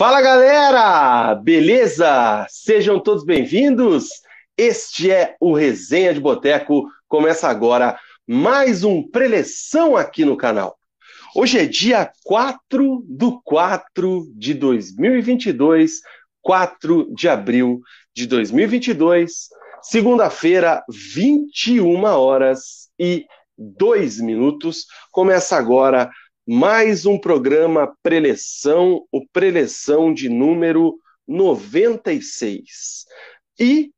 Fala galera, beleza? Sejam todos bem-vindos. Este é o Resenha de Boteco. Começa agora mais um preleção aqui no canal. Hoje é dia 4 do 4 de 2022, 4 de abril de 2022, segunda-feira, 21 horas e 2 minutos. Começa agora mais um programa Preleção, o Preleção de número 96. E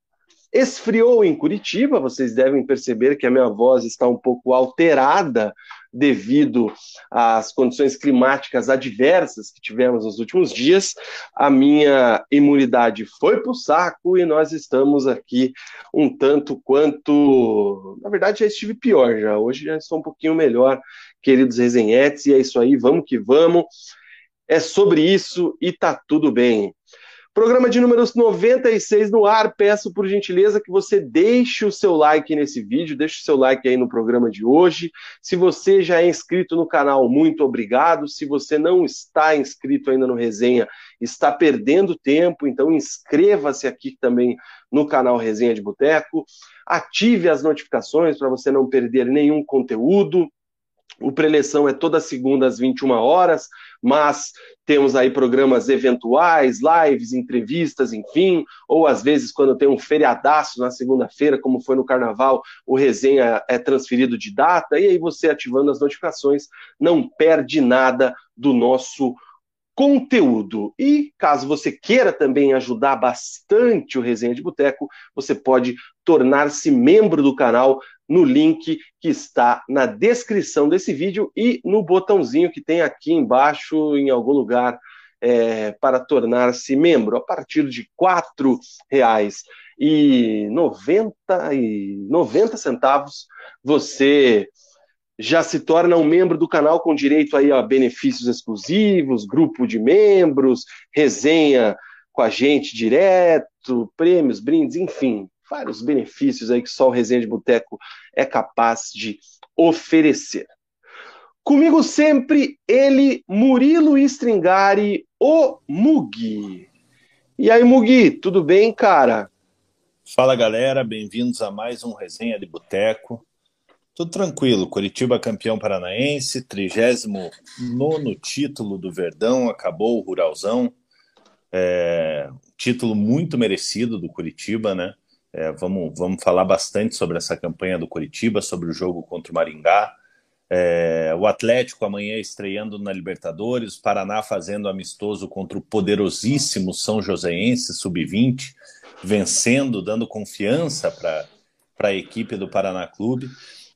esfriou em Curitiba, vocês devem perceber que a minha voz está um pouco alterada devido às condições climáticas adversas que tivemos nos últimos dias. A minha imunidade foi para o saco e nós estamos aqui um tanto quanto. Na verdade, já estive pior já. Hoje já estou um pouquinho melhor queridos resenhetes, e é isso aí, vamos que vamos. É sobre isso e tá tudo bem. Programa de número 96 no ar. Peço por gentileza que você deixe o seu like nesse vídeo, deixe o seu like aí no programa de hoje. Se você já é inscrito no canal, muito obrigado. Se você não está inscrito ainda no Resenha, está perdendo tempo, então inscreva-se aqui também no canal Resenha de Boteco. Ative as notificações para você não perder nenhum conteúdo. O preleção é toda segunda às 21 horas, mas temos aí programas eventuais, lives, entrevistas, enfim, ou às vezes quando tem um feriadaço na segunda-feira, como foi no carnaval, o resenha é transferido de data, e aí você ativando as notificações não perde nada do nosso conteúdo. E caso você queira também ajudar bastante o Resenha de Boteco, você pode tornar-se membro do canal no link que está na descrição desse vídeo e no botãozinho que tem aqui embaixo em algum lugar é, para tornar-se membro. A partir de R$ reais e 90, e 90 centavos você já se torna um membro do canal com direito aí a benefícios exclusivos, grupo de membros, resenha com a gente direto, prêmios, brindes, enfim, vários benefícios aí que só o Resenha de Boteco é capaz de oferecer. Comigo sempre ele, Murilo Stringari, o Mugi. E aí, Mugi, tudo bem, cara? Fala, galera, bem-vindos a mais um Resenha de Boteco. Tudo tranquilo, Curitiba campeão paranaense, 39 título do Verdão, acabou o Ruralzão. É, título muito merecido do Curitiba, né? É, vamos, vamos falar bastante sobre essa campanha do Curitiba, sobre o jogo contra o Maringá. É, o Atlético amanhã estreando na Libertadores, Paraná fazendo amistoso contra o poderosíssimo São Joséense Sub-20, vencendo, dando confiança para a equipe do Paraná Clube.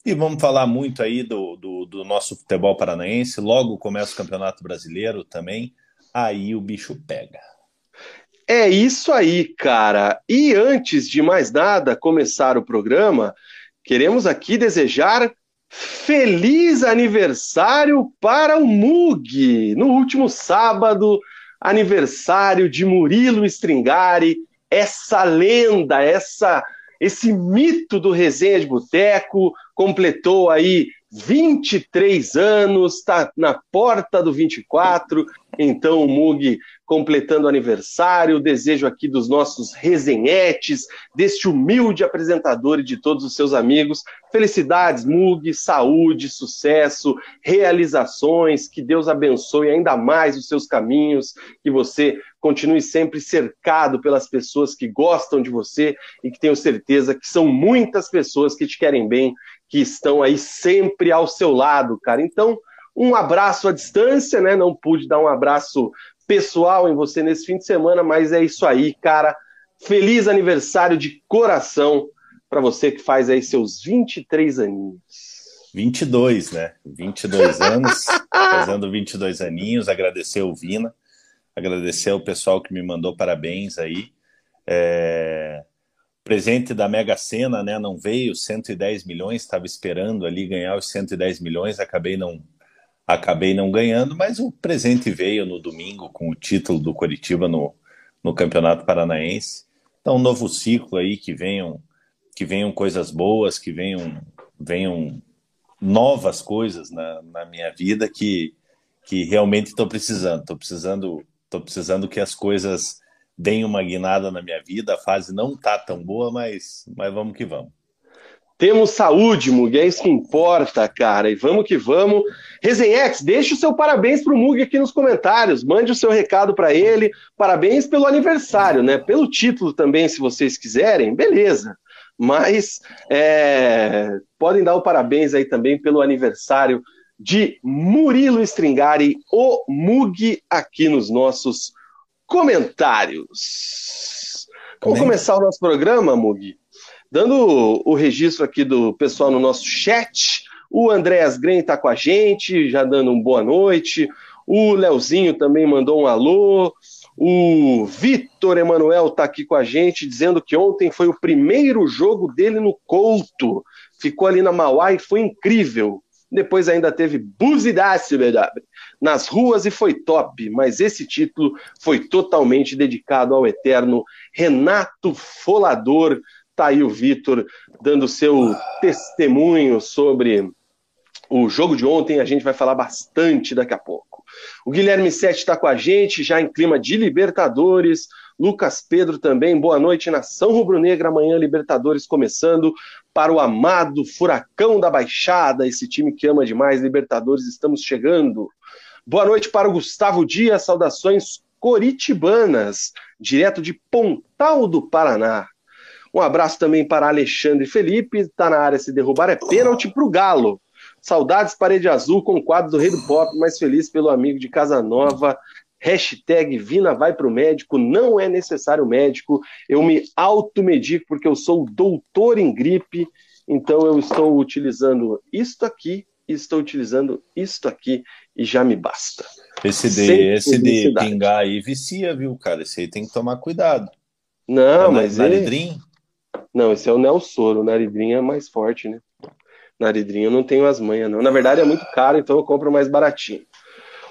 E vamos falar muito aí do, do, do, nosso futebol paranaense. Logo começa o Campeonato Brasileiro também. Aí o bicho pega. É isso aí, cara. E antes de mais nada começar o programa, queremos aqui desejar feliz aniversário para o Mug. No último sábado, aniversário de Murilo Stringari, essa lenda, essa esse mito do resenha de boteco, completou aí 23 anos, está na porta do 24. Então, o Mug completando o aniversário, desejo aqui dos nossos resenhetes, deste humilde apresentador e de todos os seus amigos. Felicidades, Mug, saúde, sucesso, realizações, que Deus abençoe ainda mais os seus caminhos, que você continue sempre cercado pelas pessoas que gostam de você e que tenho certeza que são muitas pessoas que te querem bem, que estão aí sempre ao seu lado, cara. Então, um abraço à distância, né? Não pude dar um abraço pessoal em você nesse fim de semana, mas é isso aí, cara. Feliz aniversário de coração para você que faz aí seus 23 aninhos. 22, né? 22 anos, fazendo 22 aninhos. Agradecer o Vina, agradecer ao pessoal que me mandou parabéns aí. É... Presente da Mega Sena, né? Não veio, 110 milhões, estava esperando ali ganhar os 110 milhões, acabei não acabei não ganhando, mas o presente veio no domingo com o título do Coritiba no, no Campeonato Paranaense. Então, um novo ciclo aí, que venham, que venham coisas boas, que venham, venham novas coisas na, na minha vida que, que realmente estou precisando. Estou precisando Tô precisando que as coisas deem uma guinada na minha vida. A fase não tá tão boa, mas, mas vamos que vamos. Temos saúde, Mug, é isso que importa, cara. E vamos que vamos. Resenhex, deixe o seu parabéns pro Mug aqui nos comentários. Mande o seu recado para ele. Parabéns pelo aniversário, né? Pelo título também, se vocês quiserem. Beleza. Mas é, podem dar o parabéns aí também pelo aniversário de Murilo Stringari, o Mug, aqui nos nossos comentários. Vamos começar o nosso programa, Mug? Dando o registro aqui do pessoal no nosso chat, o Andréas Gren está com a gente, já dando um boa noite. O Leozinho também mandou um alô. O Vitor Emanuel está aqui com a gente, dizendo que ontem foi o primeiro jogo dele no Couto. Ficou ali na Mauá e foi incrível. Depois ainda teve Buzidácio nas ruas e foi top, mas esse título foi totalmente dedicado ao eterno Renato Folador, Tá aí o Vitor dando seu testemunho sobre o jogo de ontem. A gente vai falar bastante daqui a pouco. O Guilherme Sete está com a gente, já em clima de Libertadores. Lucas Pedro também, boa noite, Nação Rubro-Negra. Amanhã, Libertadores começando para o amado Furacão da Baixada, esse time que ama demais Libertadores. Estamos chegando. Boa noite para o Gustavo Dias, saudações coritibanas, direto de Pontal do Paraná. Um abraço também para Alexandre Felipe, está na área se derrubar, é pênalti para o Galo. Saudades Parede Azul com o quadro do Rei do Pop, mais feliz pelo amigo de Casa Nova. Hashtag Vina vai para o médico, não é necessário médico, eu me automedico porque eu sou doutor em gripe, então eu estou utilizando isto aqui, estou utilizando isto aqui e já me basta. Esse de, esse de pingar aí vicia, viu, cara? Esse aí tem que tomar cuidado. Não, é mas. Naridrim? Ele... Não, esse é o Nelsoro. O Naridrinha é mais forte, né? Naridrinha eu não tenho as manhas, não. Na verdade é muito caro, então eu compro mais baratinho.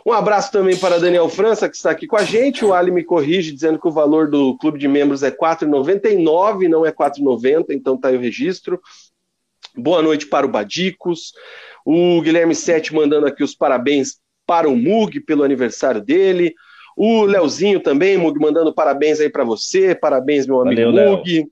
Um abraço também para Daniel França, que está aqui com a gente. O Ali me corrige, dizendo que o valor do clube de membros é R$ 4,99, não é R$ 4,90, então tá aí o registro. Boa noite para o Badicos. O Guilherme Sete mandando aqui os parabéns para o Mug pelo aniversário dele. O Leozinho também, Mug, mandando parabéns aí para você. Parabéns, meu amigo Valeu, Mug. Léo.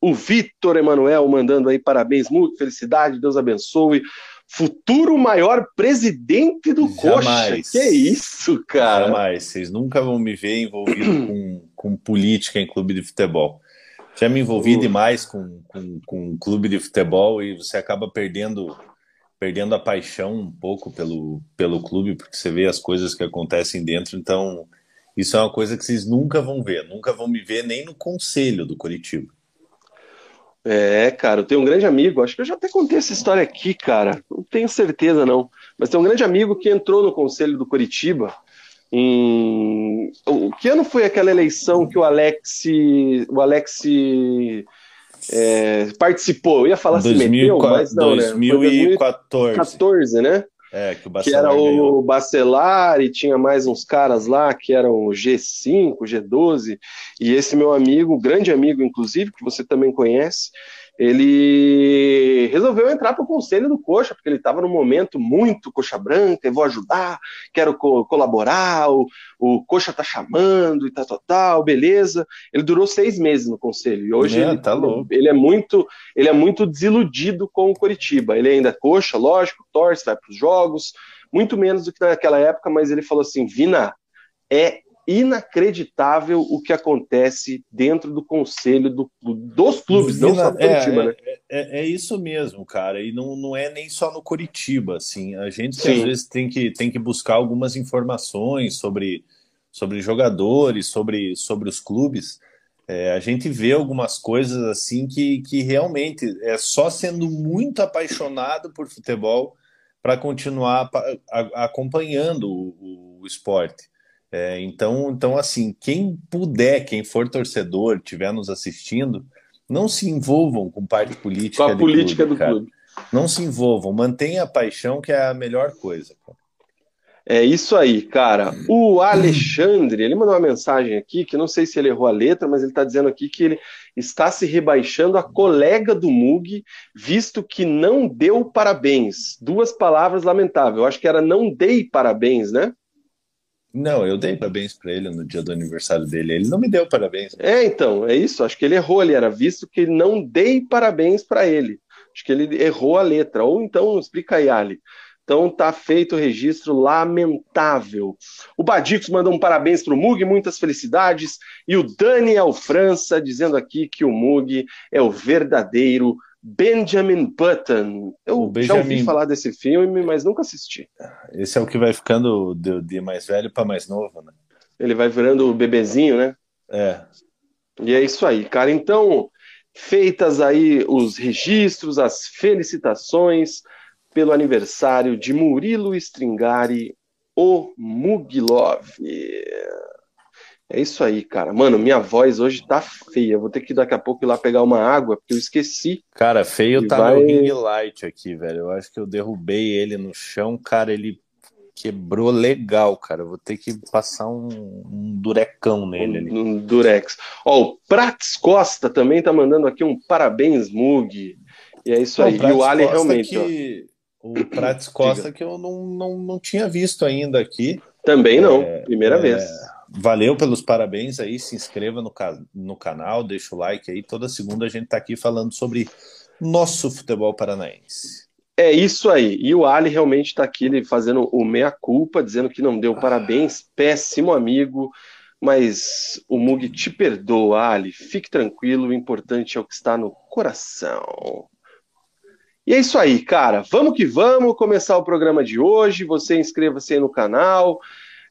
O Vitor Emanuel mandando aí parabéns, muito felicidade, Deus abençoe. Futuro maior presidente do Jamais. Coxa. Que isso, cara? Jamais. Vocês nunca vão me ver envolvido com, com política em clube de futebol. Já me envolvi demais com, com, com clube de futebol e você acaba perdendo perdendo a paixão um pouco pelo, pelo clube, porque você vê as coisas que acontecem dentro. Então, isso é uma coisa que vocês nunca vão ver. Nunca vão me ver nem no conselho do Curitiba. É, cara, eu tenho um grande amigo, acho que eu já até contei essa história aqui, cara, não tenho certeza não, mas tem um grande amigo que entrou no conselho do Curitiba em... O que ano foi aquela eleição que o Alex, o Alex é, participou? Eu ia falar 2000, se meteu, mas não, 2014. né? 2014, né? É, que, que era ganhou. o Bacelar e tinha mais uns caras lá que eram G5, G12, e esse meu amigo, grande amigo inclusive, que você também conhece, ele resolveu entrar para o conselho do Coxa, porque ele estava num momento muito coxa branca, eu vou ajudar, quero co colaborar, o, o Coxa tá chamando e tal, tal, tal, beleza. Ele durou seis meses no conselho, e hoje é, ele, tá ele, é muito, ele é muito desiludido com o Coritiba. Ele ainda é coxa, lógico, torce, vai para os jogos, muito menos do que naquela época, mas ele falou assim, Vina, é inacreditável o que acontece dentro do conselho do, dos clubes, não só do Curitiba, é, né? É, é, é, isso mesmo, cara, e não, não é nem só no Curitiba, assim, a gente às vezes tem que, tem que buscar algumas informações sobre, sobre jogadores, sobre, sobre os clubes, é, a gente vê algumas coisas assim que, que realmente é só sendo muito apaixonado por futebol para continuar a, a, acompanhando o, o esporte. É, então, então, assim, quem puder, quem for torcedor, estiver nos assistindo, não se envolvam com parte política. Com a política clube, do cara. clube. Não se envolvam, mantenha a paixão, que é a melhor coisa. É isso aí, cara. O Alexandre, ele mandou uma mensagem aqui, que não sei se ele errou a letra, mas ele está dizendo aqui que ele está se rebaixando a colega do Mug, visto que não deu parabéns. Duas palavras lamentáveis. Eu acho que era não dei parabéns, né? Não, eu dei parabéns para ele no dia do aniversário dele. Ele não me deu parabéns. É, então, é isso. Acho que ele errou ali. Era visto que não dei parabéns para ele. Acho que ele errou a letra. Ou então, explica aí, Ali. Então tá feito o registro lamentável. O Badicos manda um parabéns para o Mug, muitas felicidades. E o Daniel França dizendo aqui que o Mug é o verdadeiro Benjamin Button. Eu Benjamin... já ouvi falar desse filme, mas nunca assisti. Esse é o que vai ficando de, de mais velho para mais novo, né? Ele vai virando o bebezinho, né? É. E é isso aí, cara. Então, feitas aí os registros, as felicitações pelo aniversário de Murilo Stringari, o Mugilov. É isso aí, cara. Mano, minha voz hoje tá feia. Vou ter que daqui a pouco ir lá pegar uma água, porque eu esqueci. Cara, feio tá vai... meu ring light aqui, velho. Eu acho que eu derrubei ele no chão, cara. Ele quebrou legal, cara. Eu vou ter que passar um, um durecão nele ali. Um, durex. Ó, o Prats Costa também tá mandando aqui um parabéns, Mug. E é isso aí. e o Ali realmente. Que... O Prats Costa que eu não, não, não tinha visto ainda aqui. Também não, é, primeira é... vez. Valeu pelos parabéns aí, se inscreva no, no canal, deixa o like aí. Toda segunda a gente está aqui falando sobre nosso futebol paranaense. É isso aí. E o Ali realmente está aqui ele fazendo o meia-culpa, dizendo que não deu ah. parabéns. Péssimo amigo. Mas o Mug te perdoa, Ali. Fique tranquilo, o importante é o que está no coração. E é isso aí, cara. Vamos que vamos começar o programa de hoje. Você inscreva-se aí no canal.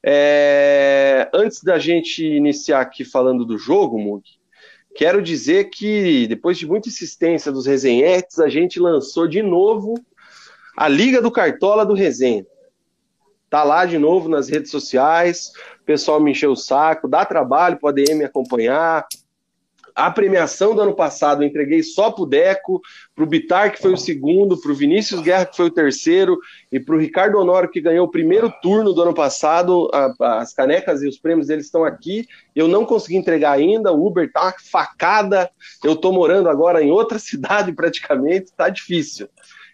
É, antes da gente iniciar aqui falando do jogo, Mug, quero dizer que depois de muita insistência dos resenhetes, a gente lançou de novo a Liga do Cartola do Resenha. Tá lá de novo nas redes sociais, o pessoal me encheu o saco, dá trabalho para o ADM acompanhar, a premiação do ano passado eu entreguei só pro Deco, pro Bitar, que foi o segundo, pro Vinícius Guerra, que foi o terceiro, e pro Ricardo Honório, que ganhou o primeiro turno do ano passado. A, as canecas e os prêmios deles estão aqui. Eu não consegui entregar ainda, o Uber tá facada. Eu tô morando agora em outra cidade praticamente, tá difícil.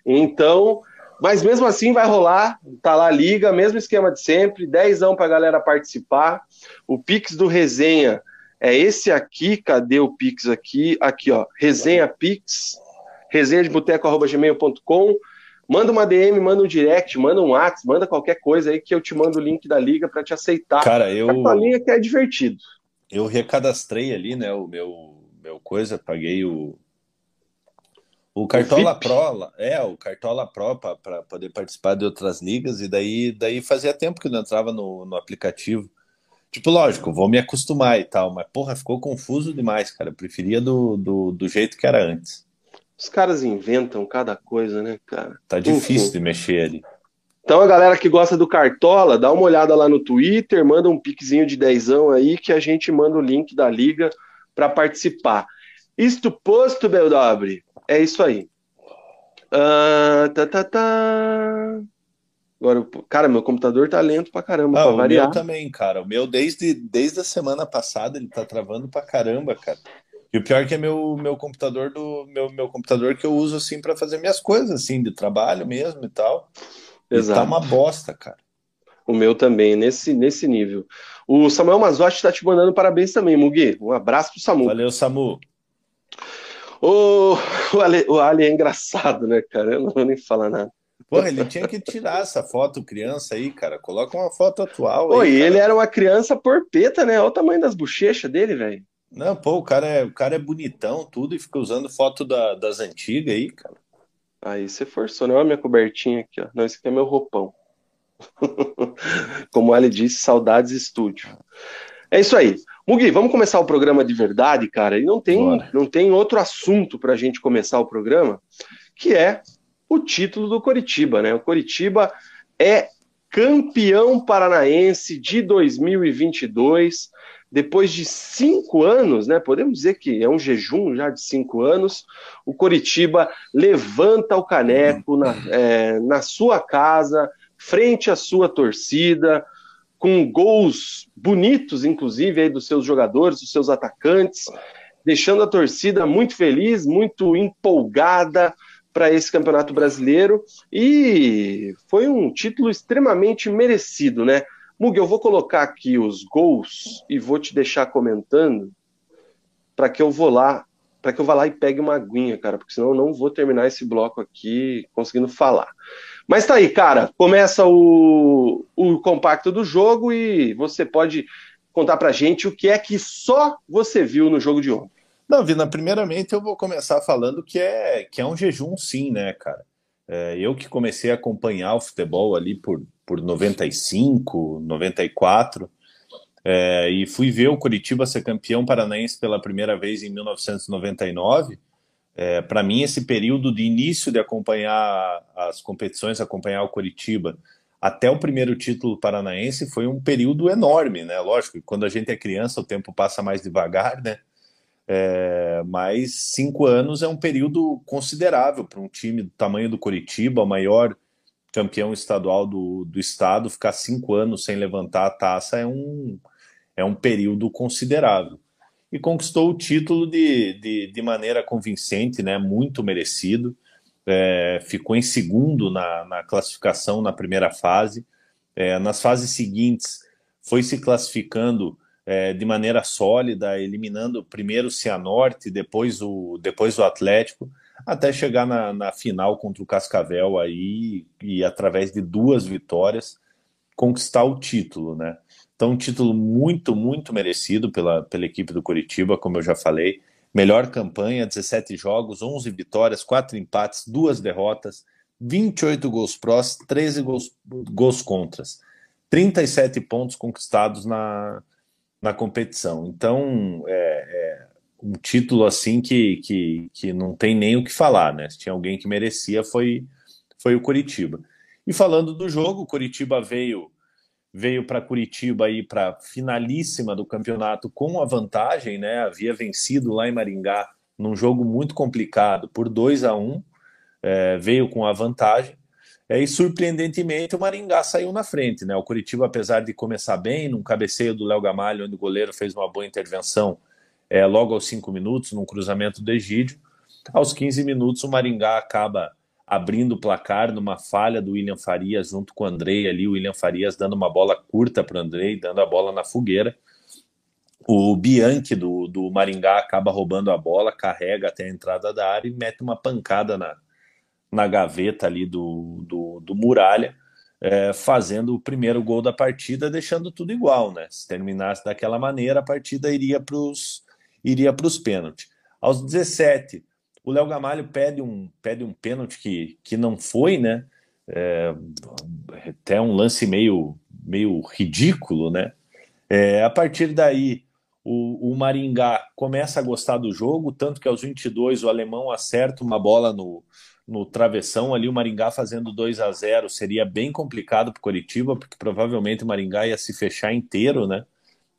Então, mas mesmo assim vai rolar, tá lá a liga, mesmo esquema de sempre, dezão pra galera participar. O Pix do Resenha é esse aqui, cadê o Pix aqui? Aqui, ó, resenha Pix, resenha de boteco.gmail.com. Manda uma DM, manda um direct, manda um WhatsApp, manda qualquer coisa aí que eu te mando o link da liga para te aceitar. Cara, eu. A linha que é divertido. Eu recadastrei ali, né, o meu, meu coisa, paguei o. O Cartola o Pro, é, o Cartola Pro para poder participar de outras ligas, e daí, daí fazia tempo que não entrava no, no aplicativo. Tipo, lógico, vou me acostumar e tal, mas porra, ficou confuso demais, cara. Eu preferia do, do, do jeito que era antes. Os caras inventam cada coisa, né, cara? Tá difícil Enfim. de mexer ali. Então a galera que gosta do Cartola, dá uma olhada lá no Twitter, manda um piquezinho de dezão aí que a gente manda o link da liga para participar. Isto posto, Beldobre, é isso aí. Uh, tá, tá, tá. Agora, cara, meu computador tá lento pra caramba, ah, pra o variar. meu também, cara. O meu, desde, desde a semana passada, ele tá travando pra caramba, cara. E o pior é que é meu, meu computador do meu, meu computador que eu uso assim para fazer minhas coisas assim de trabalho mesmo e tal. Exato. E tá uma bosta, cara. O meu também, nesse, nesse nível. O Samuel Mazotti tá te mandando parabéns também, Mugi. Um abraço pro Samu. Valeu, Samu. O, o, Ali, o Ali é engraçado, né, cara? Eu não vou nem falar nada. Porra, ele tinha que tirar essa foto criança aí, cara. Coloca uma foto atual Pô, aí. e ele era uma criança porpeta, né? Olha o tamanho das bochechas dele, velho. Não, pô, o cara, é, o cara é bonitão, tudo, e fica usando foto da, das antigas aí, cara. Aí você forçou, né? Olha a minha cobertinha aqui, ó. Não, esse aqui é meu roupão. Como ele disse, saudades estúdio. É isso aí. Mugi, vamos começar o programa de verdade, cara. E não tem, não tem outro assunto para a gente começar o programa, que é o título do Coritiba, né? O Coritiba é campeão paranaense de 2022, depois de cinco anos, né? Podemos dizer que é um jejum já de cinco anos. O Coritiba levanta o caneco na, é, na sua casa, frente à sua torcida, com gols bonitos, inclusive, aí dos seus jogadores, dos seus atacantes, deixando a torcida muito feliz, muito empolgada para esse Campeonato Brasileiro e foi um título extremamente merecido, né? Mug, eu vou colocar aqui os gols e vou te deixar comentando para que eu vou lá, para que eu vá lá e pegue uma aguinha, cara, porque senão eu não vou terminar esse bloco aqui conseguindo falar. Mas tá aí, cara, começa o, o compacto do jogo e você pode contar pra gente o que é que só você viu no jogo de ontem. Não, Vina, primeiramente eu vou começar falando que é, que é um jejum sim, né, cara? É, eu que comecei a acompanhar o futebol ali por, por 95, 94, é, e fui ver o Curitiba ser campeão paranaense pela primeira vez em 1999. É, Para mim, esse período de início de acompanhar as competições, acompanhar o Curitiba, até o primeiro título paranaense foi um período enorme, né? Lógico, quando a gente é criança o tempo passa mais devagar, né? É, mas cinco anos é um período considerável para um time do tamanho do Curitiba, o maior campeão estadual do, do estado, ficar cinco anos sem levantar a taça é um, é um período considerável. E conquistou o título de, de, de maneira convincente, né, muito merecido. É, ficou em segundo na, na classificação na primeira fase. É, nas fases seguintes, foi se classificando é, de maneira sólida, eliminando primeiro o Cianorte, depois o, depois o Atlético, até chegar na, na final contra o Cascavel aí e através de duas vitórias conquistar o título, né? Então, um título muito, muito merecido pela, pela equipe do Curitiba, como eu já falei. Melhor campanha, 17 jogos, 11 vitórias, 4 empates, 2 derrotas, 28 gols prós, 13 gols, gols contras. 37 pontos conquistados na, na competição. Então, é, é, um título assim que, que, que não tem nem o que falar, né? Se tinha alguém que merecia, foi, foi o Curitiba. E falando do jogo, o Curitiba veio veio para Curitiba aí para finalíssima do campeonato com a vantagem, né? Havia vencido lá em Maringá num jogo muito complicado por 2 a 1 é, veio com a vantagem e surpreendentemente o Maringá saiu na frente, né? O Curitiba, apesar de começar bem, num cabeceio do Léo Gamalho, onde o goleiro fez uma boa intervenção é, logo aos cinco minutos, num cruzamento do Egídio. Aos 15 minutos, o Maringá acaba abrindo o placar numa falha do William Farias junto com o Andrei ali, o William Farias dando uma bola curta para o Andrei, dando a bola na fogueira. O Bianchi do, do Maringá acaba roubando a bola, carrega até a entrada da área e mete uma pancada na, na gaveta ali do, do, do Muralha, é, fazendo o primeiro gol da partida, deixando tudo igual, né? Se terminasse daquela maneira, a partida iria para os iria os pênaltis. Aos 17, o Léo Gamalho pede um, pede um pênalti que, que não foi, né? É, até um lance meio, meio ridículo, né? É, a partir daí, o, o, Maringá começa a gostar do jogo, tanto que aos 22 o alemão acerta uma bola no, no travessão ali, o Maringá fazendo 2 a 0 seria bem complicado para o Coritiba, porque provavelmente o Maringá ia se fechar inteiro, né?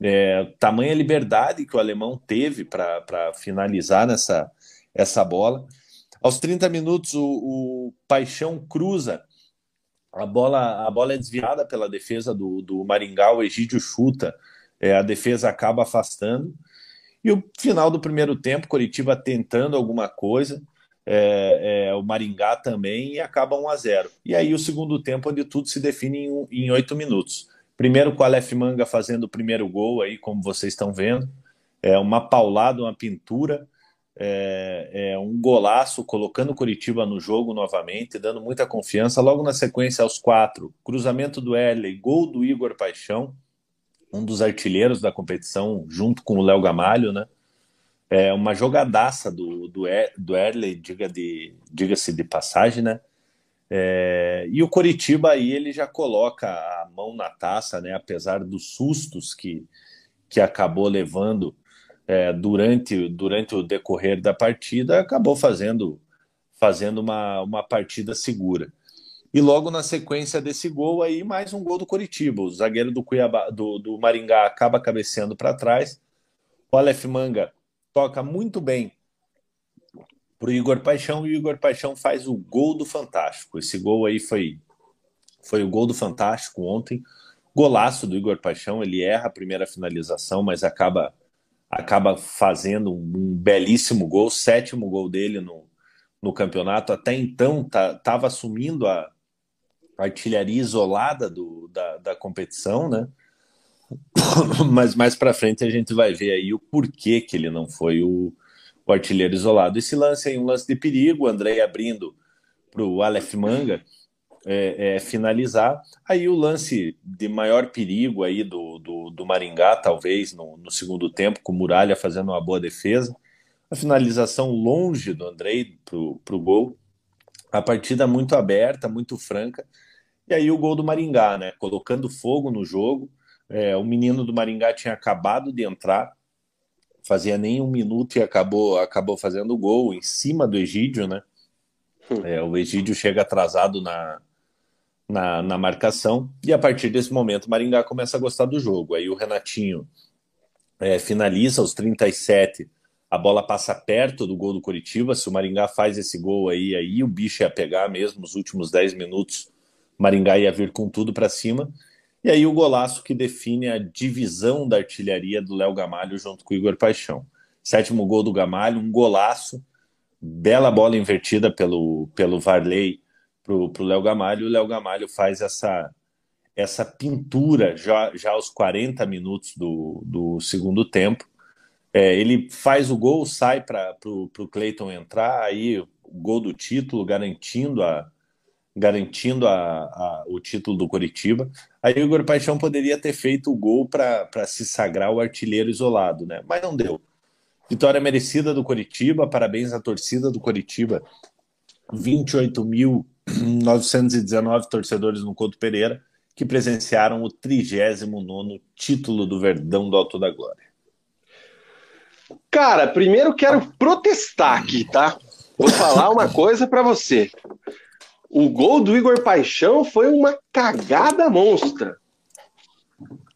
É, tamanha liberdade que o alemão teve para finalizar nessa essa bola. Aos 30 minutos, o, o, Paixão cruza, a bola, a bola é desviada pela defesa do, do Maringá, o Egídio chuta, é, a defesa acaba afastando. E o final do primeiro tempo, Coritiba tentando alguma coisa, é, é, o Maringá também e acaba 1 a 0. E aí o segundo tempo onde tudo se define em oito minutos. Primeiro com o Aleph Manga fazendo o primeiro gol aí, como vocês estão vendo, é uma paulada, uma pintura, é, é um golaço colocando o Curitiba no jogo novamente, dando muita confiança. Logo na sequência aos quatro, cruzamento do Erley, gol do Igor Paixão, um dos artilheiros da competição, junto com o Léo Gamalho, né? É uma jogadaça do, do, er, do Erley, diga-se de, diga de passagem, né? É, e o Coritiba aí ele já coloca a mão na taça, né? Apesar dos sustos que, que acabou levando é, durante, durante o decorrer da partida, acabou fazendo, fazendo uma, uma partida segura. E logo na sequência desse gol aí, mais um gol do Coritiba. O zagueiro do, Cuiabá, do, do Maringá acaba cabeceando para trás. O Aleph Manga toca muito bem para o Igor Paixão e o Igor Paixão faz o gol do Fantástico. Esse gol aí foi, foi o gol do Fantástico ontem. Golaço do Igor Paixão, ele erra a primeira finalização, mas acaba acaba fazendo um, belíssimo gol, sétimo gol dele no, no campeonato. Até então estava tá, assumindo a artilharia isolada do, da, da competição, né? Mas mais para frente a gente vai ver aí o porquê que ele não foi o, o artilheiro isolado. Esse lance aí, um lance de perigo, o André abrindo para o Aleph Manga é, é, finalizar. Aí o lance de maior perigo aí do, do, do Maringá, talvez, no, no, segundo tempo, com o Muralha fazendo uma boa defesa. A finalização longe do Andrei para o gol. A partida muito aberta, muito franca. E aí o gol do Maringá, né? Colocando fogo no jogo. É, o menino do Maringá tinha acabado de entrar, fazia nem um minuto e acabou, acabou fazendo o gol em cima do Egídio, né? Hum. É, o Egídio chega atrasado na, na, na marcação, e a partir desse momento o Maringá começa a gostar do jogo. Aí o Renatinho é, finaliza aos 37, a bola passa perto do gol do Curitiba. Se o Maringá faz esse gol aí, aí o bicho ia pegar mesmo os últimos 10 minutos. O Maringá ia vir com tudo para cima. E aí o golaço que define a divisão da artilharia do Léo Gamalho junto com o Igor Paixão. Sétimo gol do Gamalho, um golaço, bela bola invertida pelo, pelo Varley para o Léo Gamalho. O Léo Gamalho faz essa, essa pintura já, já aos 40 minutos do, do segundo tempo. É, ele faz o gol, sai para o Cleiton entrar, aí o gol do título, garantindo a, garantindo a, a, o título do Coritiba. Aí o Igor Paixão poderia ter feito o gol para se sagrar o artilheiro isolado, né? Mas não deu. Vitória merecida do Coritiba, parabéns à torcida do Coritiba. 28.919 torcedores no Couto Pereira que presenciaram o 39 título do Verdão do Alto da Glória. Cara, primeiro quero protestar aqui, tá? Vou falar uma coisa para você. O gol do Igor Paixão foi uma cagada monstra.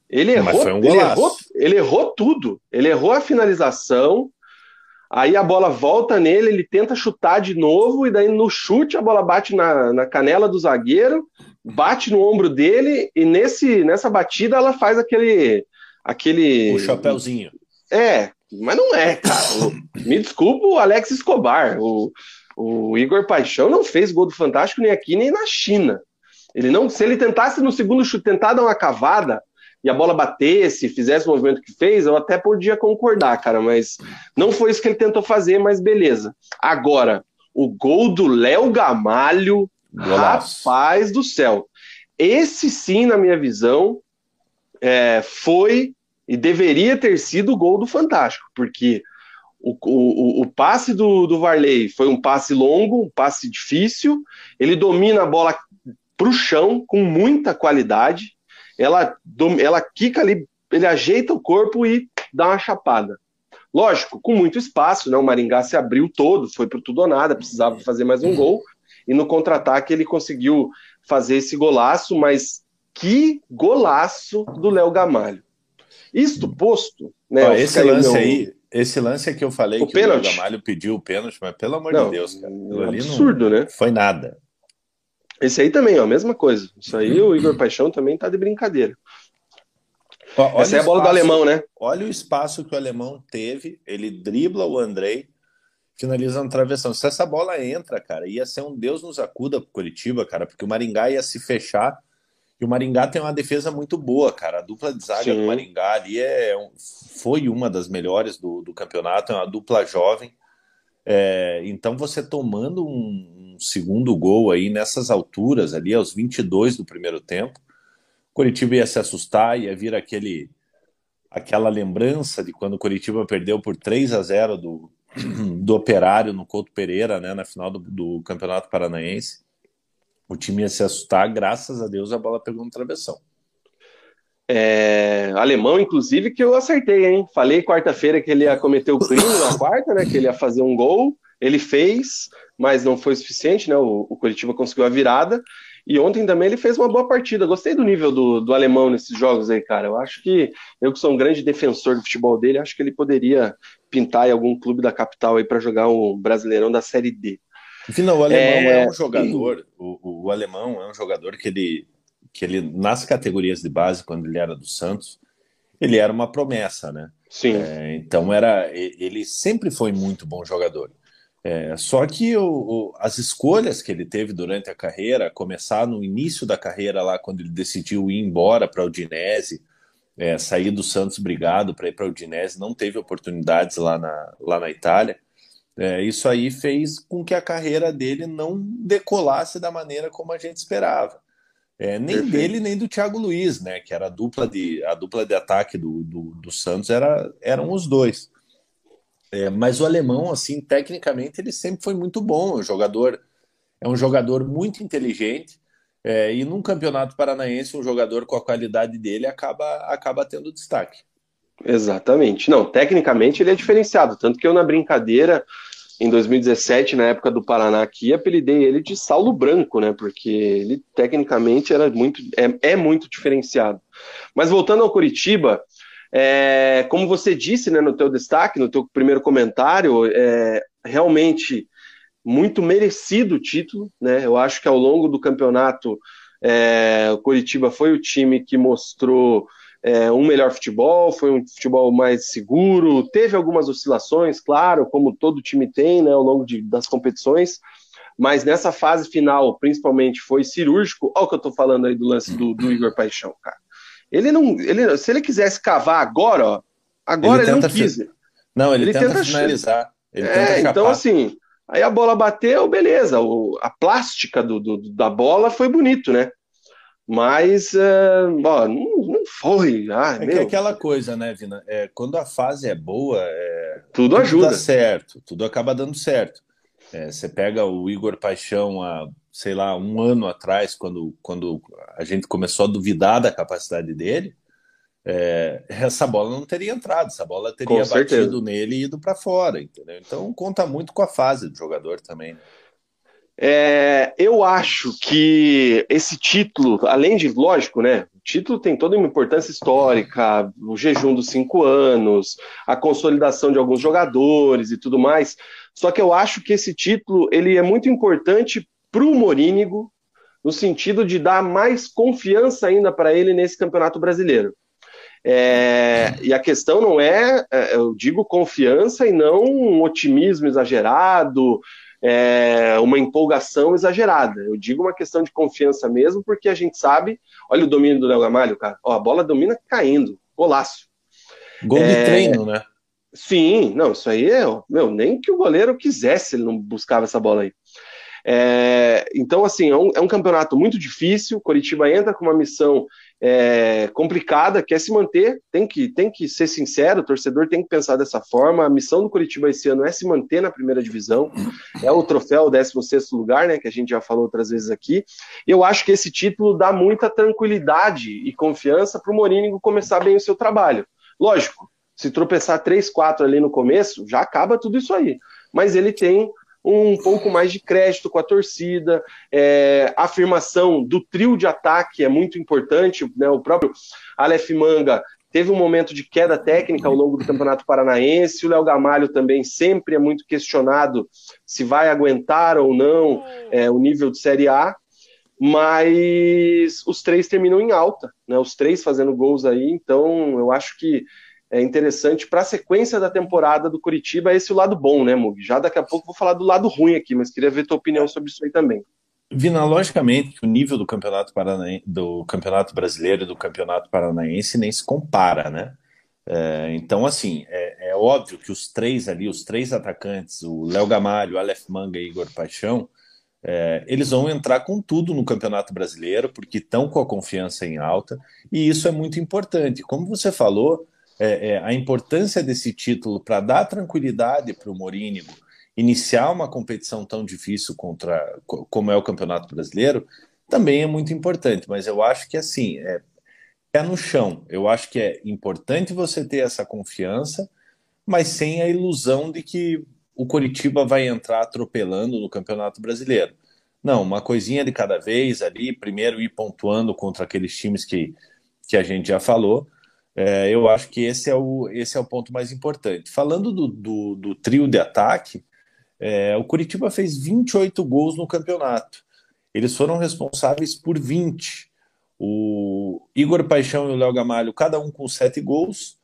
Ele errou, um ele, errou, ele errou tudo. Ele errou a finalização. Aí a bola volta nele, ele tenta chutar de novo, e daí no chute a bola bate na, na canela do zagueiro, bate no ombro dele, e nesse, nessa batida ela faz aquele. aquele o chapéuzinho. É, mas não é, cara. Me desculpa o Alex Escobar. O, o Igor Paixão não fez gol do Fantástico nem aqui nem na China. Ele não, se ele tentasse no segundo chute tentar dar uma cavada e a bola batesse, fizesse o movimento que fez, eu até podia concordar, cara, mas não foi isso que ele tentou fazer, mas beleza. Agora, o gol do Léo Gamalho, Golaço. rapaz do céu. Esse sim, na minha visão, é, foi e deveria ter sido o gol do Fantástico, porque o, o, o passe do, do Varley foi um passe longo, um passe difícil. Ele domina a bola para o chão com muita qualidade. Ela, ela quica ali, ele ajeita o corpo e dá uma chapada. Lógico, com muito espaço, né? O Maringá se abriu todo, foi para tudo ou nada, precisava fazer mais um gol. E no contra-ataque ele conseguiu fazer esse golaço, mas que golaço do Léo Gamalho. Isto posto, né? Ó, esse lance meu... aí, esse lance é que eu falei o que pênalti. o Gamalho pediu o pênalti, mas pelo amor não, de Deus, cara. É absurdo, não né? Foi nada. Esse aí também, ó, a mesma coisa. Isso aí o Igor Paixão também tá de brincadeira. Ó, Essa é a bola espaço, do alemão, né? Olha o espaço que o alemão teve. Ele dribla o Andrei, finaliza na travessão. Se essa bola entra, cara, ia ser um Deus nos acuda pro Curitiba, cara, porque o Maringá ia se fechar e o Maringá tem uma defesa muito boa, cara. A dupla de zaga Sim. do Maringá ali é, foi uma das melhores do, do campeonato, é uma dupla jovem. É, então você tomando um, um, segundo gol aí nessas alturas, ali aos 22 do primeiro tempo, o Curitiba ia se assustar, ia vir aquele aquela lembrança de quando o Curitiba perdeu por 3 a 0 do, do Operário no Couto Pereira, né, na final do, do Campeonato Paranaense o time ia se assustar, graças a Deus a bola pegou no travessão. É, alemão, inclusive, que eu acertei, hein? Falei quarta-feira que ele ia cometer o crime na quarta, né? Que ele ia fazer um gol. Ele fez, mas não foi suficiente, né? O, o Curitiba conseguiu a virada. E ontem também ele fez uma boa partida. Gostei do nível do, do alemão nesses jogos aí, cara. Eu acho que eu que sou um grande defensor do futebol dele, acho que ele poderia pintar em algum clube da capital aí para jogar o Brasileirão da Série D. Afinal, o alemão é, é um jogador, o, o, alemão é um jogador que ele, que ele, nas categorias de base, quando ele era do Santos, ele era uma promessa, né? Sim. É, então era, ele sempre foi muito bom jogador. É, só que o, o, as escolhas que ele teve durante a carreira, começar no início da carreira lá, quando ele decidiu ir embora para o Udinese, é, sair do Santos brigado para ir para o Udinese, não teve oportunidades lá na, lá na Itália. É, isso aí fez com que a carreira dele não decolasse da maneira como a gente esperava. É, nem Perfeito. dele nem do Thiago Luiz, né? Que era a dupla de, a dupla de ataque do, do, do Santos, era, eram os dois. É, mas o alemão, assim, tecnicamente, ele sempre foi muito bom. É um jogador, é um jogador muito inteligente. É, e num campeonato paranaense, um jogador com a qualidade dele acaba, acaba tendo destaque. Exatamente. Não, tecnicamente ele é diferenciado. Tanto que eu, na brincadeira, em 2017, na época do Paraná aqui, apelidei ele de Saulo Branco, né? Porque ele tecnicamente era muito, é, é muito diferenciado. Mas voltando ao Curitiba, é, como você disse né, no teu destaque, no teu primeiro comentário, é, realmente muito merecido o título. Né? Eu acho que ao longo do campeonato é, o Curitiba foi o time que mostrou é, um melhor futebol, foi um futebol mais seguro, teve algumas oscilações, claro, como todo time tem né, ao longo de, das competições, mas nessa fase final, principalmente, foi cirúrgico. Olha o que eu estou falando aí do lance do, do Igor Paixão, cara. Ele não. Ele, se ele quisesse cavar agora, ó, agora ele, ele não quis. Não, ele, ele tenta, tenta, finalizar. Ele é, tenta então assim. Aí a bola bateu, beleza. O, a plástica do, do, da bola foi bonito, né? Mas ó, não, não, foi. Ah, é, é aquela coisa, né, Vina? É, quando a fase é boa, é, tudo, tudo ajuda. Dá certo, tudo acaba dando certo. É, você pega o Igor Paixão há sei lá, um ano atrás, quando, quando a gente começou a duvidar da capacidade dele, é, essa bola não teria entrado, essa bola teria batido nele e ido para fora, entendeu? Então conta muito com a fase do jogador também. Né? É, eu acho que esse título, além de, lógico, né? O título tem toda uma importância histórica, o jejum dos cinco anos, a consolidação de alguns jogadores e tudo mais. Só que eu acho que esse título ele é muito importante para o Morínigo, no sentido de dar mais confiança ainda para ele nesse campeonato brasileiro. É, e a questão não é, é, eu digo confiança e não um otimismo exagerado, é, uma empolgação exagerada. Eu digo uma questão de confiança mesmo, porque a gente sabe, olha o domínio do Léo Gamalho, cara, ó, a bola domina caindo, golaço. Gol de é, treino, né? Sim, não, isso aí é, meu, nem que o goleiro quisesse, ele não buscava essa bola aí. É, então, assim, é um, é um, campeonato muito difícil. Coritiba entra com uma missão é, complicada, quer se manter, tem que, tem que ser sincero, o torcedor tem que pensar dessa forma. A missão do Coritiba esse ano é se manter na primeira divisão, é o troféu 16 lugar, né, que a gente já falou outras vezes aqui. Eu acho que esse título dá muita tranquilidade e confiança para o Morínigo começar bem o seu trabalho. Lógico, se tropeçar 3, 4 ali no começo, já acaba tudo isso aí. Mas ele tem um pouco mais de crédito com a torcida, é, a afirmação do trio de ataque é muito importante, né? o próprio Aleph Manga teve um momento de queda técnica ao longo do Campeonato Paranaense, o Léo Gamalho também sempre é muito questionado se vai aguentar ou não é, o nível de Série A, mas os três terminam em alta, né? os três fazendo gols aí, então eu acho que é interessante para a sequência da temporada do Curitiba. Esse o lado bom, né, Mug? Já daqui a pouco vou falar do lado ruim aqui, mas queria ver tua opinião sobre isso aí também. Vina, logicamente o nível do campeonato, do campeonato brasileiro e do campeonato paranaense nem se compara, né? É, então, assim, é, é, óbvio que os três ali, os três atacantes, o Léo Gamalho, o Aleph Manga e Igor Paixão, é, eles vão entrar com tudo no Campeonato Brasileiro, porque estão com a confiança em alta, e isso é muito importante. Como você falou, é, é, a importância desse título para dar tranquilidade para o Morínigo iniciar uma competição tão difícil contra como é o Campeonato Brasileiro também é muito importante. Mas eu acho que assim é, é no chão. Eu acho que é importante você ter essa confiança, mas sem a ilusão de que o Coritiba vai entrar atropelando no Campeonato Brasileiro. Não, uma coisinha de cada vez ali, primeiro ir pontuando contra aqueles times que, que a gente já falou, é, eu acho que esse é, o, esse é o ponto mais importante. Falando do, do, do trio de ataque, é, o Curitiba fez 28 gols no campeonato. Eles foram responsáveis por 20. O Igor Paixão e o Léo Gamalho, cada um com 7 gols.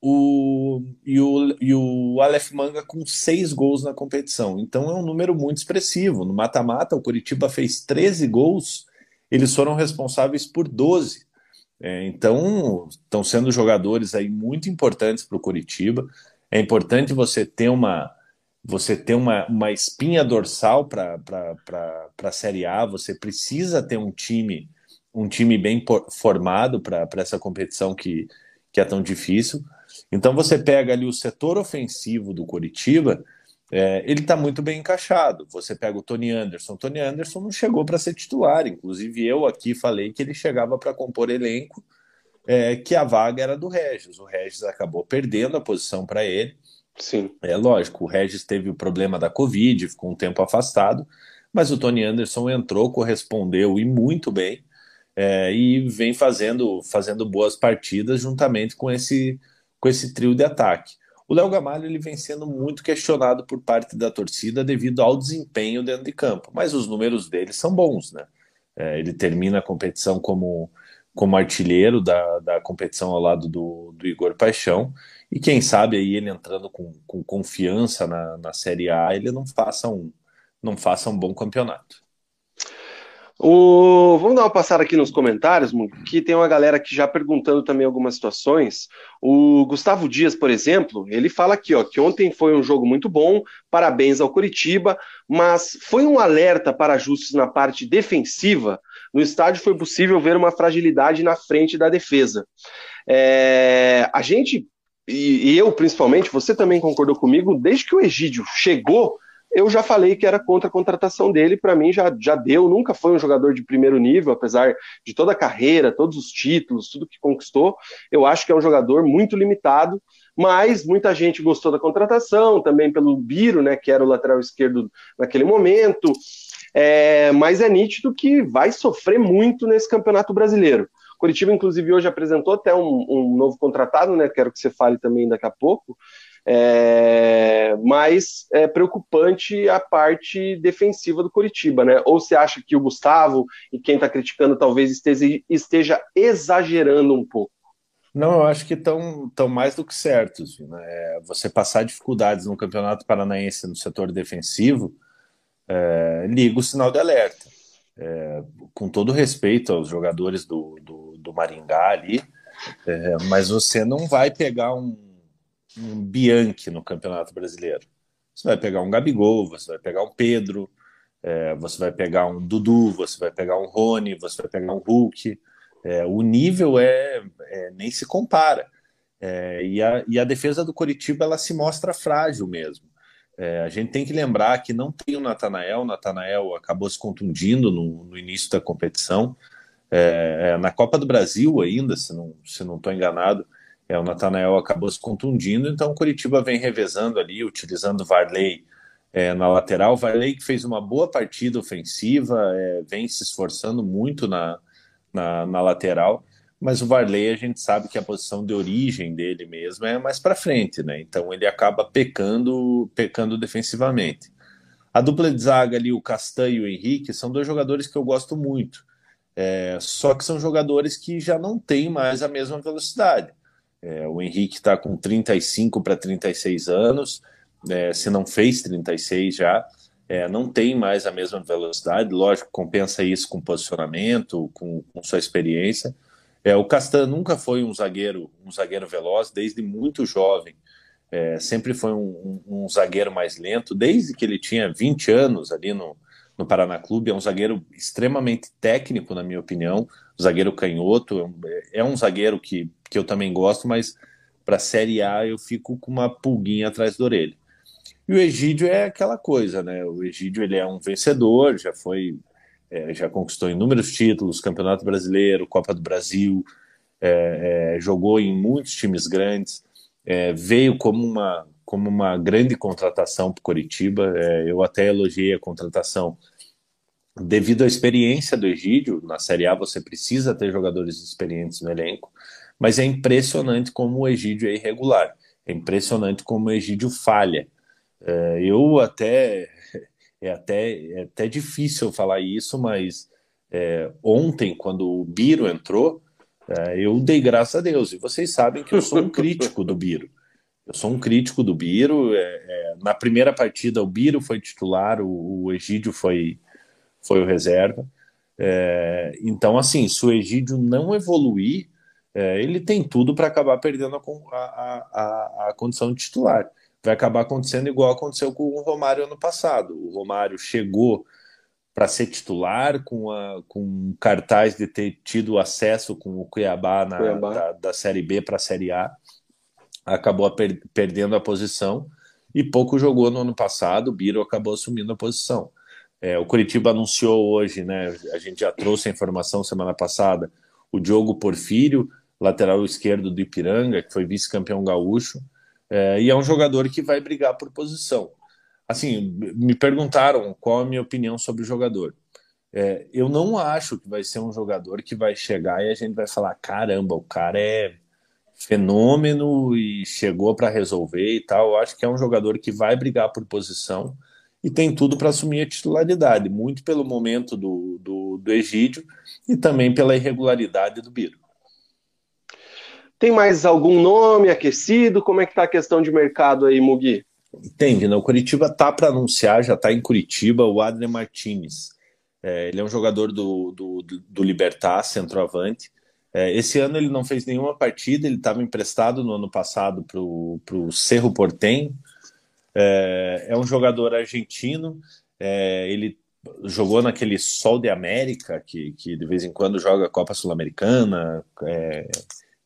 o, e, o, e o Aleph Manga com seis gols na competição. Então é um número muito expressivo. No mata-mata, o Curitiba fez 13 gols, eles foram responsáveis por 12. É, então estão sendo jogadores aí muito importantes para o Curitiba. É importante você ter uma você ter uma, uma espinha dorsal para a Série A, você precisa ter um time um time bem formado para essa competição que, que é tão difícil. Então você pega ali o setor ofensivo do Curitiba, é, ele está muito bem encaixado. Você pega o Tony Anderson. O Tony Anderson não chegou para ser titular. Inclusive, eu aqui falei que ele chegava para compor elenco, é, que a vaga era do Regis. O Regis acabou perdendo a posição para ele. Sim. É lógico, o Regis teve o problema da Covid, ficou um tempo afastado, mas o Tony Anderson entrou, correspondeu e muito bem, é, e vem fazendo, fazendo boas partidas juntamente com esse com esse trio de ataque. O Léo Gamalho ele vem sendo muito questionado por parte da torcida devido ao desempenho dentro de campo, mas os números dele são bons, né? É, ele termina a competição como, como artilheiro da, da competição ao lado do, do Igor Paixão, e quem sabe aí ele entrando com, com confiança na, na Série A, ele não faça um, não faça um bom campeonato. O... Vamos dar uma passada aqui nos comentários, que tem uma galera aqui já perguntando também algumas situações. O Gustavo Dias, por exemplo, ele fala aqui, ó, que ontem foi um jogo muito bom, parabéns ao Curitiba, mas foi um alerta para ajustes na parte defensiva. No estádio foi possível ver uma fragilidade na frente da defesa. É... A gente, e eu principalmente, você também concordou comigo, desde que o Egídio chegou eu já falei que era contra a contratação dele, para mim já, já deu, nunca foi um jogador de primeiro nível, apesar de toda a carreira, todos os títulos, tudo que conquistou, eu acho que é um jogador muito limitado, mas muita gente gostou da contratação, também pelo Biro, né, que era o lateral esquerdo naquele momento, é, mas é nítido que vai sofrer muito nesse campeonato brasileiro. Curitiba, inclusive, hoje apresentou até um, um novo contratado, né? Quero que você fale também daqui a pouco. É, mas é preocupante a parte defensiva do Curitiba, né? Ou você acha que o Gustavo e quem está criticando talvez esteja, esteja, exagerando um pouco? Não, eu acho que estão tão mais do que certos. Né? Você passar dificuldades no Campeonato Paranaense no setor defensivo, é, liga o sinal de alerta. É, com todo respeito aos jogadores do, do, do Maringá ali, é, mas você não vai pegar um um Bianchi no Campeonato Brasileiro. Você vai pegar um Gabigol, você vai pegar um Pedro, é, você vai pegar um Dudu, você vai pegar um Rony, você vai pegar um Hulk. É, o nível é, é, nem se compara. É, e, a, e a defesa do Coritiba ela se mostra frágil mesmo. É, a gente tem que lembrar que não tem o Natanael, o Natanael acabou se contundindo no, no início da competição. É, na Copa do Brasil ainda, se não estou se não enganado, é, o Natanael acabou se contundindo, então o Curitiba vem revezando ali, utilizando o Varley é, na lateral. O Varley que fez uma boa partida ofensiva, é, vem se esforçando muito na, na, na, lateral, mas o Varley a gente sabe que a posição de origem dele mesmo é mais para frente, né? Então ele acaba pecando, pecando defensivamente. A dupla de zaga ali, o Castanho e o Henrique, são dois jogadores que eu gosto muito. É, só que são jogadores que já não têm mais a mesma velocidade. É, o Henrique está com 35 para 36 anos, é, se não fez 36 já, é, não tem mais a mesma velocidade, lógico, compensa isso com posicionamento, com, com sua experiência. É, o Castan nunca foi um zagueiro, um zagueiro veloz, desde muito jovem. É, sempre foi um, um, um, zagueiro mais lento, desde que ele tinha 20 anos ali no, no Paraná Clube. É um zagueiro extremamente técnico, na minha opinião, zagueiro canhoto. É um zagueiro que que eu também gosto, mas para a Série A eu fico com uma pulguinha atrás da orelha. E o Egídio é aquela coisa, né? O Egídio ele é um vencedor, já foi, é, já conquistou inúmeros títulos, Campeonato Brasileiro, Copa do Brasil, é, é, jogou em muitos times grandes, é, veio como uma, como uma grande contratação para Coritiba. É, eu até elogiei a contratação devido à experiência do Egídio. Na Série A você precisa ter jogadores experientes no elenco. Mas é impressionante como o Egídio é irregular. É impressionante como o Egídio falha. É, eu até é até é até difícil falar isso, mas é, ontem quando o Biro entrou, É, eu dei graças a Deus. E vocês sabem que eu sou um crítico do Biro. Eu sou um crítico do Biro. É, na primeira partida, o Biro foi titular, o, o Egídio foi, foi o reserva. É, então, assim, se o Egídio não evoluir, é, ele tem tudo para acabar perdendo a, a, a, a, condição de titular. Vai acabar acontecendo igual aconteceu com o Romário ano passado. O Romário chegou para ser titular, com, a, com cartaz de ter tido acesso com o Cuiabá, na, Cuiabá. Da, da Série B para a Série A, acabou per, perdendo a posição e pouco jogou no ano passado. O Biro acabou assumindo a posição. É, o Curitiba anunciou hoje, né? A gente já trouxe a informação semana passada. O Diogo Porfírio, lateral esquerdo do Ipiranga, que foi vice-campeão gaúcho, é, e é um jogador que vai brigar por posição assim, me perguntaram qual a minha opinião sobre o jogador. É, eu não acho que vai ser um jogador que vai chegar e a gente vai falar: caramba, o cara é fenômeno e chegou para resolver e tal. Eu acho que é um jogador que vai brigar por posição e tem tudo para assumir a titularidade, muito pelo momento do, do, do Egídio e também pela irregularidade do Biro. Tem mais algum nome aquecido? Como é que está a questão de mercado aí, Mugi? Entende, né? O Curitiba tá para anunciar, já está em Curitiba, o Adrian Martinez. É, ele é um jogador do, do, do Libertar, centroavante. É, esse ano ele não fez nenhuma partida, ele estava emprestado no ano passado para o Cerro Portenho. É, é, um jogador argentino, é, ele jogou naquele Sol de América, que, que de vez em quando joga Copa Sul-Americana,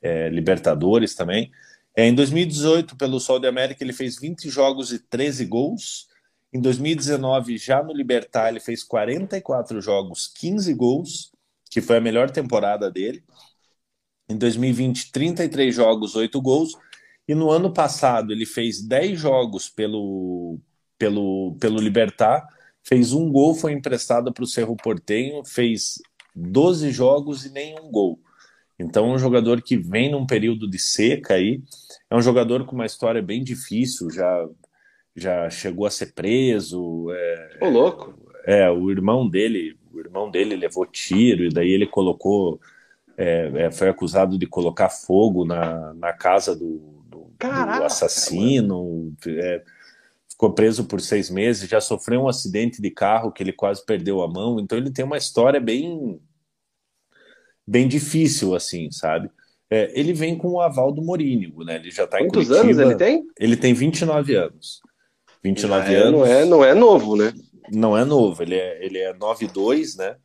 é, Libertadores também. É, em 2018, pelo Sol de América, ele fez 20 jogos e 13 gols. Em 2019, já no Libertar, ele fez 44 jogos, 15 gols, que foi a melhor temporada dele. Em 2020, 33 jogos, 8 gols. E no ano passado, ele fez 10 jogos pelo, pelo, pelo Libertar, fez um gol, foi emprestado para o Cerro Portenho, fez 12 jogos e nenhum gol. Então, um jogador que vem num período de seca aí, é um jogador com uma história bem difícil, já, já chegou a ser preso. É, Ô, louco! É, o irmão dele, o irmão dele levou tiro, e daí ele colocou. É, é, foi acusado de colocar fogo na, na casa do, do, do assassino. É, ficou preso por seis meses, já sofreu um acidente de carro que ele quase perdeu a mão. Então ele tem uma história bem bem difícil, assim, sabe? É, ele vem com o aval do Morínigo, né? Ele já está em Curitiba. Quantos anos ele tem? Ele tem 29 anos. 29 é, anos. Não é, não é novo, né? Não é novo, ele é, ele é 9'2", né?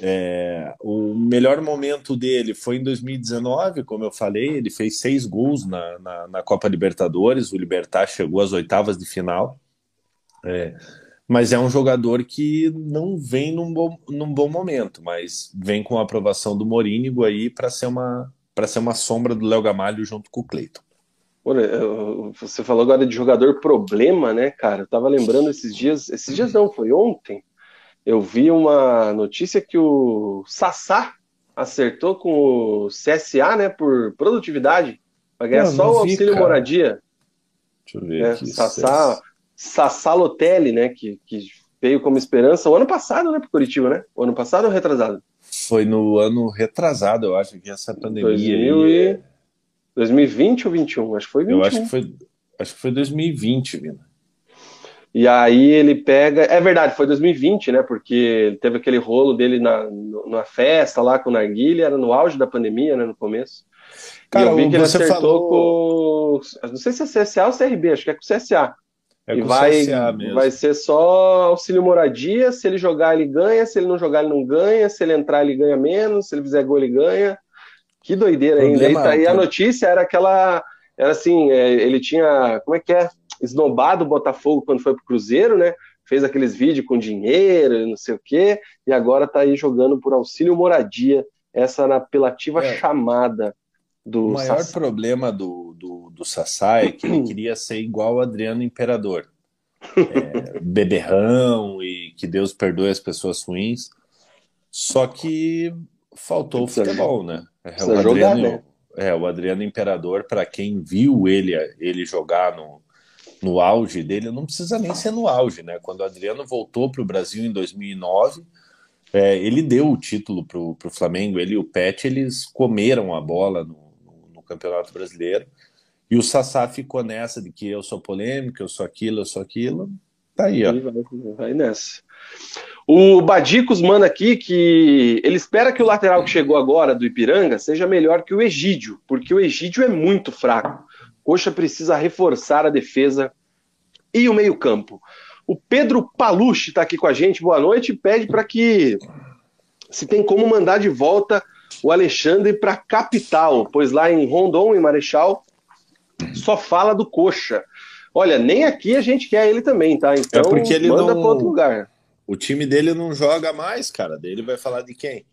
É, o melhor momento dele foi em 2019, como eu falei, ele fez seis gols na, na, na Copa Libertadores, o Libertar chegou às oitavas de final. É, mas é um jogador que não vem num bom, num bom momento, mas vem com a aprovação do Morínigo aí para ser uma para ser uma sombra do Léo Gamalho junto com o Cleiton. Você falou agora de jogador problema, né, cara? Eu tava lembrando esses dias, esses dias não, foi ontem. Eu vi uma notícia que o Sassá acertou com o CSA, né, por produtividade, para ganhar não, só não o auxílio moradia. Deixa eu ver é, aqui. Sassá, Sassalotelli, né? Que, que veio como esperança o ano passado, né, para Curitiba, né? O ano passado ou retrasado? Foi no ano retrasado, eu acho que essa pandemia. 2000 e... É- 2020 ou 21? Acho que foi 21. Eu acho que foi, acho que foi 2020, Vina. E aí ele pega. É verdade, foi 2020, né? Porque teve aquele rolo dele na, na festa lá com o Narguilha, era no auge da pandemia, né? No começo. Cara, e eu vi que ele acertou falou... com. Não sei se é CSA ou CRB, acho que é com CSA. É e vai, vai ser só auxílio moradia. Se ele jogar, ele ganha. Se ele não jogar, ele não ganha. Se ele entrar, ele ganha menos. Se ele fizer gol, ele ganha. Que doideira ainda. E, tá, e a notícia era aquela. Era assim: é, ele tinha. Como é que é? Esnobado o Botafogo quando foi pro Cruzeiro, né? Fez aqueles vídeos com dinheiro, não sei o quê. E agora tá aí jogando por auxílio moradia. Essa na apelativa é. chamada do o maior problema do, do, do Sassá é que ele queria ser igual o Adriano Imperador. É, beberrão e que Deus perdoe as pessoas ruins. Só que faltou o futebol, né? É, o Adriano, jogar, né? é, o Adriano Imperador, para quem viu ele, ele jogar no, no auge dele, não precisa nem ser no auge, né? Quando o Adriano voltou para o Brasil em 2009, É, ele deu o título para o Flamengo, ele e o Pet, eles comeram a bola no, no, no, Campeonato Brasileiro. E o Sassá ficou nessa de que eu sou polêmico, eu sou aquilo, eu sou aquilo. Tá aí, ó. Vai, vai nessa. O Badicos manda aqui que ele espera que o lateral que chegou agora do Ipiranga seja melhor que o Egídio, porque o Egídio é muito fraco. Coxa precisa reforçar a defesa e o meio-campo. O Pedro Palucci está aqui com a gente, boa noite, e pede para que se tem como mandar de volta o Alexandre para a capital, pois lá em Rondon, em Marechal, só fala do Coxa. Olha, nem aqui a gente quer ele também, tá? Então é porque ele manda não... para outro lugar. O time dele não joga mais, cara. Dele vai falar de quem?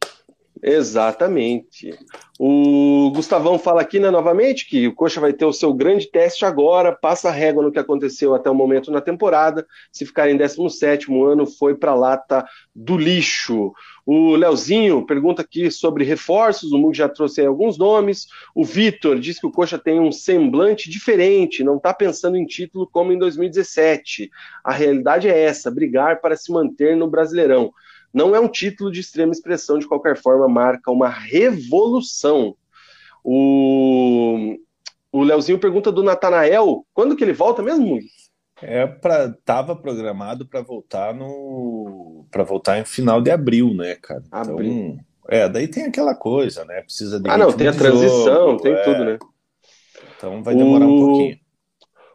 Exatamente. O Gustavão fala aqui né, novamente que o Coxa vai ter o seu grande teste agora, passa a régua no que aconteceu até o momento na temporada. Se ficar em 17 ano, foi para a lata do lixo. O Leozinho pergunta aqui sobre reforços, o Mug já trouxe aí alguns nomes. O Vitor diz que o Coxa tem um semblante diferente, não está pensando em título como em 2017. A realidade é essa: brigar para se manter no Brasileirão. Não é um título de extrema expressão, de qualquer forma, marca uma revolução. O, o Leozinho pergunta do Natanael, quando que ele volta mesmo? É para tava programado para voltar no para voltar em final de abril, né, cara? Abril. Então, é, daí tem aquela coisa, né? Precisa de Ah, não, tem a transição, jogo, tem é. tudo, né? Então vai demorar o... um pouquinho.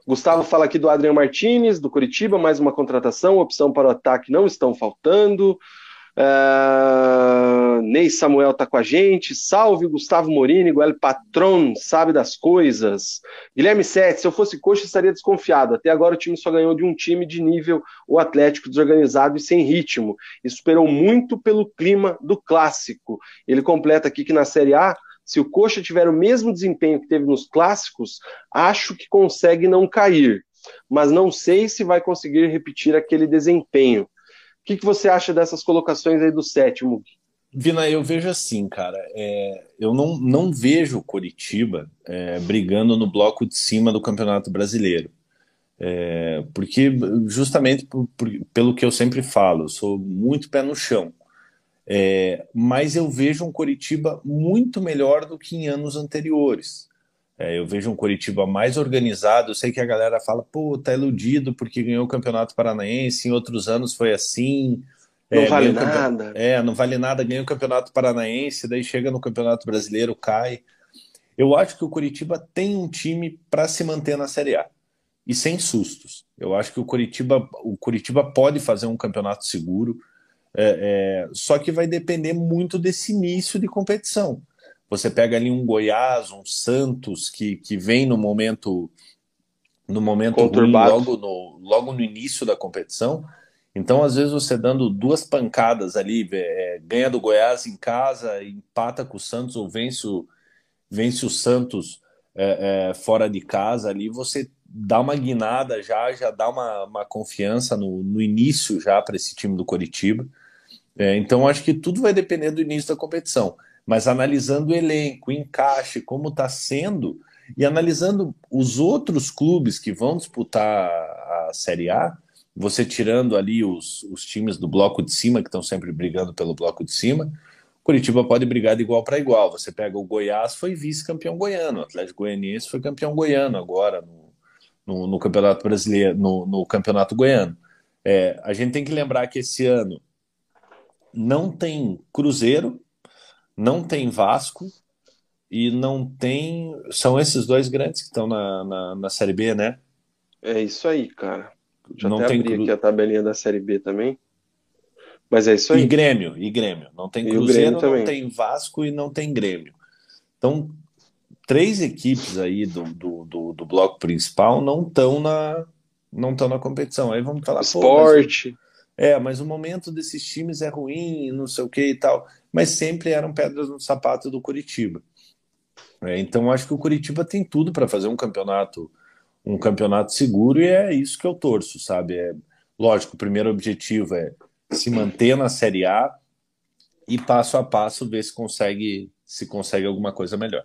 Gustavo fala aqui do Adriano Martinez, do Curitiba, mais uma contratação, opção para o ataque não estão faltando. Ney Samuel está com a gente. Salve Gustavo Morini, El Patron, sabe das coisas. Guilherme Sete, se eu fosse coxa, estaria desconfiado. Até agora o time só ganhou de um time de nível o Atlético desorganizado e sem ritmo. E superou muito pelo clima do clássico. Ele completa aqui que na Série A, se o Coxa tiver o mesmo desempenho que teve nos clássicos, acho que consegue não cair. Mas não sei se vai conseguir repetir aquele desempenho. O que, que você acha dessas colocações aí do sétimo? Vina, eu vejo assim, cara. É, eu não, não vejo o Coritiba é, brigando no bloco de cima do Campeonato Brasileiro. É, porque, justamente por, por, pelo que eu sempre falo, eu sou muito pé no chão. É, mas eu vejo um Coritiba muito melhor do que em anos anteriores. É, eu vejo um Coritiba mais organizado. Eu sei que a galera fala, pô, tá iludido porque ganhou o Campeonato Paranaense, em outros anos foi assim. Não é, vale nada. É, não vale nada, ganha o Campeonato Paranaense, daí chega no Campeonato Brasileiro, cai. Eu acho que o Curitiba tem um time para se manter na Série A e sem sustos. Eu acho que o Curitiba, o Curitiba pode fazer um campeonato seguro, é, é, só que vai depender muito desse início de competição. Você pega ali um Goiás, um Santos que, que vem no momento no momento ruim, logo no logo no início da competição. Então, às vezes, você dando duas pancadas ali, é, ganha do Goiás em casa, empata com o Santos ou vence o, vence o Santos é, é, fora de casa ali, você dá uma guinada já, já dá uma, uma confiança no, no início já para esse time do Coritiba. É, então, acho que tudo vai depender do início da competição mas analisando o elenco, o encaixe, como está sendo, e analisando os outros clubes que vão disputar a Série A, você tirando ali os, os times do bloco de cima, que estão sempre brigando pelo bloco de cima, Curitiba pode brigar de igual para igual. Você pega o Goiás, foi vice-campeão goiano, o Atlético Goianiense foi campeão goiano agora no, no, no Campeonato Brasileiro, no, no Campeonato Goiano. É, a gente tem que lembrar que esse ano não tem Cruzeiro, não tem Vasco e não tem. São esses dois grandes que estão na, na, na Série B, né? É isso aí, cara. Já não tem abri cru... aqui a tabelinha da Série B também. Mas é isso aí. E Grêmio, e Grêmio. Não tem Cruzeiro, não tem Vasco e não tem Grêmio. Então, três equipes aí do, do, do, do bloco principal não estão na, não estão na competição. Aí vamos falar. Esporte. É, mas o momento desses times é ruim, não sei o que e tal. Mas sempre eram pedras no sapato do Curitiba. É, então acho que o Curitiba tem tudo para fazer um campeonato, um campeonato seguro e é isso que eu torço, sabe? É, lógico, o primeiro objetivo é se manter na Série A e passo a passo ver se consegue se consegue alguma coisa melhor.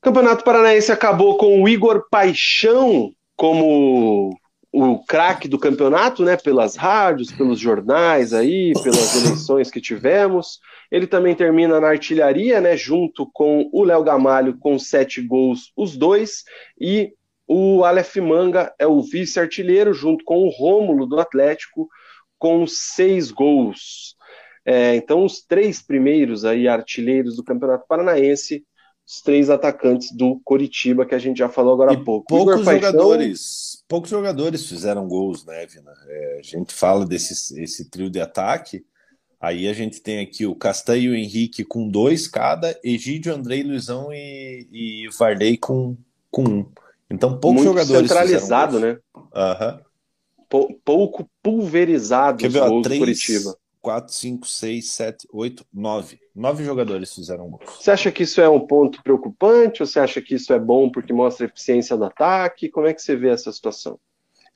Campeonato Paranaense acabou com o Igor Paixão como o craque do campeonato, né, pelas rádios, pelos jornais aí, pelas eleições que tivemos. Ele também termina na artilharia, né, junto com o Léo Gamalho com sete gols, os dois, e o Aleph Manga é o vice-artilheiro, junto com o Rômulo do Atlético, com seis gols. É, então, os três primeiros aí artilheiros do Campeonato Paranaense, os três atacantes do Coritiba, que a gente já falou agora há pouco. Poucos jogadores, poucos jogadores fizeram gols, né, Vina? É, a gente fala desse esse trio de ataque. Aí a gente tem aqui o Castanho e o Henrique com dois cada, Egídio, Andrei, Luizão e, e Varley com, com um. Então, poucos Muito jogadores. Centralizado, né? Uhum. pouco pulverizado os gols três, do Curitiba. 4, 5, 6, 7, 8, 9. Nove jogadores fizeram gols. Você acha que isso é um ponto preocupante ou você acha que isso é bom porque mostra eficiência do ataque? Como é que você vê essa situação?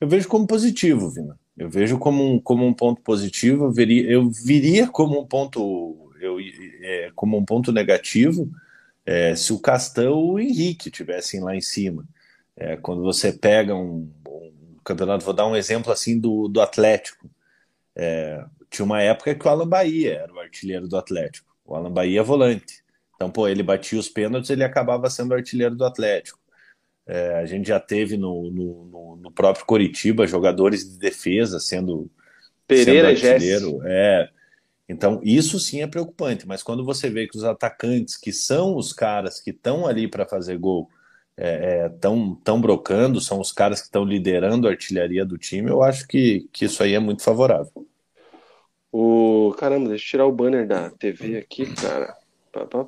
Eu vejo como positivo, Vina. Eu vejo como um, como um ponto positivo. Eu, veria, eu viria como um ponto eu, é, como um ponto negativo é, se o Castão ou o Henrique tivessem lá em cima. É, quando você pega um, um, campeonato, vou dar um exemplo assim do, do Atlético. É, tinha uma época que o Alan Bahia era o artilheiro do Atlético. O Alan Bahia é volante. Então, pô, ele batia os pênaltis, ele acabava sendo artilheiro do Atlético. É, a gente já teve no, no, no, próprio Coritiba jogadores de defesa sendo, Pereira sendo artilheiro. É, então, isso sim é preocupante, mas quando você vê que os atacantes, que são os caras que estão ali para fazer gol, estão é, é, brocando, são os caras que estão liderando a artilharia do time, eu acho que, que isso aí é muito favorável. O caramba, deixa eu tirar o banner da TV aqui, cara. Pá, pá,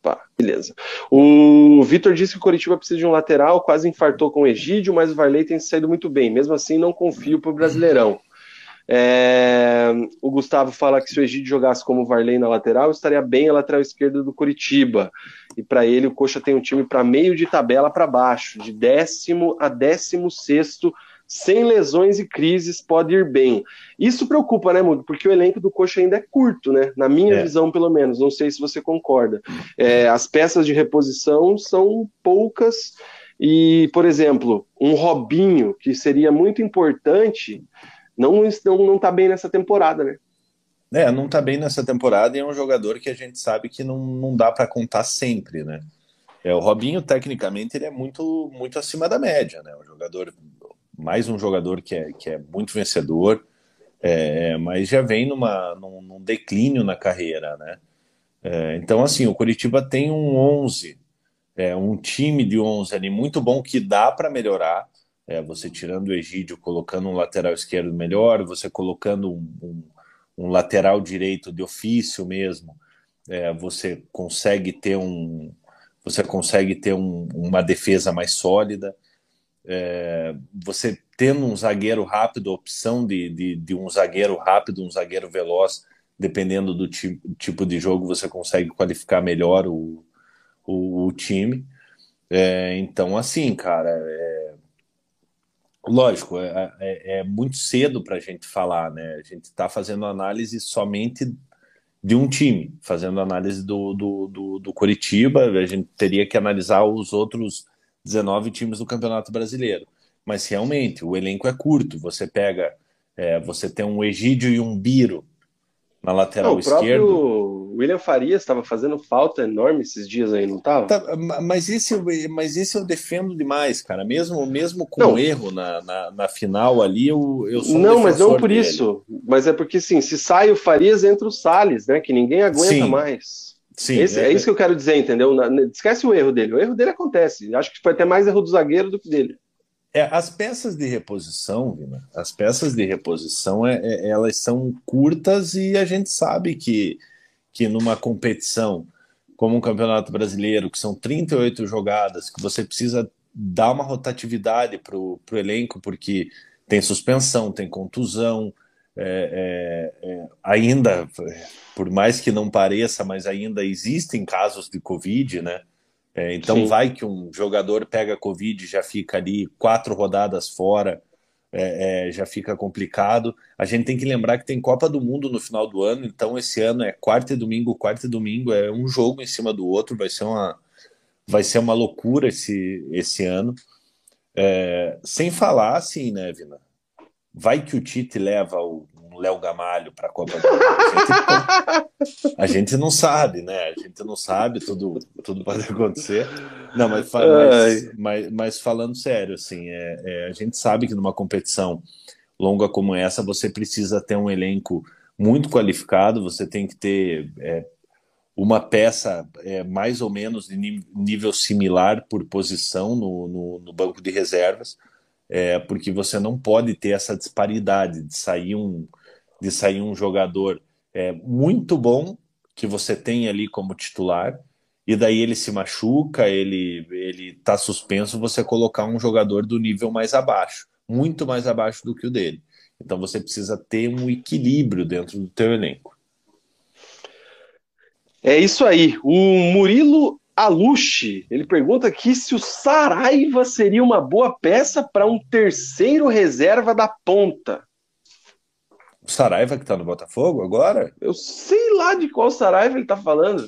pá, Beleza. O Vitor disse que o Coritiba precisa de um lateral, quase infartou com o Egídio, mas o Varley tem saído muito bem. Mesmo assim, não confio pro Brasileirão. É, o Gustavo fala que se o Egídio jogasse como o Varley na lateral, estaria bem a lateral esquerda do Curitiba. E para ele, o Coxa tem um time para meio de tabela para baixo, de décimo a décimo sexto, sem lesões e crises, pode ir bem. Isso preocupa, né, Mudo? Porque o elenco do Coxa ainda é curto, né? Na minha é. visão, pelo menos. Não sei se você concorda. É, as peças de reposição são poucas. E, por exemplo, um Robinho, que seria muito importante não não não está bem nessa temporada, né? É, não está bem nessa temporada e é um jogador que a gente sabe que não, não dá para contar sempre, né? É, o Robinho, tecnicamente, ele é muito, muito acima da média, né? Um jogador, mais um jogador que é, que é muito vencedor, é, mas já vem numa, num, num, declínio na carreira, né? É, então, assim, o Curitiba tem um 11, é, um time de 11 ali muito bom que dá para melhorar, é, você tirando o Egídio, colocando um lateral esquerdo melhor, você colocando um, um, um lateral direito de ofício mesmo, é, você consegue ter um você consegue ter um, uma defesa mais sólida. É, você tendo um zagueiro rápido, a opção de, de, de, um zagueiro rápido, um zagueiro veloz, dependendo do tipo de jogo, você consegue qualificar melhor o, o, o time. É, então, assim, cara, é, Lógico, é, é, é muito cedo para a gente falar, né? A gente está fazendo análise somente de um time, fazendo análise do, do, do, do Curitiba, a gente teria que analisar os outros 19 times do Campeonato Brasileiro. Mas realmente, o elenco é curto. Você pega, é, você tem um Egídio e um Biro na lateral não, esquerda. O William Farias estava fazendo falta enorme esses dias aí, não estava? Tá, mas, esse, mas esse eu defendo demais, cara. Mesmo, mesmo com não. erro na, na, na, final ali, eu, eu sou Não, um mas não por dele. isso. Mas é porque, sim, se sai o Farias, entra o Salles, né? Que ninguém aguenta sim. mais. Sim, Esse, é, é, isso que eu quero dizer, entendeu? Esquece o erro dele. O erro dele acontece. Acho que foi até mais erro do zagueiro do que dele. É, as peças de reposição, as peças de reposição, é, é, elas são curtas e a gente sabe que, que numa competição como um campeonato brasileiro, que são 38 jogadas, que você precisa dar uma rotatividade para o elenco, porque tem suspensão, tem contusão, é, é, é, ainda, por mais que não pareça, mas ainda existem casos de Covid, né? É, então Sim. vai que um jogador pega Covid já fica ali quatro rodadas fora, é, é, já fica complicado. A gente tem que lembrar que tem Copa do Mundo no final do ano, então esse ano é quarta e domingo, quarta e domingo, é um jogo em cima do outro, vai ser uma, vai ser uma loucura esse, esse ano. É, sem falar assim, né, Vina? Vai que o Tite leva o Léo Gamalho para a Copa do Mundo. A gente, não sabe, né? A gente não sabe, tudo, tudo pode acontecer. Não, mas, mas, mas, mas falando sério, assim, é, é, a gente sabe que numa competição longa como essa, você precisa ter um elenco muito qualificado, você tem que ter é, uma peça é, mais ou menos de nível similar por posição no, no, no banco de reservas, é, porque você não pode ter essa disparidade de sair um, de sair um jogador é, muito bom que você tem ali como titular e daí ele se machuca, ele ele está suspenso, você colocar um jogador do nível mais abaixo, muito mais abaixo do que o dele. Então você precisa ter um equilíbrio dentro do teu elenco. É isso aí. O Murilo Aluche, ele pergunta aqui se o Saraiva seria uma boa peça para um terceiro reserva da ponta. O Saraiva que está no Botafogo agora? Eu sei lá de qual Saraiva ele está falando.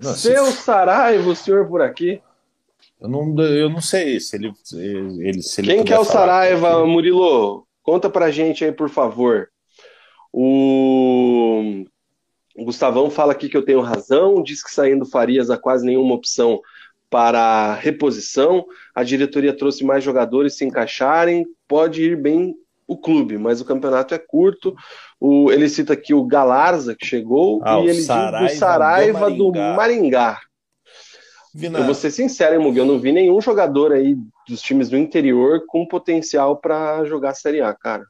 Não, Seu se... Saraiva, o senhor por aqui. Eu não, eu não sei se ele. ele se ele Quem que é o Saraiva, Murilo? Conta pra gente aí, por favor. O... o Gustavão fala aqui que eu tenho razão, diz que saindo Farias há quase nenhuma opção para reposição. A diretoria trouxe mais jogadores se encaixarem, pode ir bem o clube, mas o campeonato é curto. O, ele cita aqui o Galarza, que chegou, ah, e ele Saraiva diz do Saraiva do Maringá. Do Maringá. Eu vou ser sincero, hein, Mugi, eu não vi nenhum jogador aí dos times do interior com potencial para jogar a Série A, cara.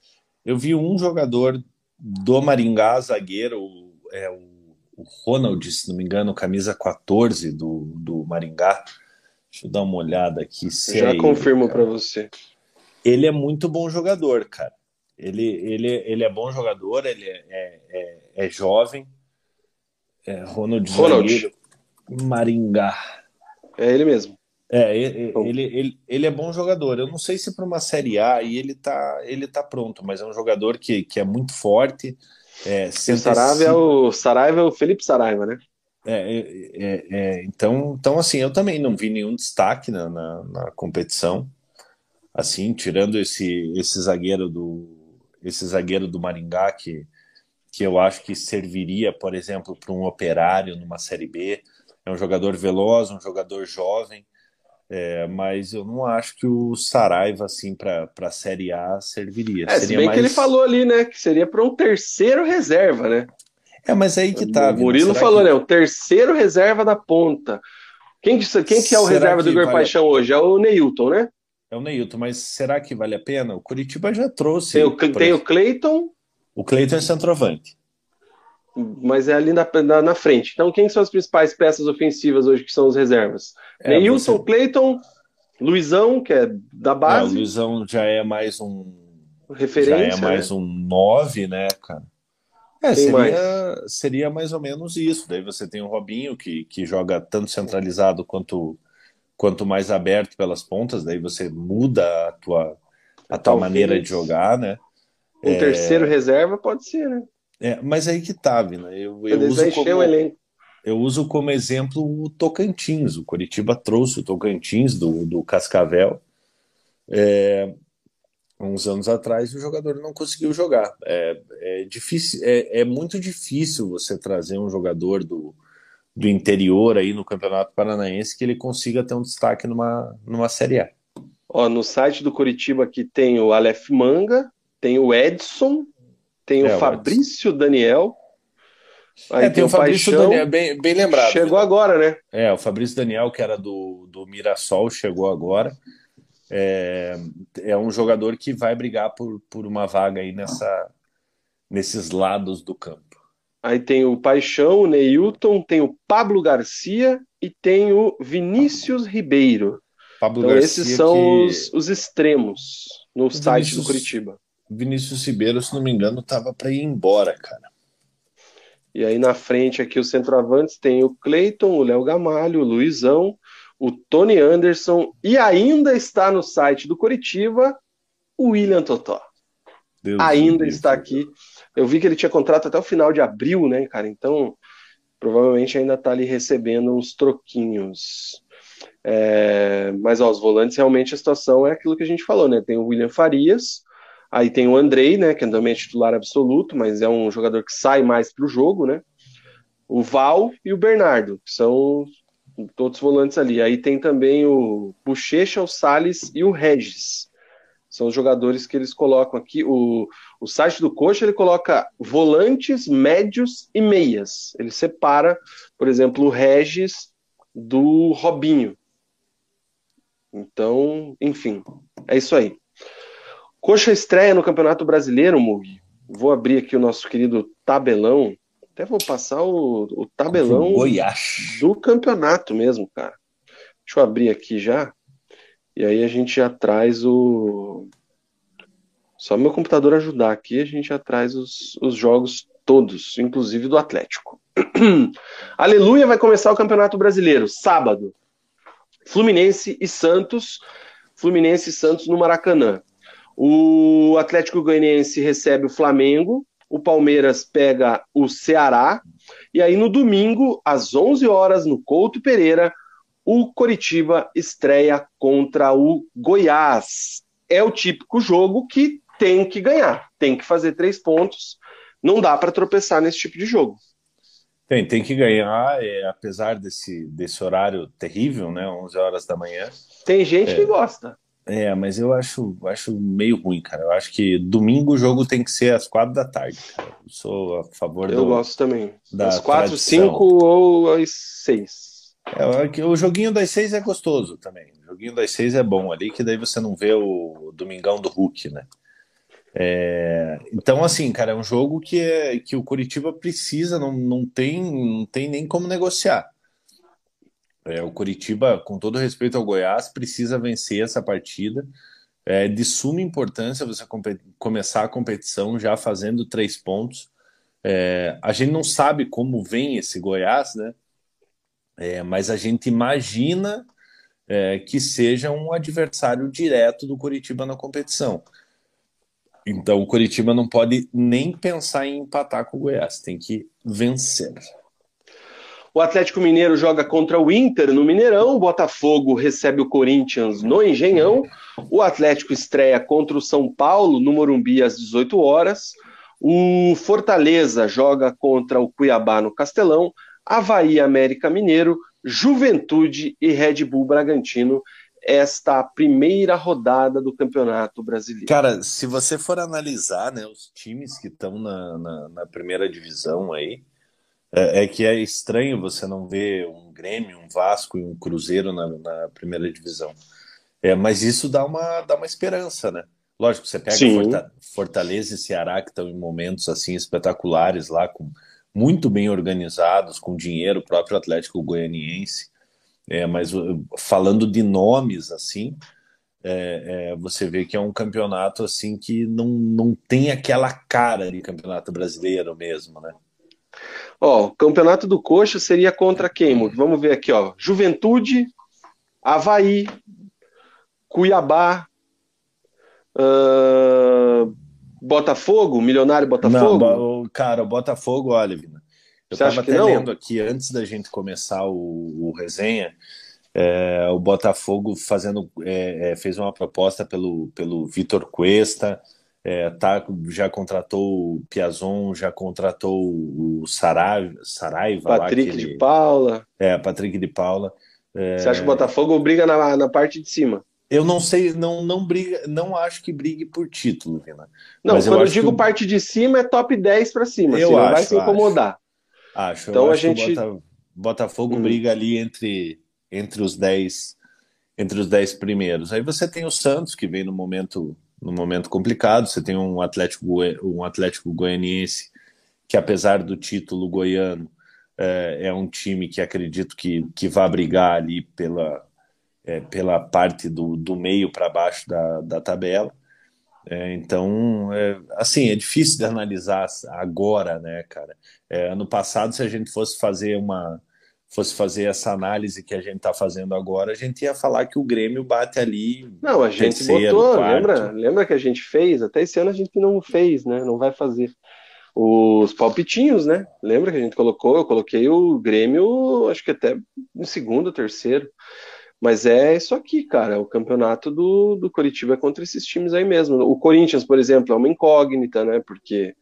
Eu vi um jogador do Maringá, zagueiro, é, o, o Ronald, se não me engano, camisa 14 do, do Maringá. Deixa eu dar uma olhada aqui. Já é confirmo para você ele é muito bom jogador, cara. Ele, ele, ele é bom jogador, ele é, é, é, é jovem. É Ronald, Ronald. Maringá. É ele mesmo. É, ele, ele, ele, ele, é bom jogador. Eu não sei se para uma Série A e ele tá, ele tá pronto, mas é um jogador que, que é muito forte. É, o Saraiva é o, Saraiva é o Felipe Saraiva, né? É, é, é, então, então, assim, eu também não vi nenhum destaque na, na, na competição assim, tirando esse esse zagueiro do esse zagueiro do Maringá que que eu acho que serviria, por exemplo, para um operário numa Série B. É um jogador veloz, um jogador jovem, é, mas eu não acho que o Saraiva, assim, para a Série A serviria. É, se bem mais... que ele falou ali, né, que seria para um terceiro reserva, né? É, mas aí que tá. O Murilo falou, que... né, o terceiro reserva da ponta. Quem, quem que é o reserva do Igor vale... Paixão hoje? É o Neilton, né? É o Neilton, mas será que vale a pena? O Curitiba já trouxe. Tem o, tem o Cleiton. O Cleiton é centroavante. Mas é ali na, na, na, frente. Então, quem são as principais peças ofensivas hoje que são os reservas? É, Neilton, você... Cleiton, Luizão, que é da base. É, o Luizão já é mais um. Referência. Já é mais né? um 9, né, cara? É, seria mais? seria mais ou menos isso. Daí você tem o Robinho, que, que joga tanto centralizado quanto quanto mais aberto pelas pontas, daí você muda a tua, a tua maneira de jogar, né? Um é... terceiro reserva pode ser, né? É, mas aí que tá, né? Eu, eu uso como, eu uso como exemplo o Tocantins. O Curitiba trouxe o Tocantins do, do Cascavel. É, uns anos atrás o jogador não conseguiu jogar. É, é difícil, é, é muito difícil você trazer um jogador do, do interior aí no Campeonato Paranaense que ele consiga ter um destaque numa, numa Série A. Ó, no site do Curitiba aqui tem o Aleph Manga, tem o Edson, tem é, o Fabrício o Daniel. Aí é, tem, tem o Fabrício Paixão, Daniel, bem, bem lembrado. Chegou agora, né? É, o Fabrício Daniel, que era do, do Mirassol, chegou agora. É, é um jogador que vai brigar por, por uma vaga aí nessa, nesses lados do campo. Aí tem o Paixão, o Neilton, tem o Pablo Garcia e tem o Vinícius Ribeiro. Pablo então, Garcia esses são que... os, os extremos no Vinícius, site do Curitiba. Vinícius Ribeiro, se não me engano, estava para ir embora, cara. E aí na frente aqui os centroavantes tem o Cleiton, o Léo Gamalho, o Luizão, o Tony Anderson e ainda está no site do Curitiba o William Totó. Deus ainda Deus está Deus. aqui eu vi que ele tinha contrato até o final de abril, né, cara? Então, provavelmente ainda tá ali recebendo uns troquinhos. É, mas ó, os volantes realmente a situação é aquilo que a gente falou, né? Tem o William Farias, aí tem o Andrei, né? Que também é titular absoluto, mas é um jogador que sai mais para o jogo, né? O Val e o Bernardo, que são todos volantes ali. Aí tem também o Bochecha, o Salles e o Regis. São os jogadores que eles colocam aqui. O, o site do Coxa ele coloca volantes, médios e meias. Ele separa, por exemplo, o Regis do Robinho. Então, enfim, é isso aí. Coxa estreia no Campeonato Brasileiro, Mug. Vou abrir aqui o nosso querido tabelão. Até vou passar o, o tabelão do campeonato mesmo, cara. Deixa eu abrir aqui já. E aí a gente já traz o. Só meu computador ajudar aqui, a gente já traz os, os jogos todos, inclusive do Atlético. Aleluia vai começar o Campeonato Brasileiro, sábado. Fluminense e Santos. Fluminense e Santos no Maracanã. O Atlético Goianiense recebe o Flamengo, o Palmeiras pega o Ceará, e aí no domingo, às 11 horas, no Couto Pereira, o Coritiba estreia contra o Goiás. É o típico jogo que tem que ganhar, tem que fazer três pontos, não dá para tropeçar nesse tipo de jogo. Tem, tem que ganhar, é, apesar desse, desse horário terrível, né, 11 horas da manhã. Tem gente é, que gosta. É, mas eu acho, acho meio ruim, cara. Eu acho que domingo o jogo tem que ser às quatro da tarde, cara. Eu sou a favor Eu do, gosto também. Das quatro, cinco ou às seis. É, o joguinho das seis é gostoso também. O joguinho das seis é bom ali, que daí você não vê o domingão do Hulk, né? É, então, assim, cara, é um jogo que, é, que o Curitiba precisa, não, não, tem, não tem nem como negociar. É, o Curitiba, com todo respeito ao Goiás, precisa vencer essa partida. É de suma importância você começar a competição já fazendo três pontos. É, a gente não sabe como vem esse Goiás, né? É, mas a gente imagina é, que seja um adversário direto do Curitiba na competição. Então o Curitiba não pode nem pensar em empatar com o Goiás, tem que vencer. O Atlético Mineiro joga contra o Inter no Mineirão, o Botafogo recebe o Corinthians no Engenhão, o Atlético estreia contra o São Paulo no Morumbi às 18 horas, o Fortaleza joga contra o Cuiabá no Castelão, Havaí América Mineiro, Juventude e Red Bull Bragantino esta primeira rodada do Campeonato Brasileiro. Cara, se você for analisar né, os times que estão na, na, na, primeira divisão aí, é, é, que é estranho você não ver um Grêmio, um Vasco e um Cruzeiro na, na primeira divisão. É, mas isso dá uma, dá uma esperança, né? Lógico, você pega Forta, Fortaleza e Ceará, que estão em momentos assim espetaculares lá, com muito bem organizados, com dinheiro, próprio Atlético Goianiense. É, mas falando de nomes assim, é, é, você vê que é um campeonato assim que não, não tem aquela cara de campeonato brasileiro mesmo, né? Ó, o campeonato do Coxa seria contra quem? Vamos ver aqui, ó. Juventude, Havaí, Cuiabá, uh, Botafogo, Milionário Botafogo? Não, cara, o Botafogo, olha, Vina. Eu estava até não? lendo aqui antes da gente começar o, o resenha. É, o Botafogo fazendo é, é, fez uma proposta pelo, pelo Vitor Cuesta, é, tá, já contratou o Piazon, já contratou o Saraiva, Saraiva Patrick lá, de Paula. É, Patrick de Paula. É... Você acha que o Botafogo briga na, na parte de cima? Eu não sei, não, não briga, não acho que brigue por título, Vina. Não, quando eu, eu digo que... parte de cima é top 10 para cima, eu assim, acho, não vai se incomodar. Acho, acho então a gente Bota, Botafogo hum. briga ali entre entre os 10 entre os 10 primeiros. Aí você tem o Santos que vem no momento no momento complicado. Você tem um Atlético, um Atlético Goianiense que, apesar do título goiano, é, é um time que acredito que, que vai brigar ali pela, é, pela parte do, do meio para baixo da, da tabela. É, então, é, assim, é difícil de analisar agora, né, cara? É, ano passado, se a gente fosse fazer uma, fosse fazer essa análise que a gente está fazendo agora, a gente ia falar que o Grêmio bate ali. Não, a gente terceiro, botou, quarto. lembra? Lembra que a gente fez? Até esse ano a gente não fez, né? Não vai fazer. Os palpitinhos, né? Lembra que a gente colocou? Eu coloquei o Grêmio, acho que até em segundo, terceiro. Mas é isso aqui, cara. O campeonato do, do Coritiba é contra esses times aí mesmo. O Corinthians, por exemplo, é uma incógnita, né? Porque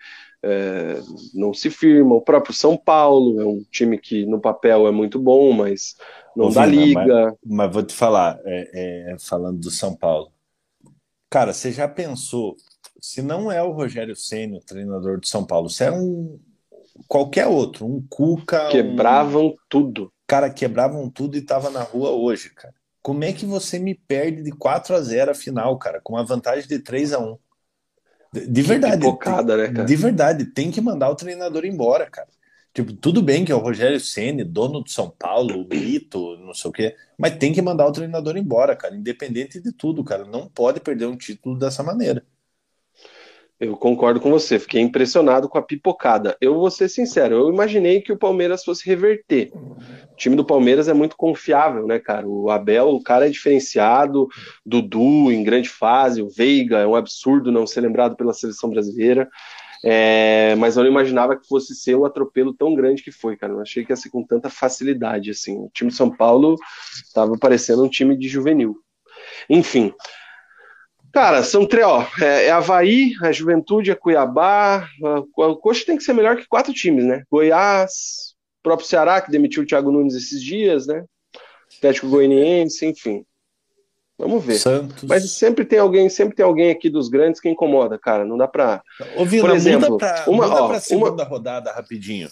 é, não se firma. O próprio São Paulo é um time que no papel é muito bom, mas não dá liga. Mas, mas, vou te falar, é, é, falando do São Paulo. Cara, você já pensou, se não é o Rogério Senna, o treinador do São Paulo, se é um qualquer outro, um Cuca. Quebravam um... tudo. Cara, quebravam tudo e tava na rua hoje, cara. Como é que você me perde de 4 a 0 a final, cara, com uma vantagem de 3 a 1 De, de verdade. Pipocada, tem, né, cara? De verdade, tem que mandar o treinador embora, cara. Tipo, tudo bem que é o Rogério Ceni, dono do São Paulo, o mito, não sei o quê, mas tem que mandar o treinador embora, cara, independente de tudo, cara. Não pode perder um título dessa maneira. Eu concordo com você, fiquei impressionado com a pipocada. Eu vou ser sincero, eu imaginei que o Palmeiras fosse reverter. O time do Palmeiras é muito confiável, né, cara? O Abel, o cara é diferenciado, Dudu em grande fase, o Veiga, é um absurdo não ser lembrado pela seleção brasileira. É, mas eu não imaginava que fosse ser um atropelo tão grande que foi, cara. Eu achei que ia ser com tanta facilidade, assim. O time de São Paulo estava parecendo um time de juvenil. Enfim, Cara, são três, ó. É, é Havaí, a Juventude, a Cuiabá. O Coxa tem que ser melhor que quatro times, né? Goiás, próprio Ceará, que demitiu o Thiago Nunes esses dias, né? Atlético Goianiense, enfim. Vamos ver. Santos. Mas sempre tem alguém, sempre tem alguém aqui dos grandes que incomoda, cara. Não dá pra. Ô, Vila, Por exemplo, pra, uma, ó, pra segunda uma... rodada rapidinho.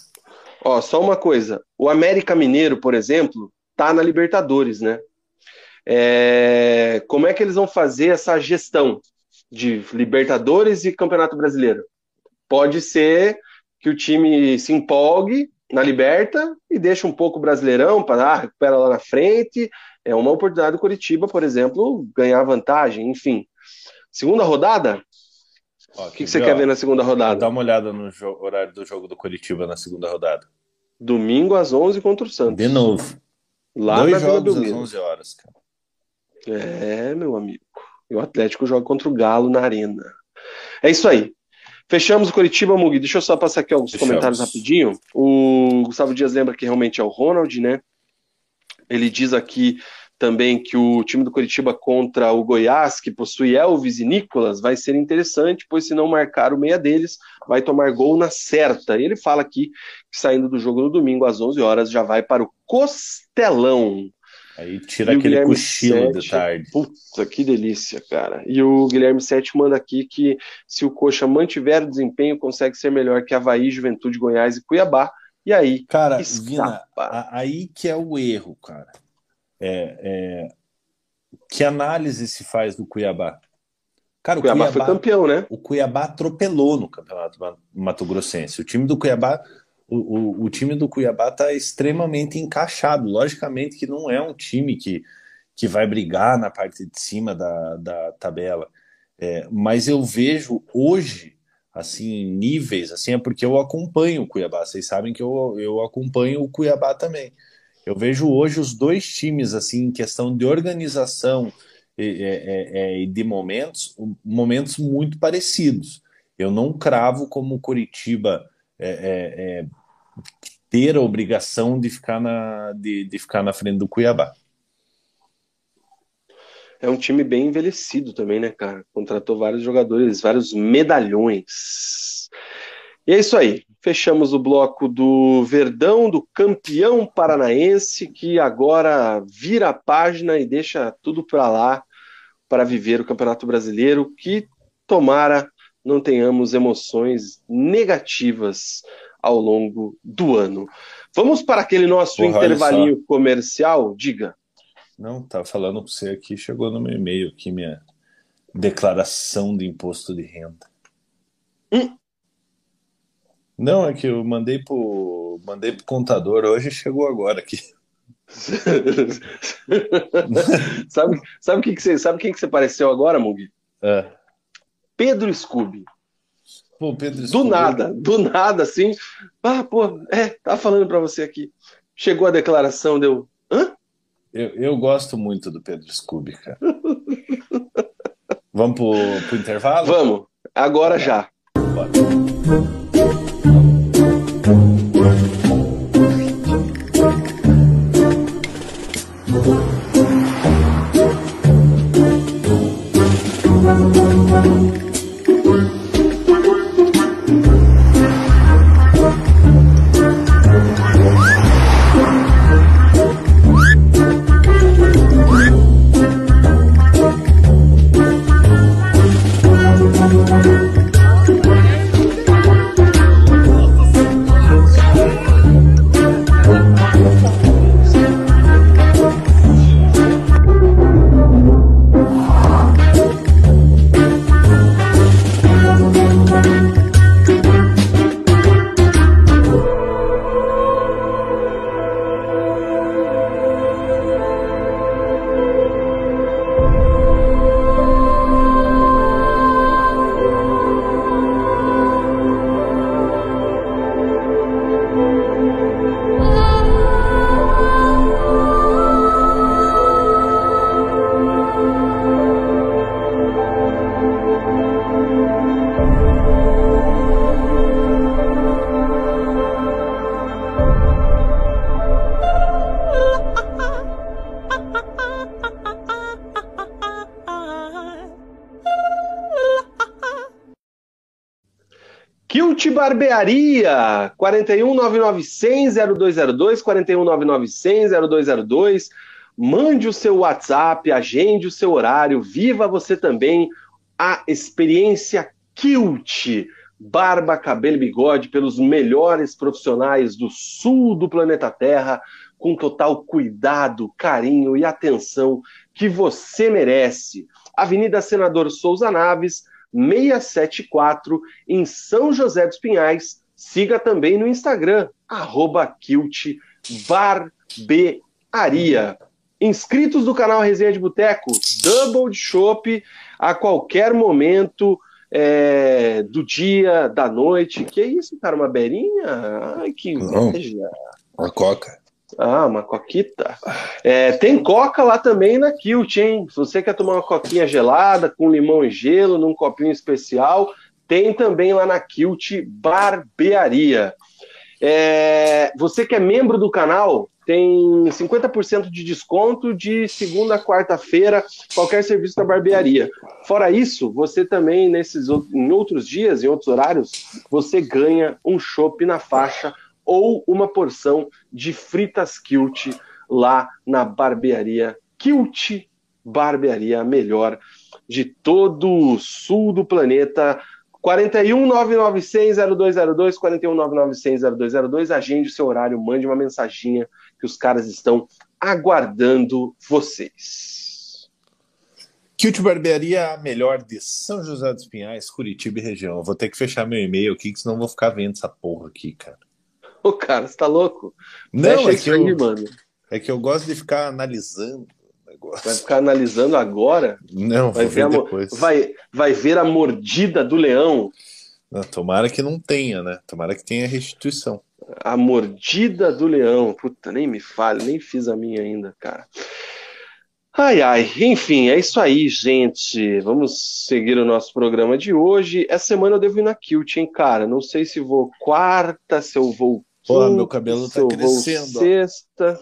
Ó, só uma coisa. O América Mineiro, por exemplo, tá na Libertadores, né? É, como é que eles vão fazer essa gestão de Libertadores e Campeonato Brasileiro? Pode ser que o time se empolgue na Liberta e deixe um pouco o Brasileirão para ah, recupera lá na frente. É uma oportunidade do Curitiba, por exemplo, ganhar vantagem, enfim. Segunda rodada? O que, que, você quer ver na segunda rodada? Dá uma olhada no horário do jogo do Curitiba na segunda rodada. Domingo às 11 contra o Santos. De novo. Lá Dois na jogos às 11 horas, cara. É, meu amigo. E o Atlético joga contra o Galo na Arena. É isso aí. Fechamos o Curitiba, Mugi. Deixa eu só passar aqui alguns Fechamos. comentários rapidinho. O Gustavo Dias lembra que realmente é o Ronald, né? Ele diz aqui também que o time do Curitiba contra o Goiás, que possui Elvis e Nicolas, vai ser interessante, pois se não marcar o meia deles, vai tomar gol na certa. E ele fala aqui que saindo do jogo no domingo às 11 horas já vai para o Costelão. Aí tira e aquele cochilo de tarde. Puta, que delícia, cara. E o Guilherme Sete manda aqui que se o Coxa mantiver o desempenho, consegue ser melhor que Havaí, Juventude, Goiás e Cuiabá. E aí, cara, Vina, aí que é o erro, cara. É, é, que análise se faz do Cuiabá? Cara, o Cuiabá, Cuiabá foi campeão, né? O Cuiabá atropelou no Campeonato Mato Grossense. O time do Cuiabá o, o, time do Cuiabá está extremamente encaixado. Logicamente que não é um time que, que vai brigar na parte de cima da, da tabela. É, mas eu vejo hoje, assim, níveis, assim, é porque eu acompanho o Cuiabá. Vocês sabem que eu, eu acompanho o Cuiabá também. Eu vejo hoje os dois times, assim, em questão de organização e de momentos, momentos muito parecidos. Eu não cravo como o Curitiba é, é, é ter a obrigação de ficar na, de, de ficar na frente do Cuiabá. É um time bem envelhecido também, né, cara? Contratou vários jogadores, vários medalhões. E é isso aí. Fechamos o bloco do Verdão, do campeão paranaense, que agora vira a página e deixa tudo para lá para viver o Campeonato Brasileiro, que tomara não tenhamos emoções negativas ao longo do ano. Vamos para aquele nosso Porra, intervalinho comercial? Diga. Não, tá falando para você aqui, chegou no meu e-mail aqui minha declaração de imposto de renda. Hum? Não, é que eu mandei pro mandei pro contador hoje chegou agora aqui. sabe, sabe que que você sabe quem que você pareceu agora, Mugi? É. Pedro Scooby. Pô, Pedro do nada, do nada, assim. Ah, pô, é, tá falando para você aqui. Chegou a declaração, deu. Hã? Eu, eu gosto muito do Pedro Scooby, cara. Vamos pro, pro intervalo? Vamos, agora já. Bora. Barbearia, 41991000202, 41991000202. Mande o seu WhatsApp, agende o seu horário, viva você também a experiência Kilt. Barba, cabelo e bigode pelos melhores profissionais do sul do planeta Terra, com total cuidado, carinho e atenção que você merece. Avenida Senador Souza Naves, 674, em São José dos Pinhais. Siga também no Instagram, arroba Kilt Barbearia. Inscritos do canal Resenha de Boteco, Double de Chopp a qualquer momento é, do dia, da noite. Que isso, cara? Uma berinha? Ai, que inveja. Uma coca. Ah, uma coquita. É, tem coca lá também na Kilt, hein? Se você quer tomar uma coquinha gelada, com limão e gelo, num copinho especial, tem também lá na Kilt Barbearia. É, você que é membro do canal, tem 50% de desconto de segunda a quarta-feira, qualquer serviço da barbearia. Fora isso, você também, nesses em outros dias, em outros horários, você ganha um chopp na faixa ou uma porção de fritas Kilt lá na barbearia Kilt Barbearia, melhor de todo o sul do planeta. 41 996 0202 41 996 0202 agende o seu horário, mande uma mensaginha que os caras estão aguardando vocês. Kilt Barbearia, melhor de São José dos Pinhais, Curitiba e região. Eu vou ter que fechar meu e-mail aqui, que senão vou ficar vendo essa porra aqui, cara. Ô, cara, você tá louco? Não, é que, eu, aí, mano. é que eu gosto de ficar analisando negócio. Vai ficar analisando agora? Não, vai ver, depois. Vai, vai ver a mordida do leão. Não, tomara que não tenha, né? Tomara que tenha restituição. A mordida do leão. Puta, nem me fale, nem fiz a minha ainda, cara. Ai, ai, enfim, é isso aí, gente. Vamos seguir o nosso programa de hoje. Essa semana eu devo ir na Kilt, hein, cara? Não sei se vou quarta, se eu vou Porra, meu cabelo tá crescendo. Sexta.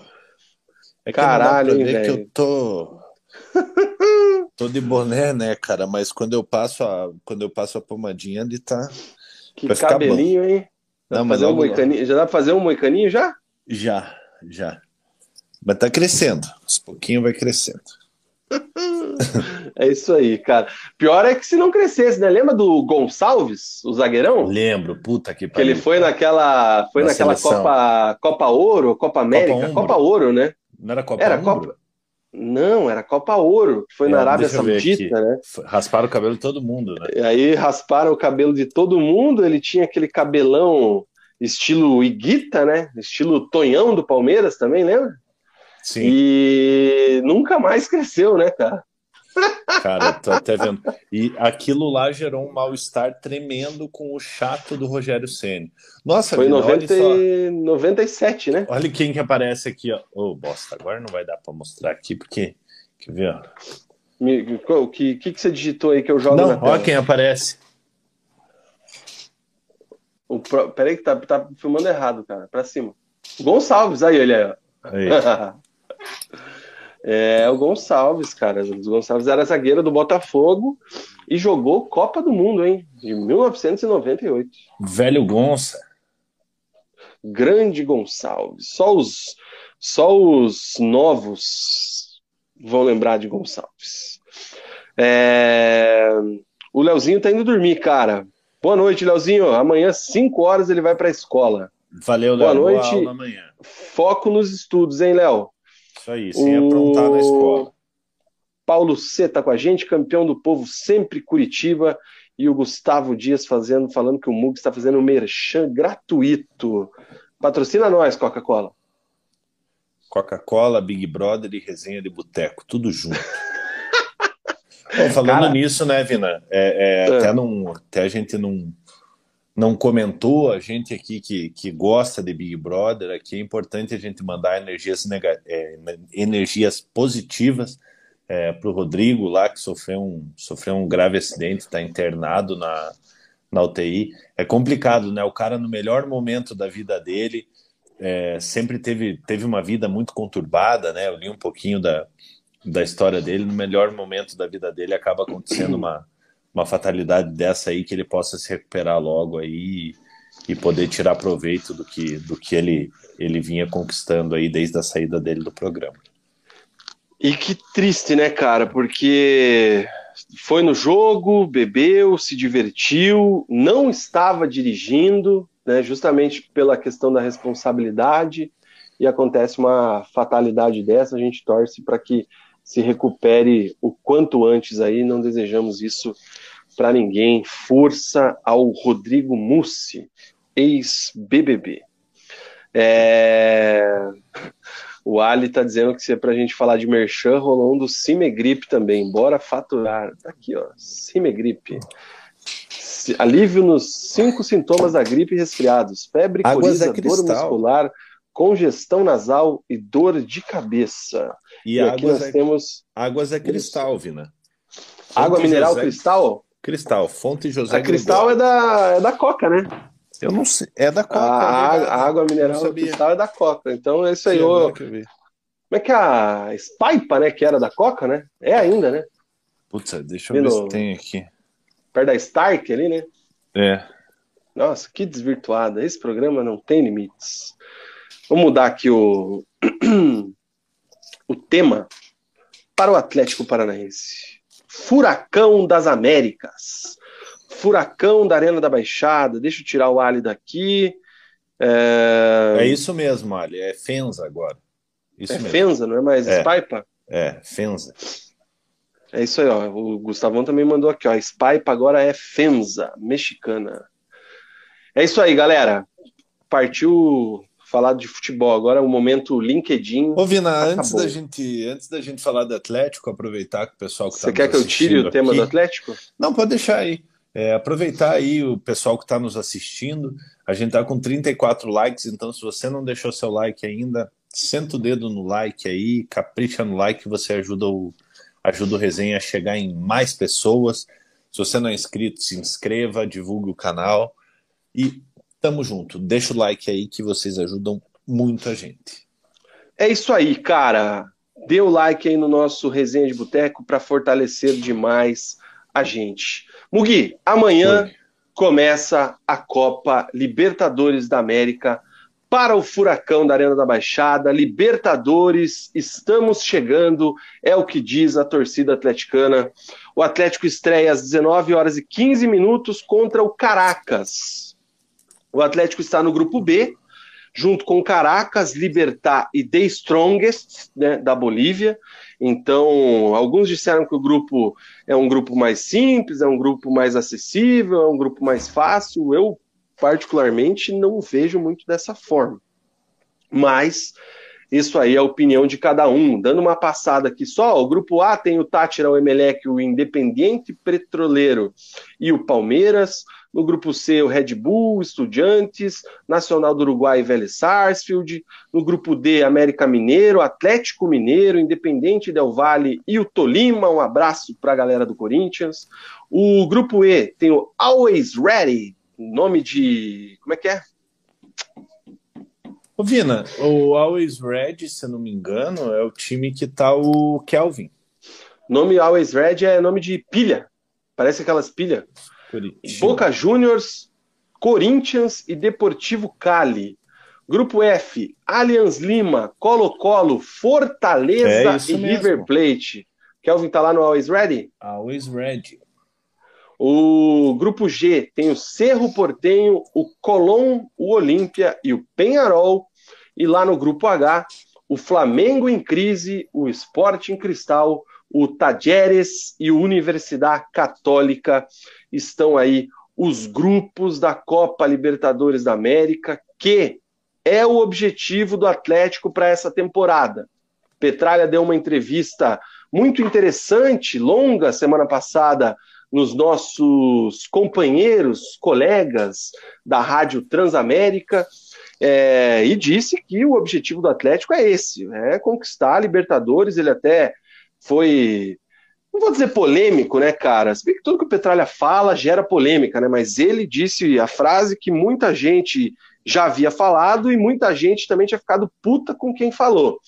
É que Caralho, hein, velho. que eu tô. tô de boné, né, cara? Mas quando eu passo a, quando eu passo a pomadinha, ele tá. Que cabelinho, hein? Dá não, fazer um moicaninho... Já dá pra fazer um moicaninho já? Já, já. Mas tá crescendo. Aos pouquinho vai crescendo. é isso aí, cara. Pior é que se não crescesse, né? Lembra do Gonçalves, o zagueirão? Lembro, puta que pariu. Que ele foi naquela, foi Na naquela Copa, Copa Ouro, Copa América, Copa, Copa Ouro, né? Não era Copa Era Copa. Não, era Copa Ouro, que foi é, na Arábia Saudita, né? Rasparam o cabelo de todo mundo, né? E aí rasparam o cabelo de todo mundo, ele tinha aquele cabelão estilo Iguita, né? Estilo Tonhão do Palmeiras também, lembra? Sim. E nunca mais cresceu, né, cara? Cara, tô até vendo. E aquilo lá gerou um mal-estar tremendo com o chato do Rogério Ceni. Nossa, foi em 90... 97, né? Olha quem que aparece aqui, ó. Ô, oh, bosta, agora não vai dar para mostrar aqui, porque. Quer ver, ó? O que, que, que você digitou aí que eu jogo não, na tela? Olha quem aparece. O pro... Peraí que tá, tá filmando errado, cara. Pra cima. Gonçalves, aí, olha aí. aí. É o Gonçalves, cara. O Gonçalves era zagueiro do Botafogo e jogou Copa do Mundo, hein? De 1998. Velho Gonça. Grande Gonçalves. Só os, só os novos vão lembrar de Gonçalves. É... O Leozinho tá indo dormir, cara. Boa noite, Leozinho. Amanhã, 5 horas, ele vai para a escola. Valeu, Léo. Boa noite. Foco nos estudos, hein, Léo? Isso aí, sem o... aprontar na escola. Paulo C tá com a gente, campeão do povo, sempre Curitiba. E o Gustavo Dias fazendo, falando que o Mug está fazendo um merchan gratuito. Patrocina nós, Coca-Cola. Coca-Cola, Big Brother e resenha de boteco, tudo junto. Bom, falando Cara... nisso, né, Vina? É, é, é. Até, não, até a gente não, não comentou, a gente aqui que, que gosta de Big Brother, aqui é importante a gente mandar energias, é, energias positivas é, para o Rodrigo lá, que sofreu um, sofreu um grave acidente, está internado na, na UTI. É complicado, né? O cara, no melhor momento da vida dele, é, sempre teve, teve uma vida muito conturbada, né? Eu li um pouquinho da, da história dele. No melhor momento da vida dele, acaba acontecendo uma uma fatalidade dessa aí que ele possa se recuperar logo aí e poder tirar proveito do que, do que ele, ele vinha conquistando aí desde a saída dele do programa. E que triste, né, cara? Porque foi no jogo, bebeu, se divertiu, não estava dirigindo, né, justamente pela questão da responsabilidade, e acontece uma fatalidade dessa, a gente torce para que se recupere o quanto antes aí, não desejamos isso para ninguém. Força ao Rodrigo Mussi, ex-BBB. É... O Ali está dizendo que se é para a gente falar de merchan, rolou um do Cimegripe também. Bora faturar. Tá aqui, ó. Cimegripe. Alívio nos cinco sintomas da gripe e resfriados: febre, coriza, dor muscular, congestão nasal e dor de cabeça. E, e aqui nós é... temos. Águas é cristal, Vina. Água mineral cristal? Cristal, fonte José A cristal é da, é da Coca, né? Eu não sei. É da Coca. A, é a água mineral cristal é da Coca. Então é isso aí. Ô... Como é que é a Spaipa, né? Que era da Coca, né? É ainda, né? Putz, deixa eu ver no... se tem aqui. Perto da Stark ali, né? É. Nossa, que desvirtuada. Esse programa não tem limites. Vou mudar aqui o, o tema para o Atlético Paranaense. Furacão das Américas. Furacão da Arena da Baixada. Deixa eu tirar o Ali daqui. É, é isso mesmo, Ali. É Fenza agora. Isso é mesmo. Fenza, não é mais é. Spaipa? É, Fenza. É isso aí, ó. O Gustavão também mandou aqui, ó. Spaipa agora é Fenza, mexicana. É isso aí, galera. Partiu falar de futebol. Agora é o momento LinkedIn. Ô, Vina, antes da, gente, antes da gente falar do Atlético, aproveitar que o pessoal que está Você quer que eu tire o tema do Atlético? Não, pode deixar aí. É, aproveitar aí o pessoal que está nos assistindo. A gente está com 34 likes, então se você não deixou seu like ainda, senta o dedo no like aí, capricha no like, você ajuda o, ajuda o resenha a chegar em mais pessoas. Se você não é inscrito, se inscreva, divulgue o canal e tamo junto. Deixa o like aí que vocês ajudam muito a gente. É isso aí, cara. Dê o like aí no nosso resenha de boteco para fortalecer demais a gente. Mugi, amanhã Oi. começa a Copa Libertadores da América para o Furacão da Arena da Baixada. Libertadores, estamos chegando, é o que diz a torcida atleticana. O Atlético estreia às 19 horas e 15 minutos contra o Caracas. O Atlético está no grupo B, junto com Caracas, Libertar e The Strongest, né, da Bolívia. Então, alguns disseram que o grupo é um grupo mais simples, é um grupo mais acessível, é um grupo mais fácil. Eu, particularmente, não vejo muito dessa forma. Mas isso aí é a opinião de cada um. Dando uma passada aqui só, o grupo A tem o Tátira, o Emelec, o Independiente Petroleiro e o Palmeiras. No grupo C, o Red Bull, Estudiantes, Nacional do Uruguai e Vélez Sarsfield. No grupo D, América Mineiro, Atlético Mineiro, Independente Del Valle e o Tolima. Um abraço para a galera do Corinthians. O grupo E tem o Always Ready, nome de. Como é que é? Ô, Vina, o Always Red, se eu não me engano, é o time que tá o Kelvin. Nome Always Red é nome de pilha. Parece aquelas pilhas. Boca Juniors, Corinthians e Deportivo Cali. Grupo F, Allianz Lima, Colo-Colo, Fortaleza é e mesmo. River Plate. Kelvin tá lá no Always Ready? Always Ready. O grupo G tem o Cerro Portenho, o Colón, o Olímpia e o Penharol. E lá no grupo H, o Flamengo em crise, o Esporte em Cristal, o Tajeres e o Universidade Católica estão aí os grupos da Copa Libertadores da América, que é o objetivo do Atlético para essa temporada. Petralha deu uma entrevista muito interessante, longa, semana passada, nos nossos companheiros, colegas da Rádio Transamérica, é, e disse que o objetivo do Atlético é esse, é conquistar a Libertadores. Ele até foi, não vou dizer polêmico, né, cara? Se bem que tudo que o Petralha fala gera polêmica, né? Mas ele disse a frase que muita gente já havia falado e muita gente também tinha ficado puta com quem falou,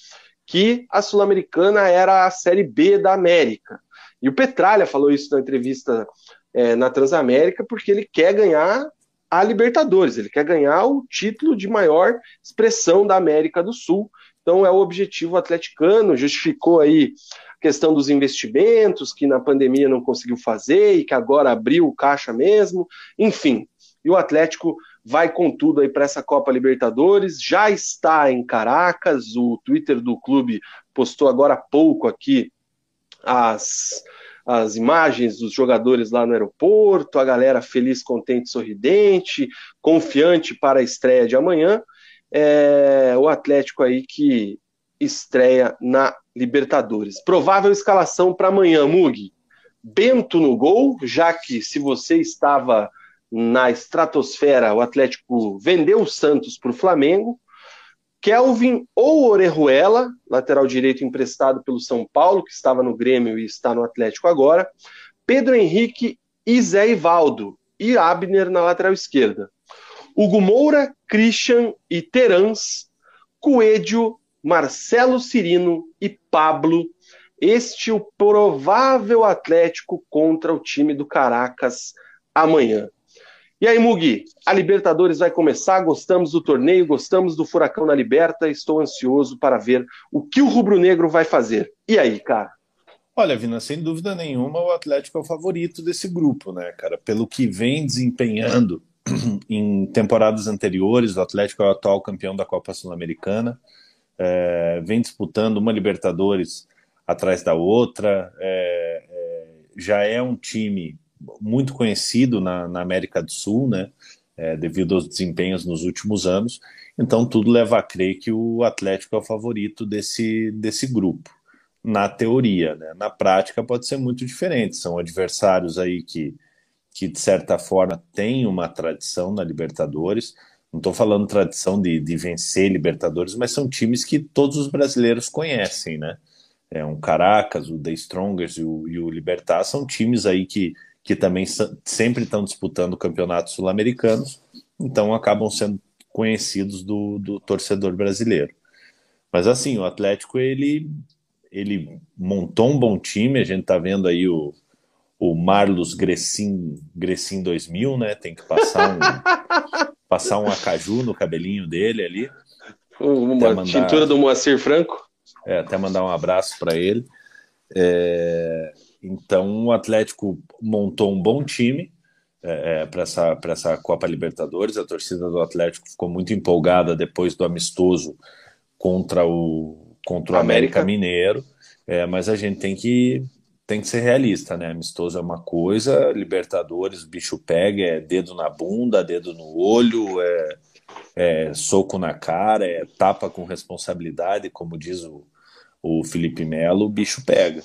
que a Sul-Americana era a Série B da América. E o Petralha falou isso na entrevista é, na Transamérica porque ele quer ganhar a Libertadores, ele quer ganhar o título de maior expressão da América do Sul. Então é o objetivo atleticano, justificou aí questão dos investimentos, que na pandemia não conseguiu fazer e que agora abriu o caixa mesmo, enfim. E o Atlético vai com tudo aí para essa Copa Libertadores, já está em Caracas, o Twitter do clube postou agora há pouco aqui as, as imagens dos jogadores lá no aeroporto, a galera feliz, contente, sorridente, confiante para a estreia de amanhã. É, o Atlético aí que estreia na Libertadores. Provável escalação para amanhã, Mug. Bento no gol, já que se você estava na estratosfera, o Atlético vendeu o Santos para o Flamengo. Kelvin ou Orejuela, lateral direito emprestado pelo São Paulo, que estava no Grêmio e está no Atlético agora. Pedro Henrique e Zé Ivaldo. E Abner na lateral esquerda. Hugo Moura, Christian e Terans, Coelho, Marcelo Cirino e Pablo. Este o provável Atlético contra o time do Caracas amanhã. E aí, Mugi, a Libertadores vai começar, gostamos do torneio, gostamos do Furacão na Liberta, estou ansioso para ver o que o rubro-negro vai fazer. E aí, cara? Olha, Vina, sem dúvida nenhuma, o Atlético é o favorito desse grupo, né, cara? Pelo que vem desempenhando em temporadas anteriores, o Atlético é o atual campeão da Copa Sul-Americana, é, vem disputando uma Libertadores atrás da outra, é, é, já é um time muito conhecido na, na América do Sul, né? É, devido aos desempenhos nos últimos anos. Então, tudo leva a crer que o Atlético é o favorito desse, desse grupo, na teoria. Né? Na prática, pode ser muito diferente. São adversários aí que que de certa forma tem uma tradição na Libertadores. Não estou falando tradição de, de vencer Libertadores, mas são times que todos os brasileiros conhecem, né? É um Caracas, o The Strongers e o, e o Libertar são times aí que, que também sempre estão disputando campeonatos sul-americanos, então acabam sendo conhecidos do, do torcedor brasileiro. Mas assim, o Atlético ele ele montou um bom time, a gente está vendo aí o, o Marlos Gressin, Gressin 2000, né? Tem que passar um, passar um acaju no cabelinho dele ali. Uma mandar, tintura do Moacir Franco. É, até mandar um abraço para ele. É, então o Atlético montou um bom time é, é para essa, essa Copa Libertadores. A torcida do Atlético ficou muito empolgada depois do amistoso contra o, contra o América, América Mineiro. É, mas a gente tem que tem que ser realista, né? Amistoso é uma coisa, Libertadores, o bicho pega, é dedo na bunda, dedo no olho, é, é soco na cara, é tapa com responsabilidade, como diz o, o Felipe Melo, bicho pega.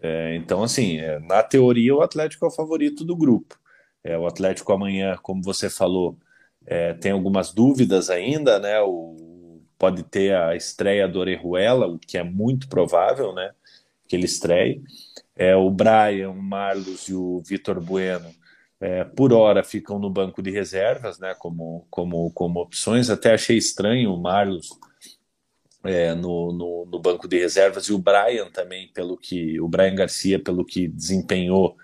É, então, assim, é, na teoria, o Atlético é o favorito do grupo. É, o Atlético amanhã, como você falou, é, tem algumas dúvidas ainda, né? O, pode ter a estreia do Orejuela, o que é muito provável, né? Que ele estreie. É, o Brian, o Marlos e o Vitor Bueno, é, por hora, ficam no banco de reservas, né, como, como, como opções. Até achei estranho o Marlos é, no, no, no, banco de reservas e o Brian também, pelo que o Brian Garcia, pelo que desempenhou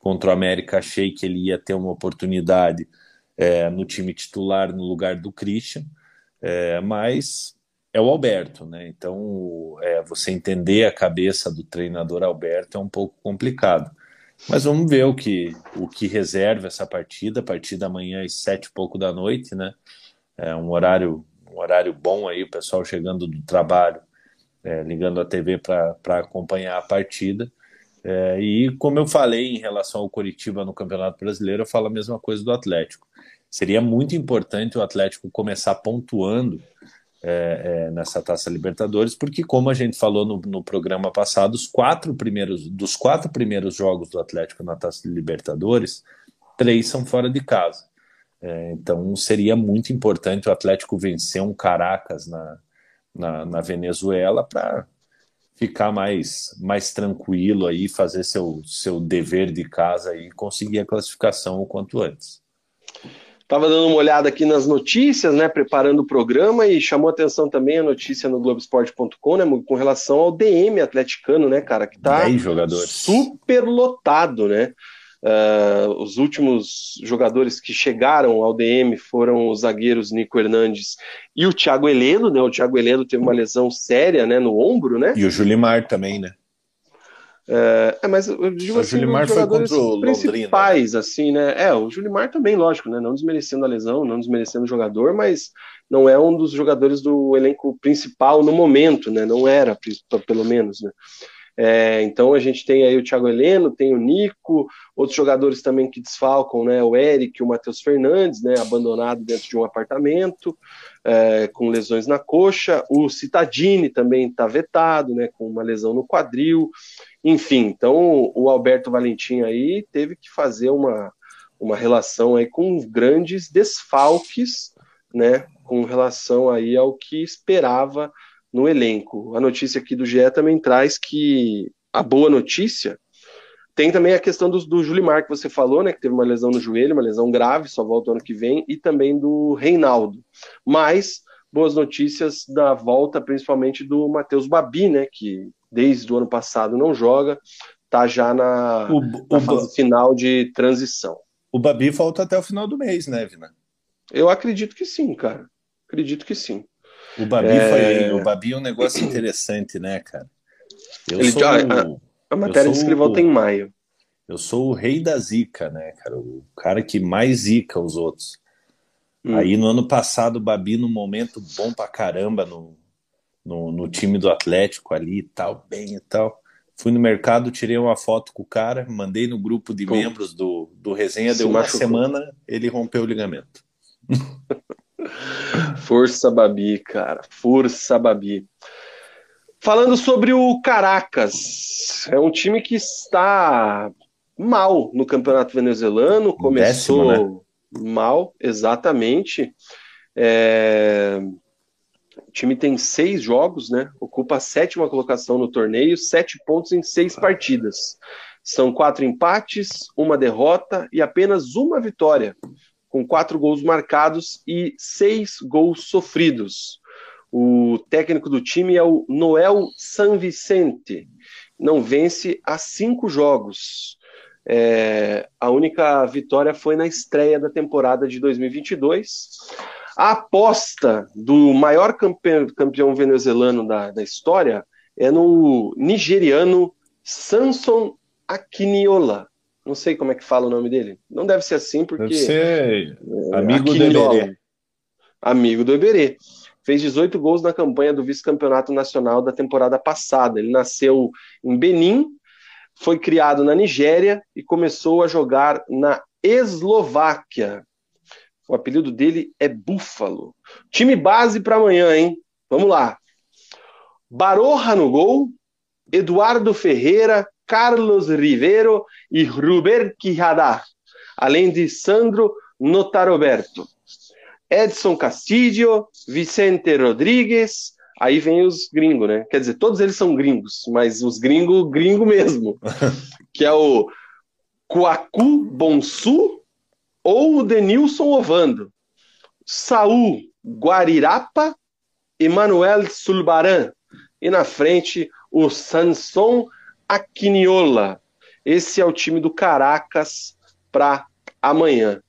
contra o América, achei que ele ia ter uma oportunidade é, no time titular no lugar do Christian, é, mas é o Alberto, né? Então, é, você entender a cabeça do treinador Alberto é um pouco complicado. Mas vamos ver o que, o que reserva essa partida. A partida amanhã às sete e pouco da noite, né? É um horário, um horário bom aí, o pessoal chegando do trabalho, é, ligando a TV para acompanhar a partida. É, e como eu falei em relação ao Coritiba no Campeonato Brasileiro, eu falo a mesma coisa do Atlético. Seria muito importante o Atlético começar pontuando é, é, nessa Taça Libertadores, porque como a gente falou no, no, programa passado, os quatro primeiros dos quatro primeiros jogos do Atlético na Taça Libertadores, três são fora de casa. É, então seria muito importante o Atlético vencer um Caracas na, na, na Venezuela para ficar mais, mais tranquilo aí, fazer seu, seu dever de casa e conseguir a classificação o quanto antes. Estava dando uma olhada aqui nas notícias, né, preparando o programa e chamou atenção também a notícia no Globoesporte.com, né, com relação ao DM atleticano, né, cara, que tá super lotado, né? Uh, os últimos jogadores que chegaram ao DM foram os zagueiros Nico Hernandes e o Thiago Heleno, né? O Thiago Heleno teve uma lesão séria, né, no ombro, né? E o Julimar também, né? É, é mas eu digo o assim, Julimar foi contra o principais, assim, né? É, o Julimar também, lógico, né? Não desmerecendo a lesão, não desmerecendo o jogador, mas não é um dos jogadores do elenco principal no momento, né? Não era, pelo menos, né? É, então a gente tem aí o Thiago Heleno, tem o Nico, outros jogadores também que desfalcam, né? O Eric, o Matheus Fernandes, né? Abandonado dentro de um apartamento, é, com lesões na coxa. O Citadini também está vetado, né? Com uma lesão no quadril. Enfim, então o Alberto Valentim aí teve que fazer uma, uma relação aí com grandes desfalques, né? Com relação aí ao que esperava no elenco. A notícia aqui do GE também traz que a boa notícia tem também a questão do, do Julimar, que você falou, né? Que teve uma lesão no joelho, uma lesão grave, só volta ano que vem, e também do Reinaldo. Mas boas notícias da volta, principalmente do Matheus Babi, né? Que desde o ano passado não joga, tá já na, o, na o, fase final de transição. O Babi volta até o final do mês, né, Vina? Eu acredito que sim, cara. Acredito que sim. O Babi é... foi. O Babi é um negócio interessante, né, cara? Eu ele, sou, a, a, matéria diz que ele volta em maio. Eu sou o rei da zica, né, cara? O cara que mais zica os outros. Hum. Aí no ano passado, o Babi, num momento bom pra caramba no, no, no, time do Atlético ali e tal, bem e tal. Fui no mercado, tirei uma foto com o cara, mandei no grupo de Pô. membros do, do resenha, Se deu uma semana, ele rompeu o ligamento. Força Babi, cara. Força Babi. Falando sobre o Caracas, é um time que está mal no campeonato venezuelano. Começou Décimo, né? mal, exatamente. É... O time tem seis jogos, né? Ocupa a sétima colocação no torneio, sete pontos em seis partidas. São quatro empates, uma derrota e apenas uma vitória com quatro gols marcados e seis gols sofridos. O técnico do time é o Noel San Vicente. Não vence há cinco jogos. É, a única vitória foi na estreia da temporada de 2022. A aposta do maior campeão, campeão venezuelano da, da história é no nigeriano Samson Akiniola. Não sei como é que fala o nome dele. Não deve ser assim, porque. Deve ser é, amigo do Eberê. Amigo do Eberê. Fez 18 gols na campanha do vice-campeonato nacional da temporada passada. Ele nasceu em Benin, foi criado na Nigéria e começou a jogar na Eslováquia. O apelido dele é Búfalo. Time base para amanhã, hein? Vamos lá. Baroja no gol, Eduardo Ferreira, Carlos Rivero e Ruber Quijada, além de Sandro Notaroberto. Edson Castillo, Vicente Rodrigues, aí vem os gringos, né? Quer dizer, todos eles são gringos, mas os gringos, gringo mesmo, que é o Coacu Bonsu ou o Denilson Ovando. Saul Guarirapa, Emanuel Sulbaran, e na frente o Sanson Aquiniola. Esse é o time do Caracas para amanhã.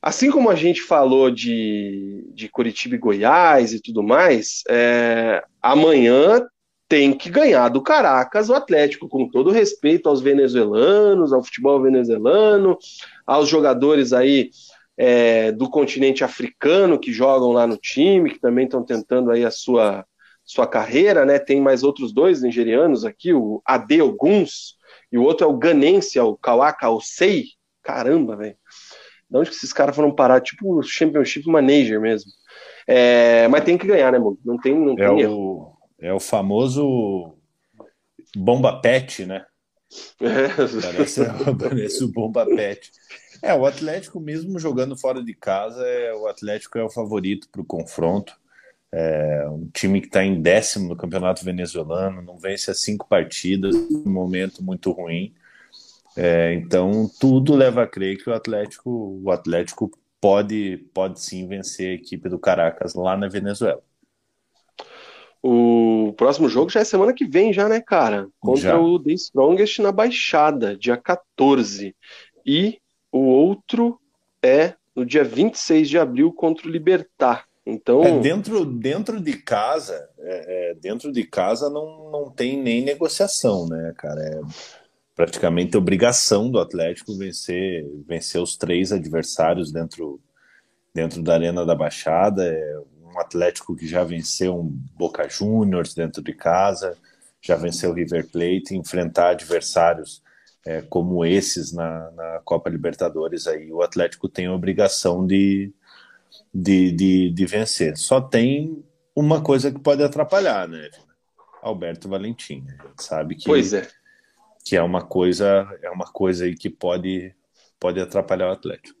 Assim como a gente falou de, de Curitiba e Goiás e tudo mais, é, amanhã tem que ganhar do Caracas o Atlético, com todo respeito aos venezuelanos, ao futebol venezuelano, aos jogadores aí é, do continente africano que jogam lá no time, que também estão tentando aí a sua sua carreira, né? Tem mais outros dois nigerianos aqui, o Ade Oguns e o outro é o Ganense, é o Kawaka Osei. Caramba, velho. De onde que esses caras foram parar? Tipo o Championship Manager mesmo. É, mas tem que ganhar, né, mano? Não tem, não é tem o, erro. É o famoso bomba pet, né? É. Parece, parece o bomba pet. É, o Atlético mesmo jogando fora de casa, é, o Atlético é o favorito para o confronto. É um time que está em décimo no campeonato venezuelano, não vence as cinco partidas, um momento muito ruim. É, então tudo leva a crer que o Atlético, o Atlético pode, pode sim vencer a equipe do Caracas lá na Venezuela. O próximo jogo já é semana que vem, já, né, cara? Contra já. o The Strongest na Baixada, dia 14. E o outro é no dia 26 de abril contra o Libertar. Então, é, dentro, dentro de casa, é, é, dentro de casa não, não tem nem negociação, né, cara? É praticamente obrigação do Atlético vencer, vencer os três adversários dentro, dentro da Arena da Baixada. É um Atlético que já venceu um Boca Juniors dentro de casa, já venceu o River Plate, enfrentar adversários é, como esses na, na Copa Libertadores aí, o Atlético tem a obrigação de de, de, de vencer. Só tem uma coisa que pode atrapalhar, né? Alberto Valentim. A gente sabe que, pois é. que é uma coisa é uma coisa aí que pode, pode atrapalhar o Atlético.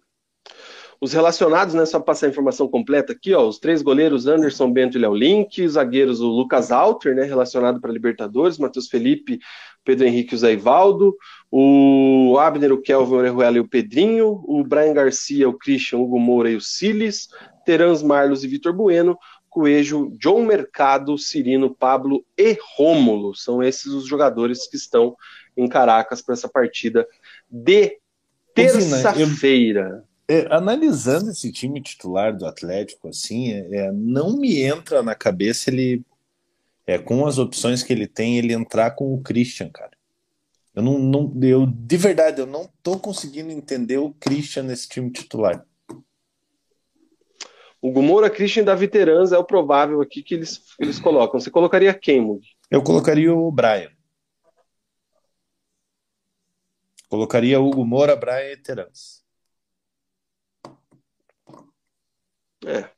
Os relacionados, né, só passar a informação completa aqui, ó, os três goleiros Anderson Bento e Léo Link, os zagueiros o Lucas Alter, né, relacionado para Libertadores, Matheus Felipe, Pedro Henrique e o Zé Ivaldo, o Abner, o Kelvin, o Orejuela e o Pedrinho, o Brian Garcia, o Christian, o Hugo Moura e o Siles, Terans Marlos e Vitor Bueno, Coelho, John Mercado, Cirino, Pablo e Rômulo. São esses os jogadores que estão em Caracas para essa partida de terça-feira. É, analisando esse time titular do Atlético, assim, é, é, não me entra na cabeça ele, é, com as opções que ele tem, ele entrar com o Christian, cara. Eu não, não eu, de verdade, eu não tô conseguindo entender o Christian nesse time titular. O Gumora, Christian e Davi Terans é o provável aqui que eles, eles colocam. Você colocaria quem, Mug? Eu colocaria o Brian. Colocaria o Moura, Brian e Terans. É.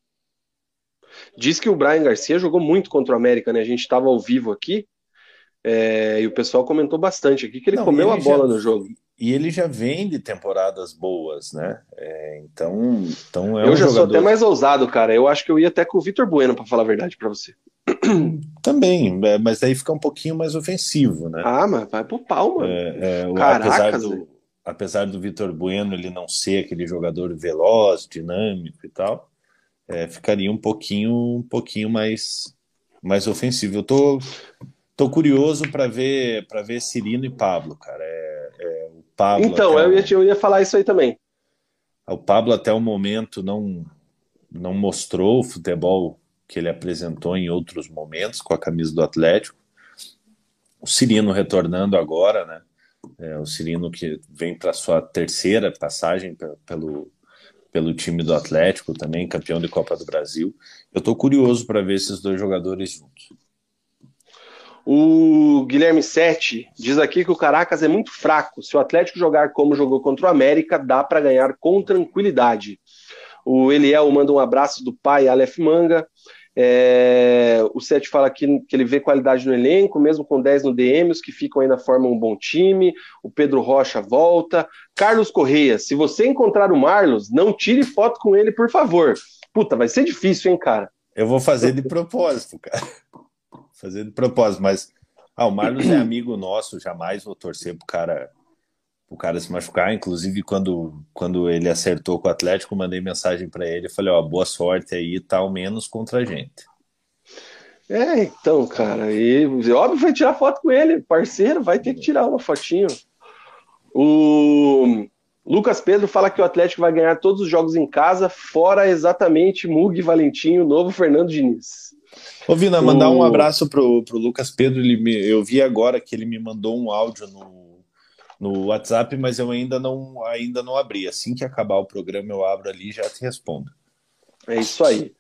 Diz que o Brian Garcia jogou muito contra o América, né? A gente estava ao vivo aqui é, e o pessoal comentou bastante aqui que ele Não, comeu ele a bola já, no jogo. E ele já vem de temporadas boas, né? É, então, então é Eu um já jogador... sou até mais ousado, cara. Eu acho que eu ia até com o Vitor Bueno, para falar a verdade para você. Também, é, mas aí fica um pouquinho mais ofensivo, né? Ah, mas vai pro pau, mano. É, é, Caracas, apesar do, apesar do Vitor Bueno ele não ser aquele jogador veloz, dinâmico e tal, é, ficaria um pouquinho, um pouquinho mais, mais ofensivo. Eu tô Tô curioso para ver para ver Cirino e Pablo, cara. É, é o Pablo. Então, eu ia, eu ia falar isso aí também. O Pablo até o momento não não mostrou o futebol que ele apresentou em outros momentos com a camisa do Atlético. O Cirino retornando agora, né? É, o Cirino que vem para sua terceira passagem pelo, pelo time do Atlético, também campeão de Copa do Brasil. Eu estou curioso para ver esses dois jogadores juntos. O Guilherme Sete diz aqui que o Caracas é muito fraco. Se o Atlético jogar como jogou contra o América, dá para ganhar com tranquilidade. O Eliel manda um abraço do pai, Aleph Manga. É, o Sete fala que, que ele vê qualidade no elenco, mesmo com 10 no DM, os que ficam ainda formam um bom time. O Pedro Rocha volta. Carlos Correia, se você encontrar o Marlos, não tire foto com ele, por favor. Puta, vai ser difícil, hein, cara? Eu vou fazer de propósito, cara fazer de propósito, mas ah, o Marlos é amigo nosso, jamais vou torcer pro cara o cara se machucar. Inclusive, quando, quando ele acertou com o Atlético, mandei mensagem para ele. Falei: Ó, boa sorte aí, tal, menos contra a gente. É, então, cara, e óbvio vai tirar foto com ele, parceiro, vai ter que tirar uma fotinho. O Lucas Pedro fala que o Atlético vai ganhar todos os jogos em casa, fora exatamente Mug Valentim, o novo Fernando Diniz. Ô, Vina, mandar um abraço pro, pro Lucas Pedro. Ele me, eu vi agora que ele me mandou um áudio no, no WhatsApp, mas eu ainda não, ainda não abri. Assim que acabar o programa, eu abro ali e já te respondo. É isso aí.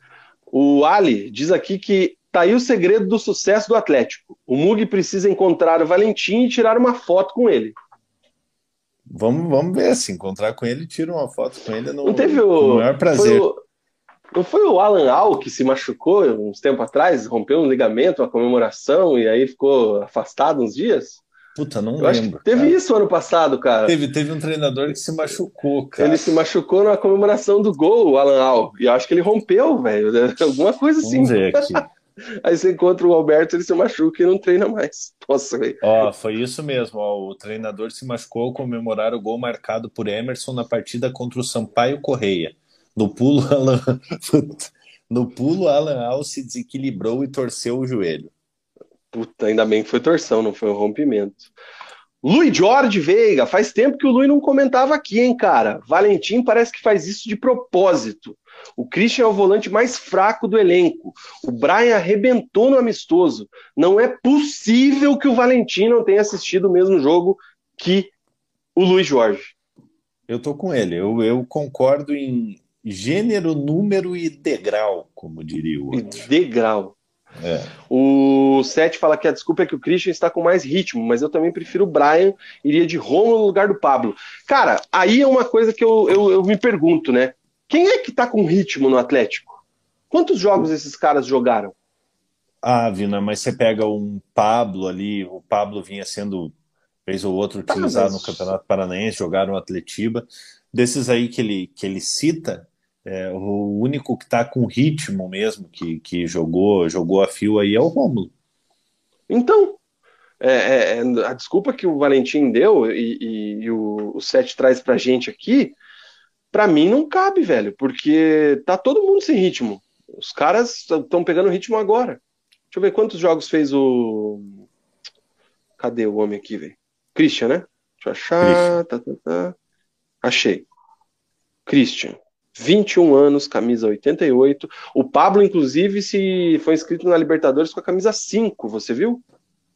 O Ali diz aqui que tá aí o segredo do sucesso do Atlético. O Mug precisa encontrar o Valentim e tirar uma foto com ele. Vamos, vamos ver se encontrar com ele, tira uma foto com ele. No, não teve o, maior prazer. Foi o, não foi o Alan Al que se machucou uns tempo atrás, rompeu um ligamento, uma comemoração, e aí ficou afastado uns dias? Puta, não Eu lembro. teve cara. isso ano passado, cara. Teve, teve um treinador que se machucou, cara. Ele se machucou na comemoração do gol, o Alan Al. E eu acho que ele rompeu, velho. Alguma coisa assim. Vamos ver aqui. Aí você encontra o Alberto, ele se machuca e não treina mais. Nossa, velho. Ó, foi isso mesmo. Ó, o treinador se machucou ao comemorar o gol marcado por Emerson na partida contra o Sampaio Correia. No pulo, No pulo, Alan Al se desequilibrou e torceu o joelho. Puta, ainda bem que foi torção, não foi um rompimento. Luiz Jorge Veiga, faz tempo que o Luiz não comentava aqui, hein, cara? Valentim parece que faz isso de propósito. O Christian é o volante mais fraco do elenco. O Brian arrebentou no amistoso. Não é possível que o Valentim não tenha assistido o mesmo jogo que o Luiz Jorge. Eu tô com ele. Eu, eu concordo em gênero, número e degrau, como diria o outro. Degrau. É. O Sete fala que a desculpa é que o Christian está com mais ritmo, mas eu também prefiro o Brian, iria de Romulo no lugar do Pablo. Cara, aí é uma coisa que eu, eu, eu me pergunto, né? Quem é que está com ritmo no Atlético? Quantos jogos esses caras jogaram? Ah, Vina, mas você pega um Pablo ali, o Pablo vinha sendo, vez ou outro, utilizado ah, mas... no Campeonato Paranaense, jogaram no Atletiba. Desses aí que ele, que ele cita, é, o único que está com ritmo mesmo, que, que jogou, jogou a fio aí é o Rômulo. Então, é, é, é a desculpa que o Valentim deu e, e, e o, o Sete traz pra gente aqui para mim não cabe, velho, porque tá todo mundo sem ritmo. Os caras estão pegando ritmo agora. Deixa eu ver quantos jogos fez o. Cadê o homem aqui, velho? Christian, né? Deixa eu achar. Tá, tá, tá. Achei. Christian. 21 anos, camisa 88. O Pablo, inclusive, se foi inscrito na Libertadores com a camisa 5, você viu?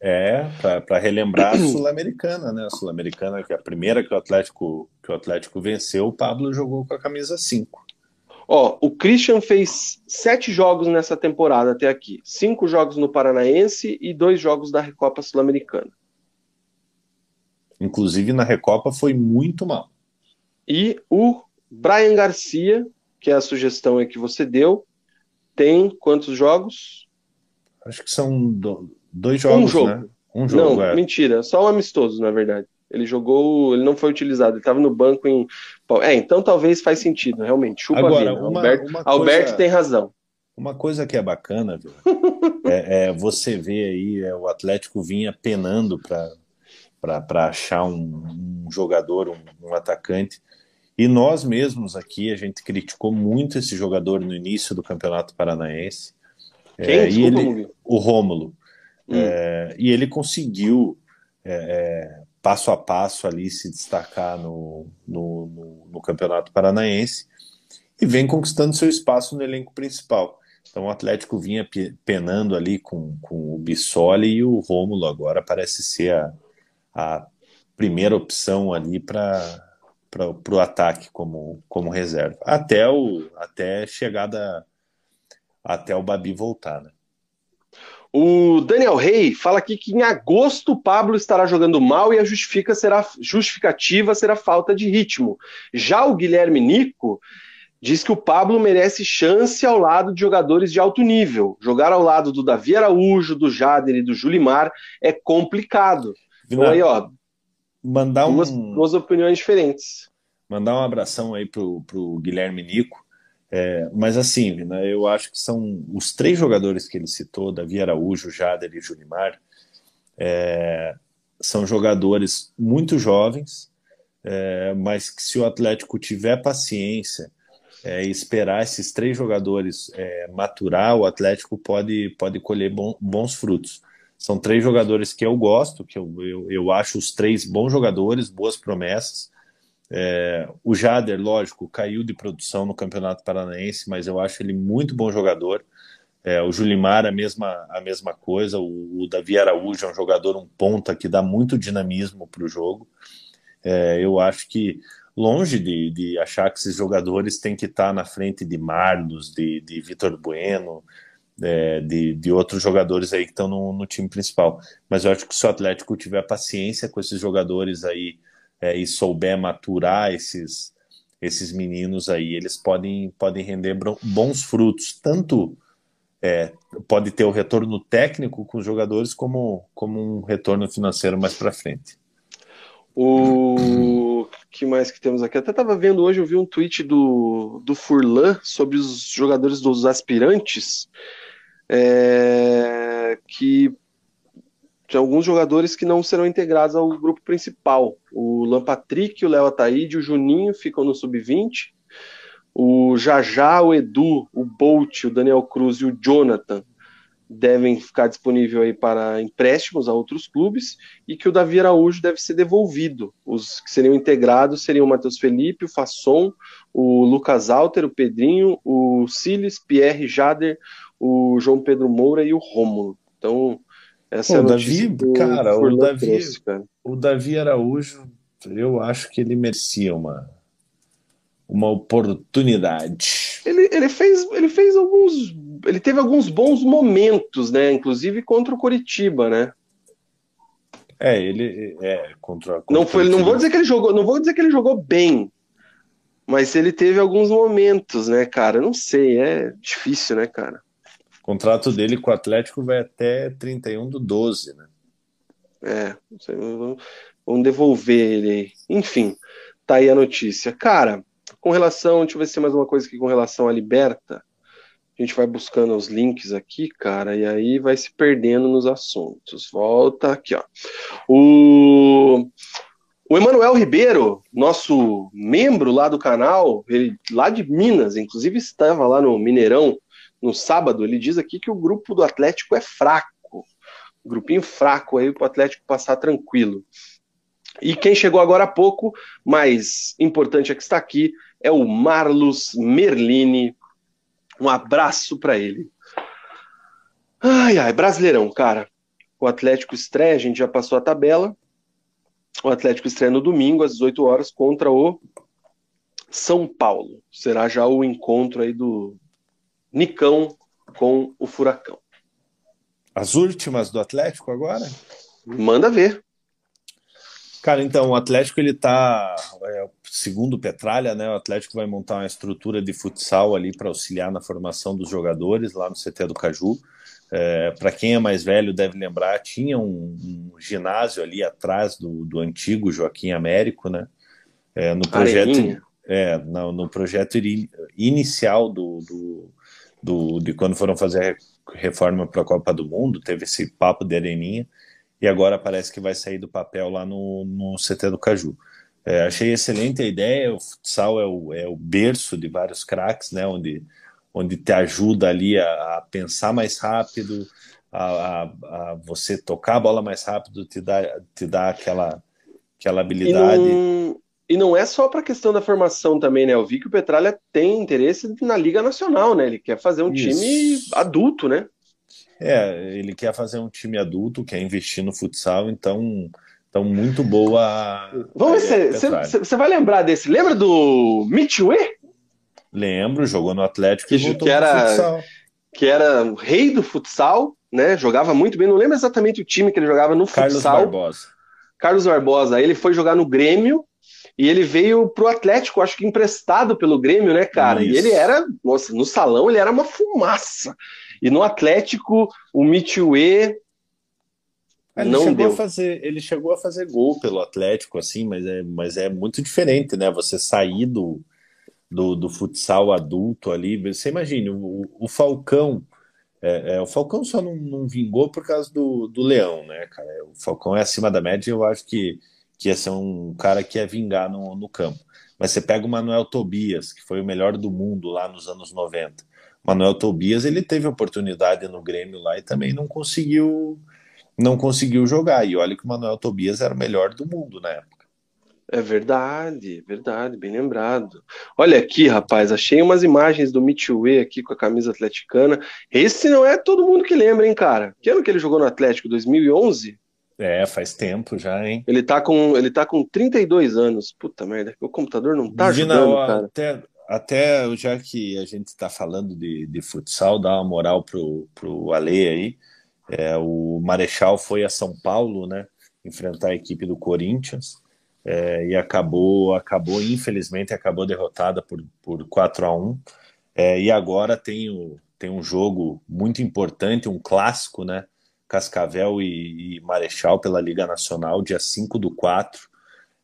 É, para relembrar a Sul-Americana, né? A Sul-Americana, que é a primeira que o Atlético que o Atlético venceu, o Pablo jogou com a camisa 5. Ó, o Christian fez sete jogos nessa temporada até aqui. Cinco jogos no Paranaense e dois jogos da Recopa Sul-Americana. Inclusive na Recopa foi muito mal. E o Brian Garcia, que é a sugestão que você deu, tem quantos jogos? Acho que são Dois jogos, um jogo. né? Um jogo, não, é. mentira, só um amistoso, na verdade. Ele jogou, ele não foi utilizado, ele estava no banco em. É, então talvez faz sentido, realmente. Chupa Agora, a vida. Uma, Alberto, uma coisa, Alberto tem razão. Uma coisa que é bacana, viu? é, é, você vê aí é, o Atlético vinha penando para achar um, um jogador, um, um, atacante. E nós mesmos aqui, a gente criticou muito esse jogador no início do Campeonato Paranaense. Quem? É, Desculpa, e ele, o Rômulo. Hum. É, e ele conseguiu, é, é, passo a passo, ali se destacar no, no, no, no, Campeonato Paranaense e vem conquistando seu espaço no elenco principal. Então o Atlético vinha penando ali com, com o Bissoli e o Rômulo agora parece ser a, a primeira opção ali para para o ataque como, como reserva. Até o até chegada até o Babi voltar, né? O Daniel Rey fala aqui que em agosto o Pablo estará jogando mal e a justifica será, justificativa será falta de ritmo. Já o Guilherme Nico diz que o Pablo merece chance ao lado de jogadores de alto nível. Jogar ao lado do Davi Araújo, do Jader e do Julimar é complicado. Então aí, ó, mandar duas, um... duas opiniões diferentes. Mandar um abração aí pro, pro Guilherme Nico é, mas assim, né, eu acho que são os três jogadores que ele citou, Davi Araújo, Jader e Julimar, é, são jogadores muito jovens, é, mas que se o Atlético tiver paciência é, e esperar esses três jogadores é, maturar, o Atlético pode, pode colher bom, bons frutos. São três jogadores que eu gosto, que eu, eu, eu acho os três bons jogadores, boas promessas, é, o Jader, lógico, caiu de produção no Campeonato Paranaense, mas eu acho ele muito bom jogador. É, o Julimar, a mesma, a mesma coisa. O, o, Davi Araújo é um jogador, um ponta que dá muito dinamismo para o jogo. É, eu acho que, longe de, de achar que esses jogadores têm que estar na frente de Marlos, de, de Vitor Bueno, é, de, de outros jogadores aí que estão no, no time principal. Mas eu acho que se o Atlético tiver paciência com esses jogadores aí é, e souber maturar esses, esses meninos aí, eles podem, podem render bons frutos, tanto é, pode ter o retorno técnico com os jogadores, como, como um retorno financeiro mais para frente. O que mais que temos aqui? Até estava vendo hoje, eu vi um tweet do, do Furlan sobre os jogadores dos aspirantes, é, que tem alguns jogadores que não serão integrados ao grupo principal. O Lampatrick, o Léo Ataíde, o Juninho ficam no sub-20. O Jajá, o Edu, o Bolt, o Daniel Cruz e o Jonathan devem ficar disponíveis aí para empréstimos a outros clubes e que o Davi Araújo deve ser devolvido. Os que seriam integrados seriam o Matheus Felipe, o Fasson, o Lucas Alter, o Pedrinho, o Siles, Pierre Jader, o João Pedro Moura e o Rômulo. Então, essa Pô, é a Davi, cara, o Davi, trouxe, cara, o Davi Araújo, eu acho que ele merecia uma uma oportunidade. Ele, ele fez ele fez alguns ele teve alguns bons momentos, né? Inclusive contra o Coritiba, né? É, ele é contra, contra não foi, não vou dizer que ele jogou, não vou dizer que ele jogou bem, mas ele teve alguns momentos, né, cara? Não sei, é difícil, né, cara? O contrato dele com o Atlético vai até 31 do 12, né? É, sei, vamos devolver ele. Enfim, tá aí a notícia. Cara, com relação, deixa eu ver se tem mais uma coisa aqui com relação à Liberta. A gente vai buscando os links aqui, cara, e aí vai se perdendo nos assuntos. Volta aqui, ó. O, o Emanuel Ribeiro, nosso membro lá do canal, ele lá de Minas, inclusive estava lá no Mineirão no sábado, ele diz aqui que o grupo do Atlético é fraco. Grupinho fraco aí para o Atlético passar tranquilo. E quem chegou agora há pouco, mais importante é que está aqui, é o Marlos Merlini. Um abraço para ele. Ai, ai, Brasileirão, cara. O Atlético estreia, a gente já passou a tabela. O Atlético estreia no domingo, às 18 horas, contra o São Paulo. Será já o encontro aí do Nicão com o Furacão. As últimas do Atlético agora? Manda ver. Cara, então, o Atlético, ele tá, é, segundo Petralha, né, o Atlético vai montar uma estrutura de futsal ali para auxiliar na formação dos jogadores lá no CT do Caju. É, para quem é mais velho deve lembrar, tinha um, um ginásio ali atrás do, do, antigo Joaquim Américo, né? É, no projeto, é, no, no projeto inicial do, do, do, de quando foram fazer a reforma para a Copa do Mundo, teve esse papo de areninha e agora parece que vai sair do papel lá no, no CT do Caju. É, achei excelente a ideia, o futsal é o, é o berço de vários craques, né, onde, onde te ajuda ali a, a pensar mais rápido, a, a, a, você tocar a bola mais rápido, te dá, te dá aquela, aquela habilidade. E não, e não é só para a questão da formação também, né? Eu vi que o Petralha tem interesse na Liga Nacional, né? Ele quer fazer um Isso. time adulto, né? É, ele quer fazer um time adulto, quer investir no futsal, então, então muito boa. Vamos ver se você vai lembrar desse. Lembra do Mitchue? Lembro, jogou no Atlético que, e que era, que era o rei do futsal, né? Jogava muito bem. Não lembro exatamente o time que ele jogava no Carlos futsal. Carlos Barbosa. Carlos Barbosa. Ele foi jogar no Grêmio e ele veio pro Atlético, acho que emprestado pelo Grêmio, né, cara? Isso. E ele era, nossa, no salão ele era uma fumaça. E no Atlético, o Mitue ele não chegou deu. A fazer, ele chegou a fazer gol pelo Atlético, assim, mas é, mas é muito diferente, né? Você sair do, do, do futsal adulto ali. Você imagine, o, o Falcão. É, é, o Falcão só não, não, vingou por causa do, do Leão, né, cara? O Falcão é acima da média eu acho que, que ia ser um cara que ia vingar no, no campo. Mas você pega o Manuel Tobias, que foi o melhor do mundo lá nos anos 90. Manuel Tobias ele teve oportunidade no Grêmio lá e também não conseguiu não conseguiu jogar. E olha que o Manuel Tobias era o melhor do mundo na época. É verdade, verdade, bem lembrado. Olha aqui, rapaz, achei umas imagens do Mitchue aqui com a camisa atleticana. Esse não é todo mundo que lembra, hein, cara? Que ano que ele jogou no Atlético? 2011? É, faz tempo já, hein? Ele tá com, ele tá com 32 anos. Puta merda, o computador não tá Divina, ajudando, cara. Até, até já que a gente está falando de, de futsal, dá uma moral pro, pro Ale aí. É, o Marechal foi a São Paulo, né? Enfrentar a equipe do Corinthians. É, e acabou, acabou, infelizmente, acabou derrotada por, por 4 a 1 é, E agora tem, o, tem um jogo muito importante, um clássico, né? Cascavel e, e Marechal pela Liga Nacional, dia 5 do 4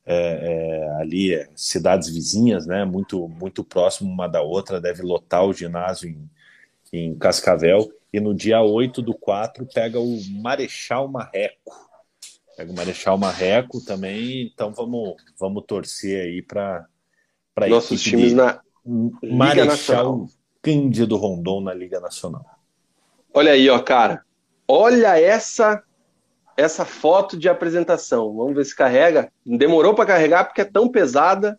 é, é, ali, é, cidades vizinhas, né, muito, muito próximo uma da outra, deve lotar o ginásio em, em Cascavel, e no dia 8 do 4 pega o Marechal Marreco. Pega o Marechal Marreco também, então vamos, vamos torcer aí para nossos times na Marechal Cândido Rondon na Liga Nacional. Olha aí, ó, cara. Olha essa essa foto de apresentação. Vamos ver se carrega. Demorou para carregar porque é tão pesada.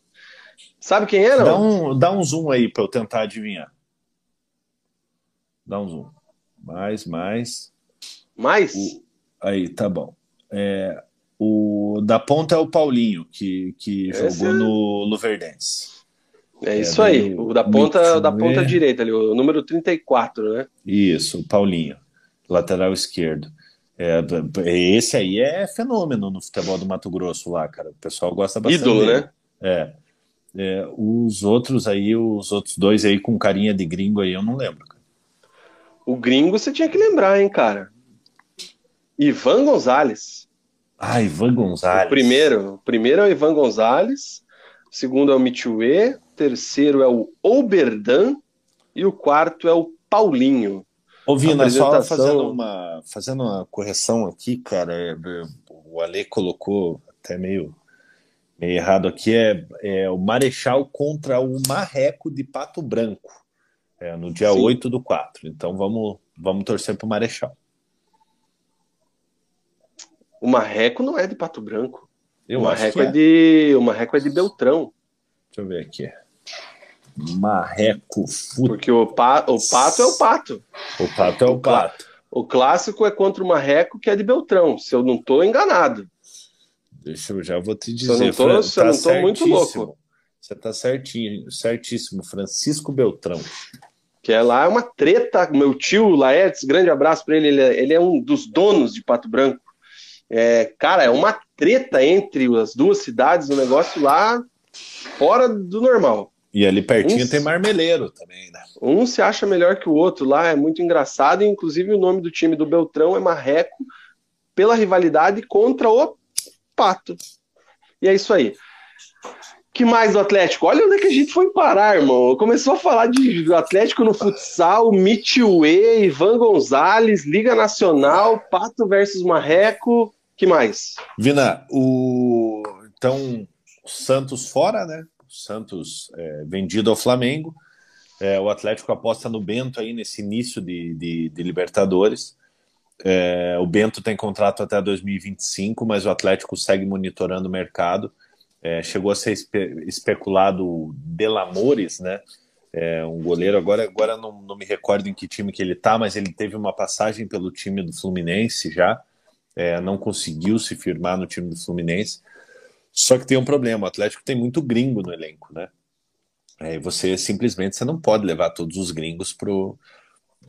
Sabe quem era? Dá um, dá um zoom aí para eu tentar adivinhar. Dá um zoom. Mais, mais. Mais? O, aí, tá bom. É, o da ponta é o Paulinho, que, que jogou é... no Luverdense. É isso é, aí, o da ponta, da ponta direita ali, o número 34, né? Isso, o Paulinho, lateral esquerdo. É, esse aí é fenômeno no futebol do Mato Grosso lá, cara. O pessoal gosta bastante. Ídolo, dele. né? É. é. Os outros aí, os outros dois aí com carinha de gringo aí, eu não lembro. Cara. O gringo você tinha que lembrar, hein, cara. Ivan Gonzalez. Ah, Ivan Gonzalez. O primeiro, o primeiro é o Ivan Gonzalez, o segundo é o Mitue, o terceiro é o Oberdan e o quarto é o Paulinho. Ouvindo, apresentação... só fazendo uma, fazendo uma correção aqui, cara, é, o Ale colocou até meio, meio errado aqui, é, é, o Marechal contra o Marreco de Pato Branco, é, no dia Sim. 8 do 4. Então vamos, vamos torcer para o Marechal. O Marreco não é de Pato Branco. Eu o Marreco é. é. de, o Marreco é de Beltrão. Deixa eu ver aqui. Marreco Fut... Porque o, pa, o pato é o pato. O pato é o, o pato. O clássico é contra o Marreco, que é de Beltrão, se eu não estou enganado. Deixa eu já vou te dizer. Se eu não tô, se eu não tô muito louco. Você tá certinho, certíssimo. Francisco Beltrão. Que é lá é uma treta. Meu tio Laertes, grande abraço para ele. Ele é, ele é, um dos donos de Pato Branco. É, cara, é uma treta entre as duas cidades, um negócio lá fora do normal. E ali pertinho um, tem Marmeleiro também, né? Um se acha melhor que o outro lá, é muito engraçado. Inclusive, o nome do time do Beltrão é Marreco, pela rivalidade contra o Pato. E é isso aí. que mais do Atlético? Olha onde é que a gente foi parar, irmão. Começou a falar de Atlético no futsal, Mitchue, Ivan Gonzalez, Liga Nacional, Pato versus Marreco. que mais? Vina, o. Então, Santos fora, né? Santos é, vendido ao Flamengo. É, o Atlético aposta no Bento aí nesse início de, de, de Libertadores. É, o Bento tem contrato até 2025, mas o Atlético segue monitorando o mercado. É, chegou a ser espe especulado Delamores, né? É, um goleiro. Agora, agora não, não, me recordo em que time que ele tá, mas ele teve uma passagem pelo time do Fluminense já. É, não conseguiu se firmar no time do Fluminense. Só que tem um problema, o Atlético tem muito gringo no elenco, né? É, você simplesmente você não pode levar todos os gringos pro.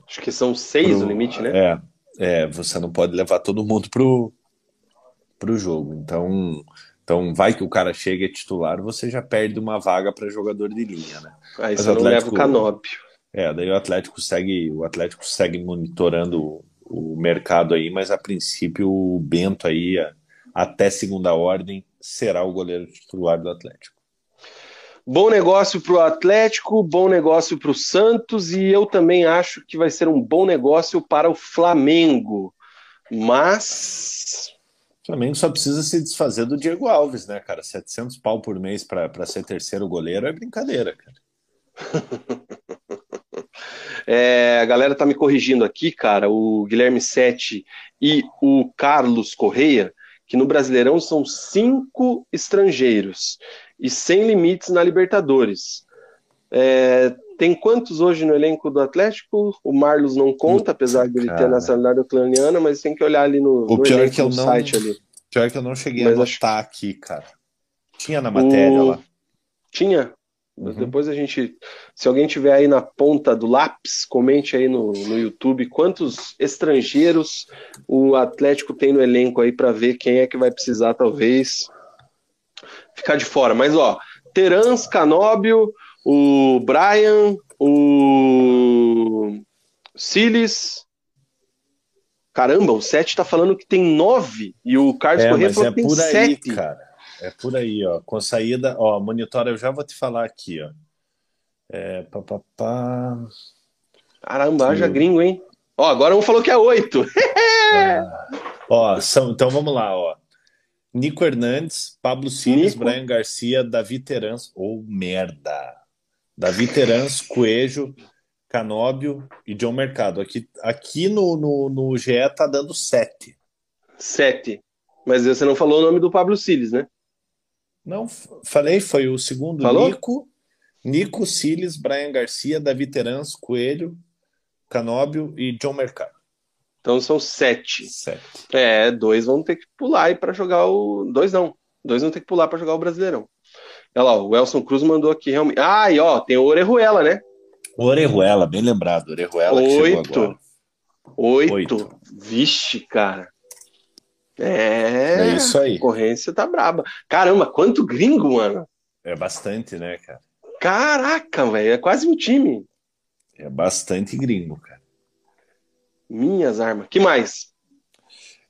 Acho que são seis pro, o limite, né? É, é, você não pode levar todo mundo pro, pro jogo. Então, então vai que o cara chega e é titular, você já perde uma vaga para jogador de linha, né? Aí você não leva o canópio. É, daí o Atlético segue, o Atlético segue monitorando o mercado aí, mas a princípio o Bento aí até segunda ordem será o goleiro titular do Atlético. Bom negócio para o Atlético, bom negócio para o Santos e eu também acho que vai ser um bom negócio para o Flamengo. Mas. O Flamengo só precisa se desfazer do Diego Alves, né, cara? 700 pau por mês para ser terceiro goleiro é brincadeira, cara. é, a galera tá me corrigindo aqui, cara. O Guilherme Sete e o Carlos Correia que no Brasileirão são cinco estrangeiros e sem limites na Libertadores. É, tem quantos hoje no elenco do Atlético? O Marlos não conta, apesar de ele ter nacionalidade ucraniana, mas tem que olhar ali no, o no pior é que eu não, site ali. Pior que eu não cheguei mas a anotar acho... aqui, cara. Tinha na matéria o... lá. Tinha? Uhum. Depois a gente, se alguém tiver aí na ponta do lápis, comente aí no, no YouTube quantos estrangeiros o Atlético tem no elenco aí para ver quem é que vai precisar talvez ficar de fora. Mas ó, Terans, Canóbio, o Brian, o Siles. Caramba, o 7 tá falando que tem 9 e o Carlos é, Corrêa falou é que tem 7. Cara. É por aí, ó. Com saída, ó, monitora, eu já vou te falar aqui, ó. É, pá, pá, pá. Caramba, haja gringo, hein? Ó, agora um falou que é oito. ah. Ó, são, então vamos lá, ó. Nico Hernandes, Pablo Siles, Brian Garcia, Davi Terans, ou oh, merda. Davi Terans, Coelho, Canóbio e John Mercado. Aqui, aqui no, no, no GE tá dando sete. Sete. Mas você não falou o nome do Pablo Siles, né? Não, falei, foi o segundo Falou? Nico, Nico Siles, Brian Garcia, Davi Terans, Coelho, Canóbio e John Mercado. Então são sete. Sete. É, dois vão ter que pular aí para jogar o. Dois não. Dois vão ter que pular para jogar o Brasileirão. Olha lá, o Elson Cruz mandou aqui realmente. Ah, e ó, tem o Orejuela, né? Orejuela, bem lembrado. Orejuela que chegou Oito. agora. Oito. Oito. Vixe, cara. É. É isso aí. A concorrência tá braba. Caramba, quanto gringo, mano. É bastante, né, cara? Caraca, velho. É quase um time. É bastante gringo, cara. Minhas armas. Que mais?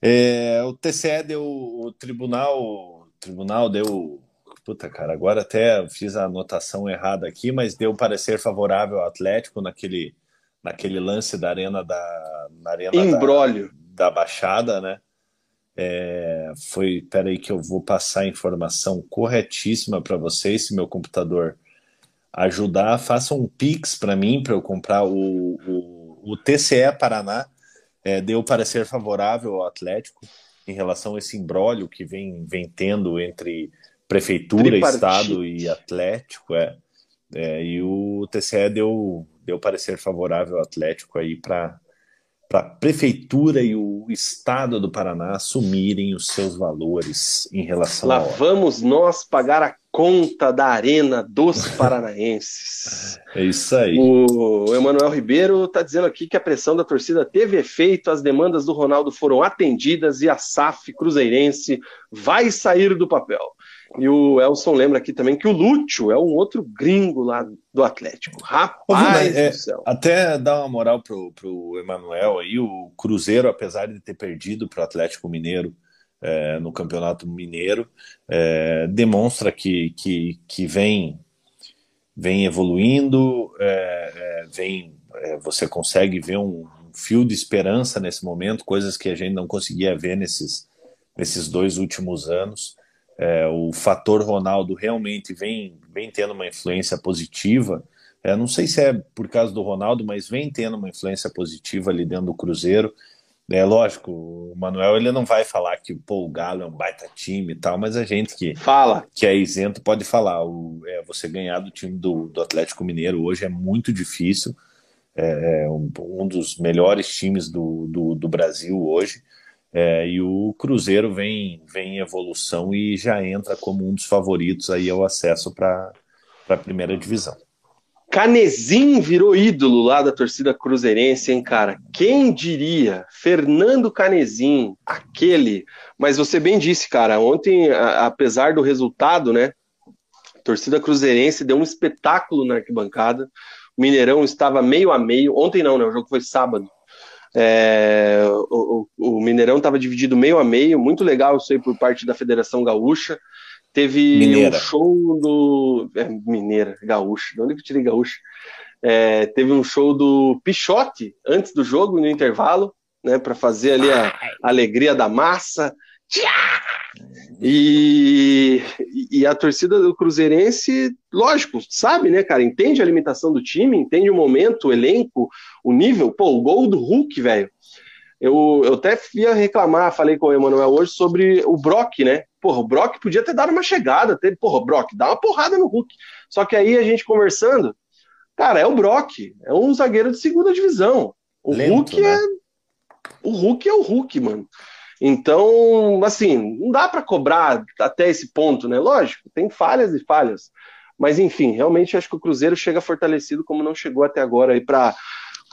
É, o TCE deu, o tribunal, o tribunal deu, puta cara, agora até fiz a anotação errada aqui, mas deu parecer favorável ao Atlético naquele, naquele lance da arena da, na arena da, da Baixada, né? É, foi, peraí que eu vou passar a informação corretíssima para vocês, se meu computador ajudar, faça um Pix para mim, para eu comprar o, o, o TCE Paraná, é, deu parecer favorável ao Atlético em relação a esse imbróglio que vem, vem tendo entre prefeitura, Tripartite. estado e Atlético, é, é, e o TCE deu, deu parecer favorável ao Atlético aí para para a prefeitura e o estado do Paraná assumirem os seus valores em relação Lá ao vamos nós pagar a conta da Arena dos Paranaenses. É isso aí. O Emanuel Ribeiro está dizendo aqui que a pressão da torcida teve efeito, as demandas do Ronaldo foram atendidas e a SAF Cruzeirense vai sair do papel. E o Elson lembra aqui também que o Lúcio é um outro gringo lá do Atlético. Ô, Rapaz é, do céu. Até dar uma moral pro, pro Emanuel aí, o Cruzeiro, apesar de ter perdido pro Atlético Mineiro é, no Campeonato Mineiro, é, demonstra que, que, que vem, vem evoluindo, é, é, vem, é, você consegue ver um, um fio de esperança nesse momento, coisas que a gente não conseguia ver nesses, nesses dois últimos anos. É, o fator Ronaldo realmente vem, vem tendo uma influência positiva. É, não sei se é por causa do Ronaldo, mas vem tendo uma influência positiva ali dentro do Cruzeiro. É lógico, o Manuel ele não vai falar que pô, o Galo é um baita time e tal, mas a gente que, Fala. que é isento pode falar. O, é, você ganhar do time do, do Atlético Mineiro hoje é muito difícil. É, é um, um dos melhores times do, do, do Brasil hoje. É, e o Cruzeiro vem, vem em evolução e já entra como um dos favoritos aí ao acesso para a primeira divisão. Canezinho virou ídolo lá da torcida cruzeirense, hein, cara? Quem diria? Fernando Canezinho, aquele. Mas você bem disse, cara, ontem, a- apesar do resultado, né? A torcida cruzeirense deu um espetáculo na arquibancada. O Mineirão estava meio a meio. Ontem não, né? O jogo foi sábado. É, o, o- Mineirão estava dividido meio a meio, muito legal isso aí por parte da Federação Gaúcha. Teve Mineira. um show do. É, mineira, gaúcha. De onde que eu tirei gaúcha? É, teve um show do Pichote antes do jogo, no intervalo, né, para fazer ali a, a alegria da massa. Tchá! E, e a torcida do Cruzeirense, lógico, sabe, né, cara? Entende a limitação do time, entende o momento, o elenco, o nível. Pô, o gol do Hulk, velho. Eu, eu até ia reclamar, falei com o Emanuel hoje sobre o Brock, né? Porra, o Brock podia ter dado uma chegada, ter, porra, Brock, dá uma porrada no Hulk. Só que aí a gente conversando, cara, é o Brock, é um zagueiro de segunda divisão. O Lento, Hulk né? é. O Hulk é o Hulk, mano. Então, assim, não dá pra cobrar até esse ponto, né? Lógico, tem falhas e falhas. Mas, enfim, realmente acho que o Cruzeiro chega fortalecido como não chegou até agora aí para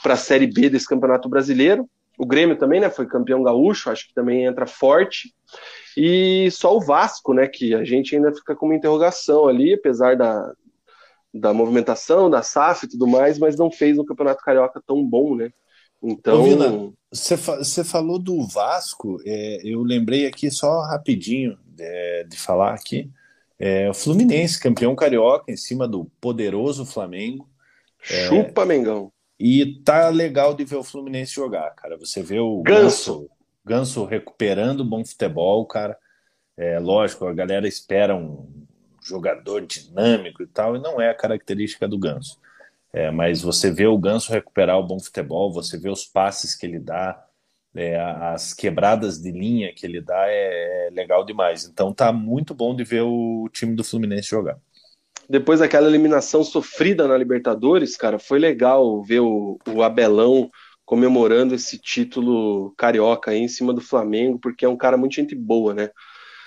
a Série B desse Campeonato Brasileiro. O Grêmio também, né? Foi campeão gaúcho, acho que também entra forte. E só o Vasco, né? Que a gente ainda fica com uma interrogação ali, apesar da, da movimentação, da SAF e tudo mais, mas não fez um Campeonato Carioca tão bom, né? Então. Ô, Você fa você falou do Vasco, é, eu lembrei aqui só rapidinho é, de falar aqui. É, o Fluminense, campeão carioca, em cima do poderoso Flamengo. Chupa, Mengão. E tá legal de ver o Fluminense jogar, cara. Você vê o Ganso. Ganso recuperando bom futebol, cara. É lógico, a galera espera um jogador dinâmico e tal, e não é a característica do Ganso. É, mas você vê o Ganso recuperar o bom futebol, você vê os passes que ele dá, é, as quebradas de linha que ele dá é, é, legal demais. Então tá muito bom de ver o time do Fluminense jogar. Depois daquela eliminação sofrida na Libertadores, cara, foi legal ver o, o Abelão comemorando esse título carioca aí em cima do Flamengo, porque é um cara muito gente boa, né?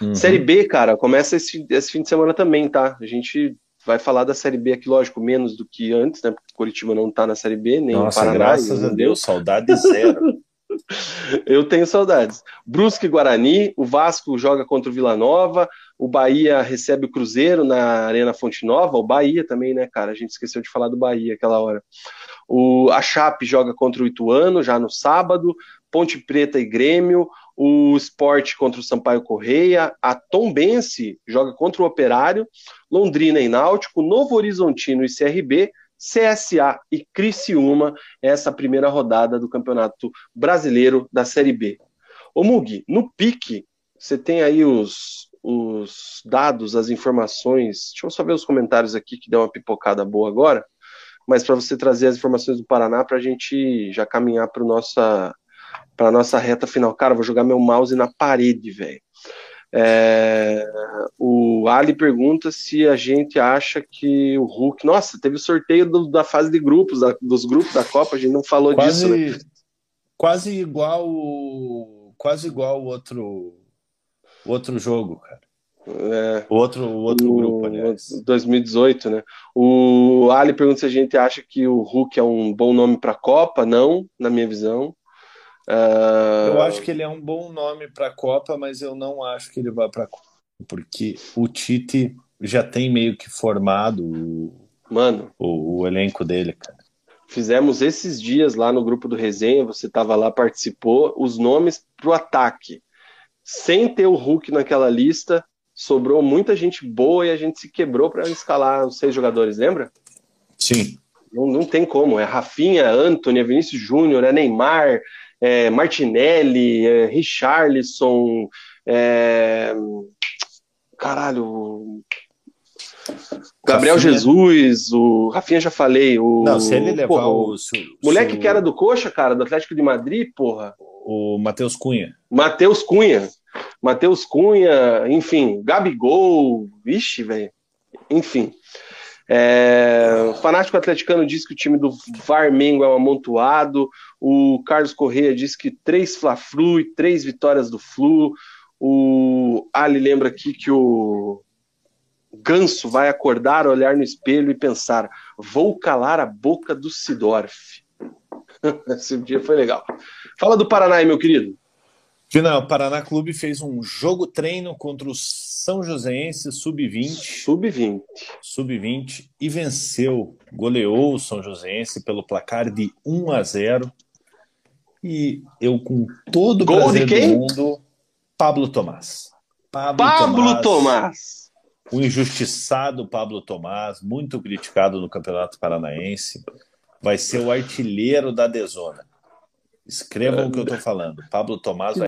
Uhum. Série B, cara, começa esse, esse fim de semana também, tá? A gente vai falar da Série B aqui, lógico, menos do que antes, né? Porque Curitiba não tá na Série B, nem Nossa, o Paraná. graças a Deus, saudade zero. Eu tenho saudades. Brusque Guarani, o Vasco joga contra o Vila Nova, o Bahia recebe o Cruzeiro na Arena Fonte Nova, o Bahia também, né, cara? A gente esqueceu de falar do Bahia aquela hora. O, a Chape joga contra o Ituano já no sábado, Ponte Preta e Grêmio, o Sport contra o Sampaio Correia, a Tombense joga contra o Operário, Londrina e Náutico, Novo Horizontino e CRB, CSA e Criciúma, essa primeira rodada do Campeonato Brasileiro da Série B. Ô Mugi, no pique, você tem aí os, os dados, as informações. Deixa eu só ver os comentários aqui que deu uma pipocada boa agora. Mas para você trazer as informações do Paraná para a gente já caminhar para nossa para nossa reta final. Cara, vou jogar meu mouse na parede, velho. É, o Ali pergunta se a gente acha que o Hulk. Nossa, teve o sorteio do, da fase de grupos, da, dos grupos da Copa, a gente não falou quase, disso. Né? Quase igual quase igual o outro outro jogo, cara. É, o outro, o outro o, grupo, aliás. 2018, né? O Ali pergunta se a gente acha que o Hulk é um bom nome para a Copa. Não, na minha visão. Uh... Eu acho que ele é um bom nome para a Copa, mas eu não acho que ele vá para a Copa, porque o Tite já tem meio que formado o, Mano, o, o elenco dele, cara. Fizemos esses dias lá no grupo do Resenha, você estava lá, participou, os nomes para o ataque. Sem ter o Hulk naquela lista, sobrou muita gente boa e a gente se quebrou para escalar os seis jogadores, lembra? Sim. Não, não tem como. É Rafinha, Anthony, é Vinícius Júnior, é Neymar, é, Martinelli, é, Richarlison, é, caralho, Gabriel Rafinha. Jesus, o Rafinha já falei, o Não, se ele levar porra, o, moleque que era do Coxa, cara, do Atlético de Madrid, porra. O Matheus Cunha. Matheus Cunha. Matheus Cunha, enfim, Gabigol, vixe, velho. Enfim. É, o fanático atleticano diz que o time do Varmengo é um amontoado. O Carlos Correia diz que três Fla-Flu e três vitórias do Flu. O Ali lembra aqui que o Ganso vai acordar, olhar no espelho e pensar: vou calar a boca do Sidorf. Esse dia foi legal. Fala do Paraná meu querido. Final, o Paraná Clube fez um jogo treino contra o São Joséense Sub-20. Sub-20. Sub-20 e venceu, goleou o São Joséense pelo placar de 1 a 0. E eu, com todo o Gol prazer do mundo, Pablo Tomás. Pablo, Pablo Tomás. Tomás. O injustiçado Pablo Tomás, muito criticado no Campeonato Paranaense, vai ser o artilheiro da Desona. Escrevam o que eu estou falando. Pablo Tomás vai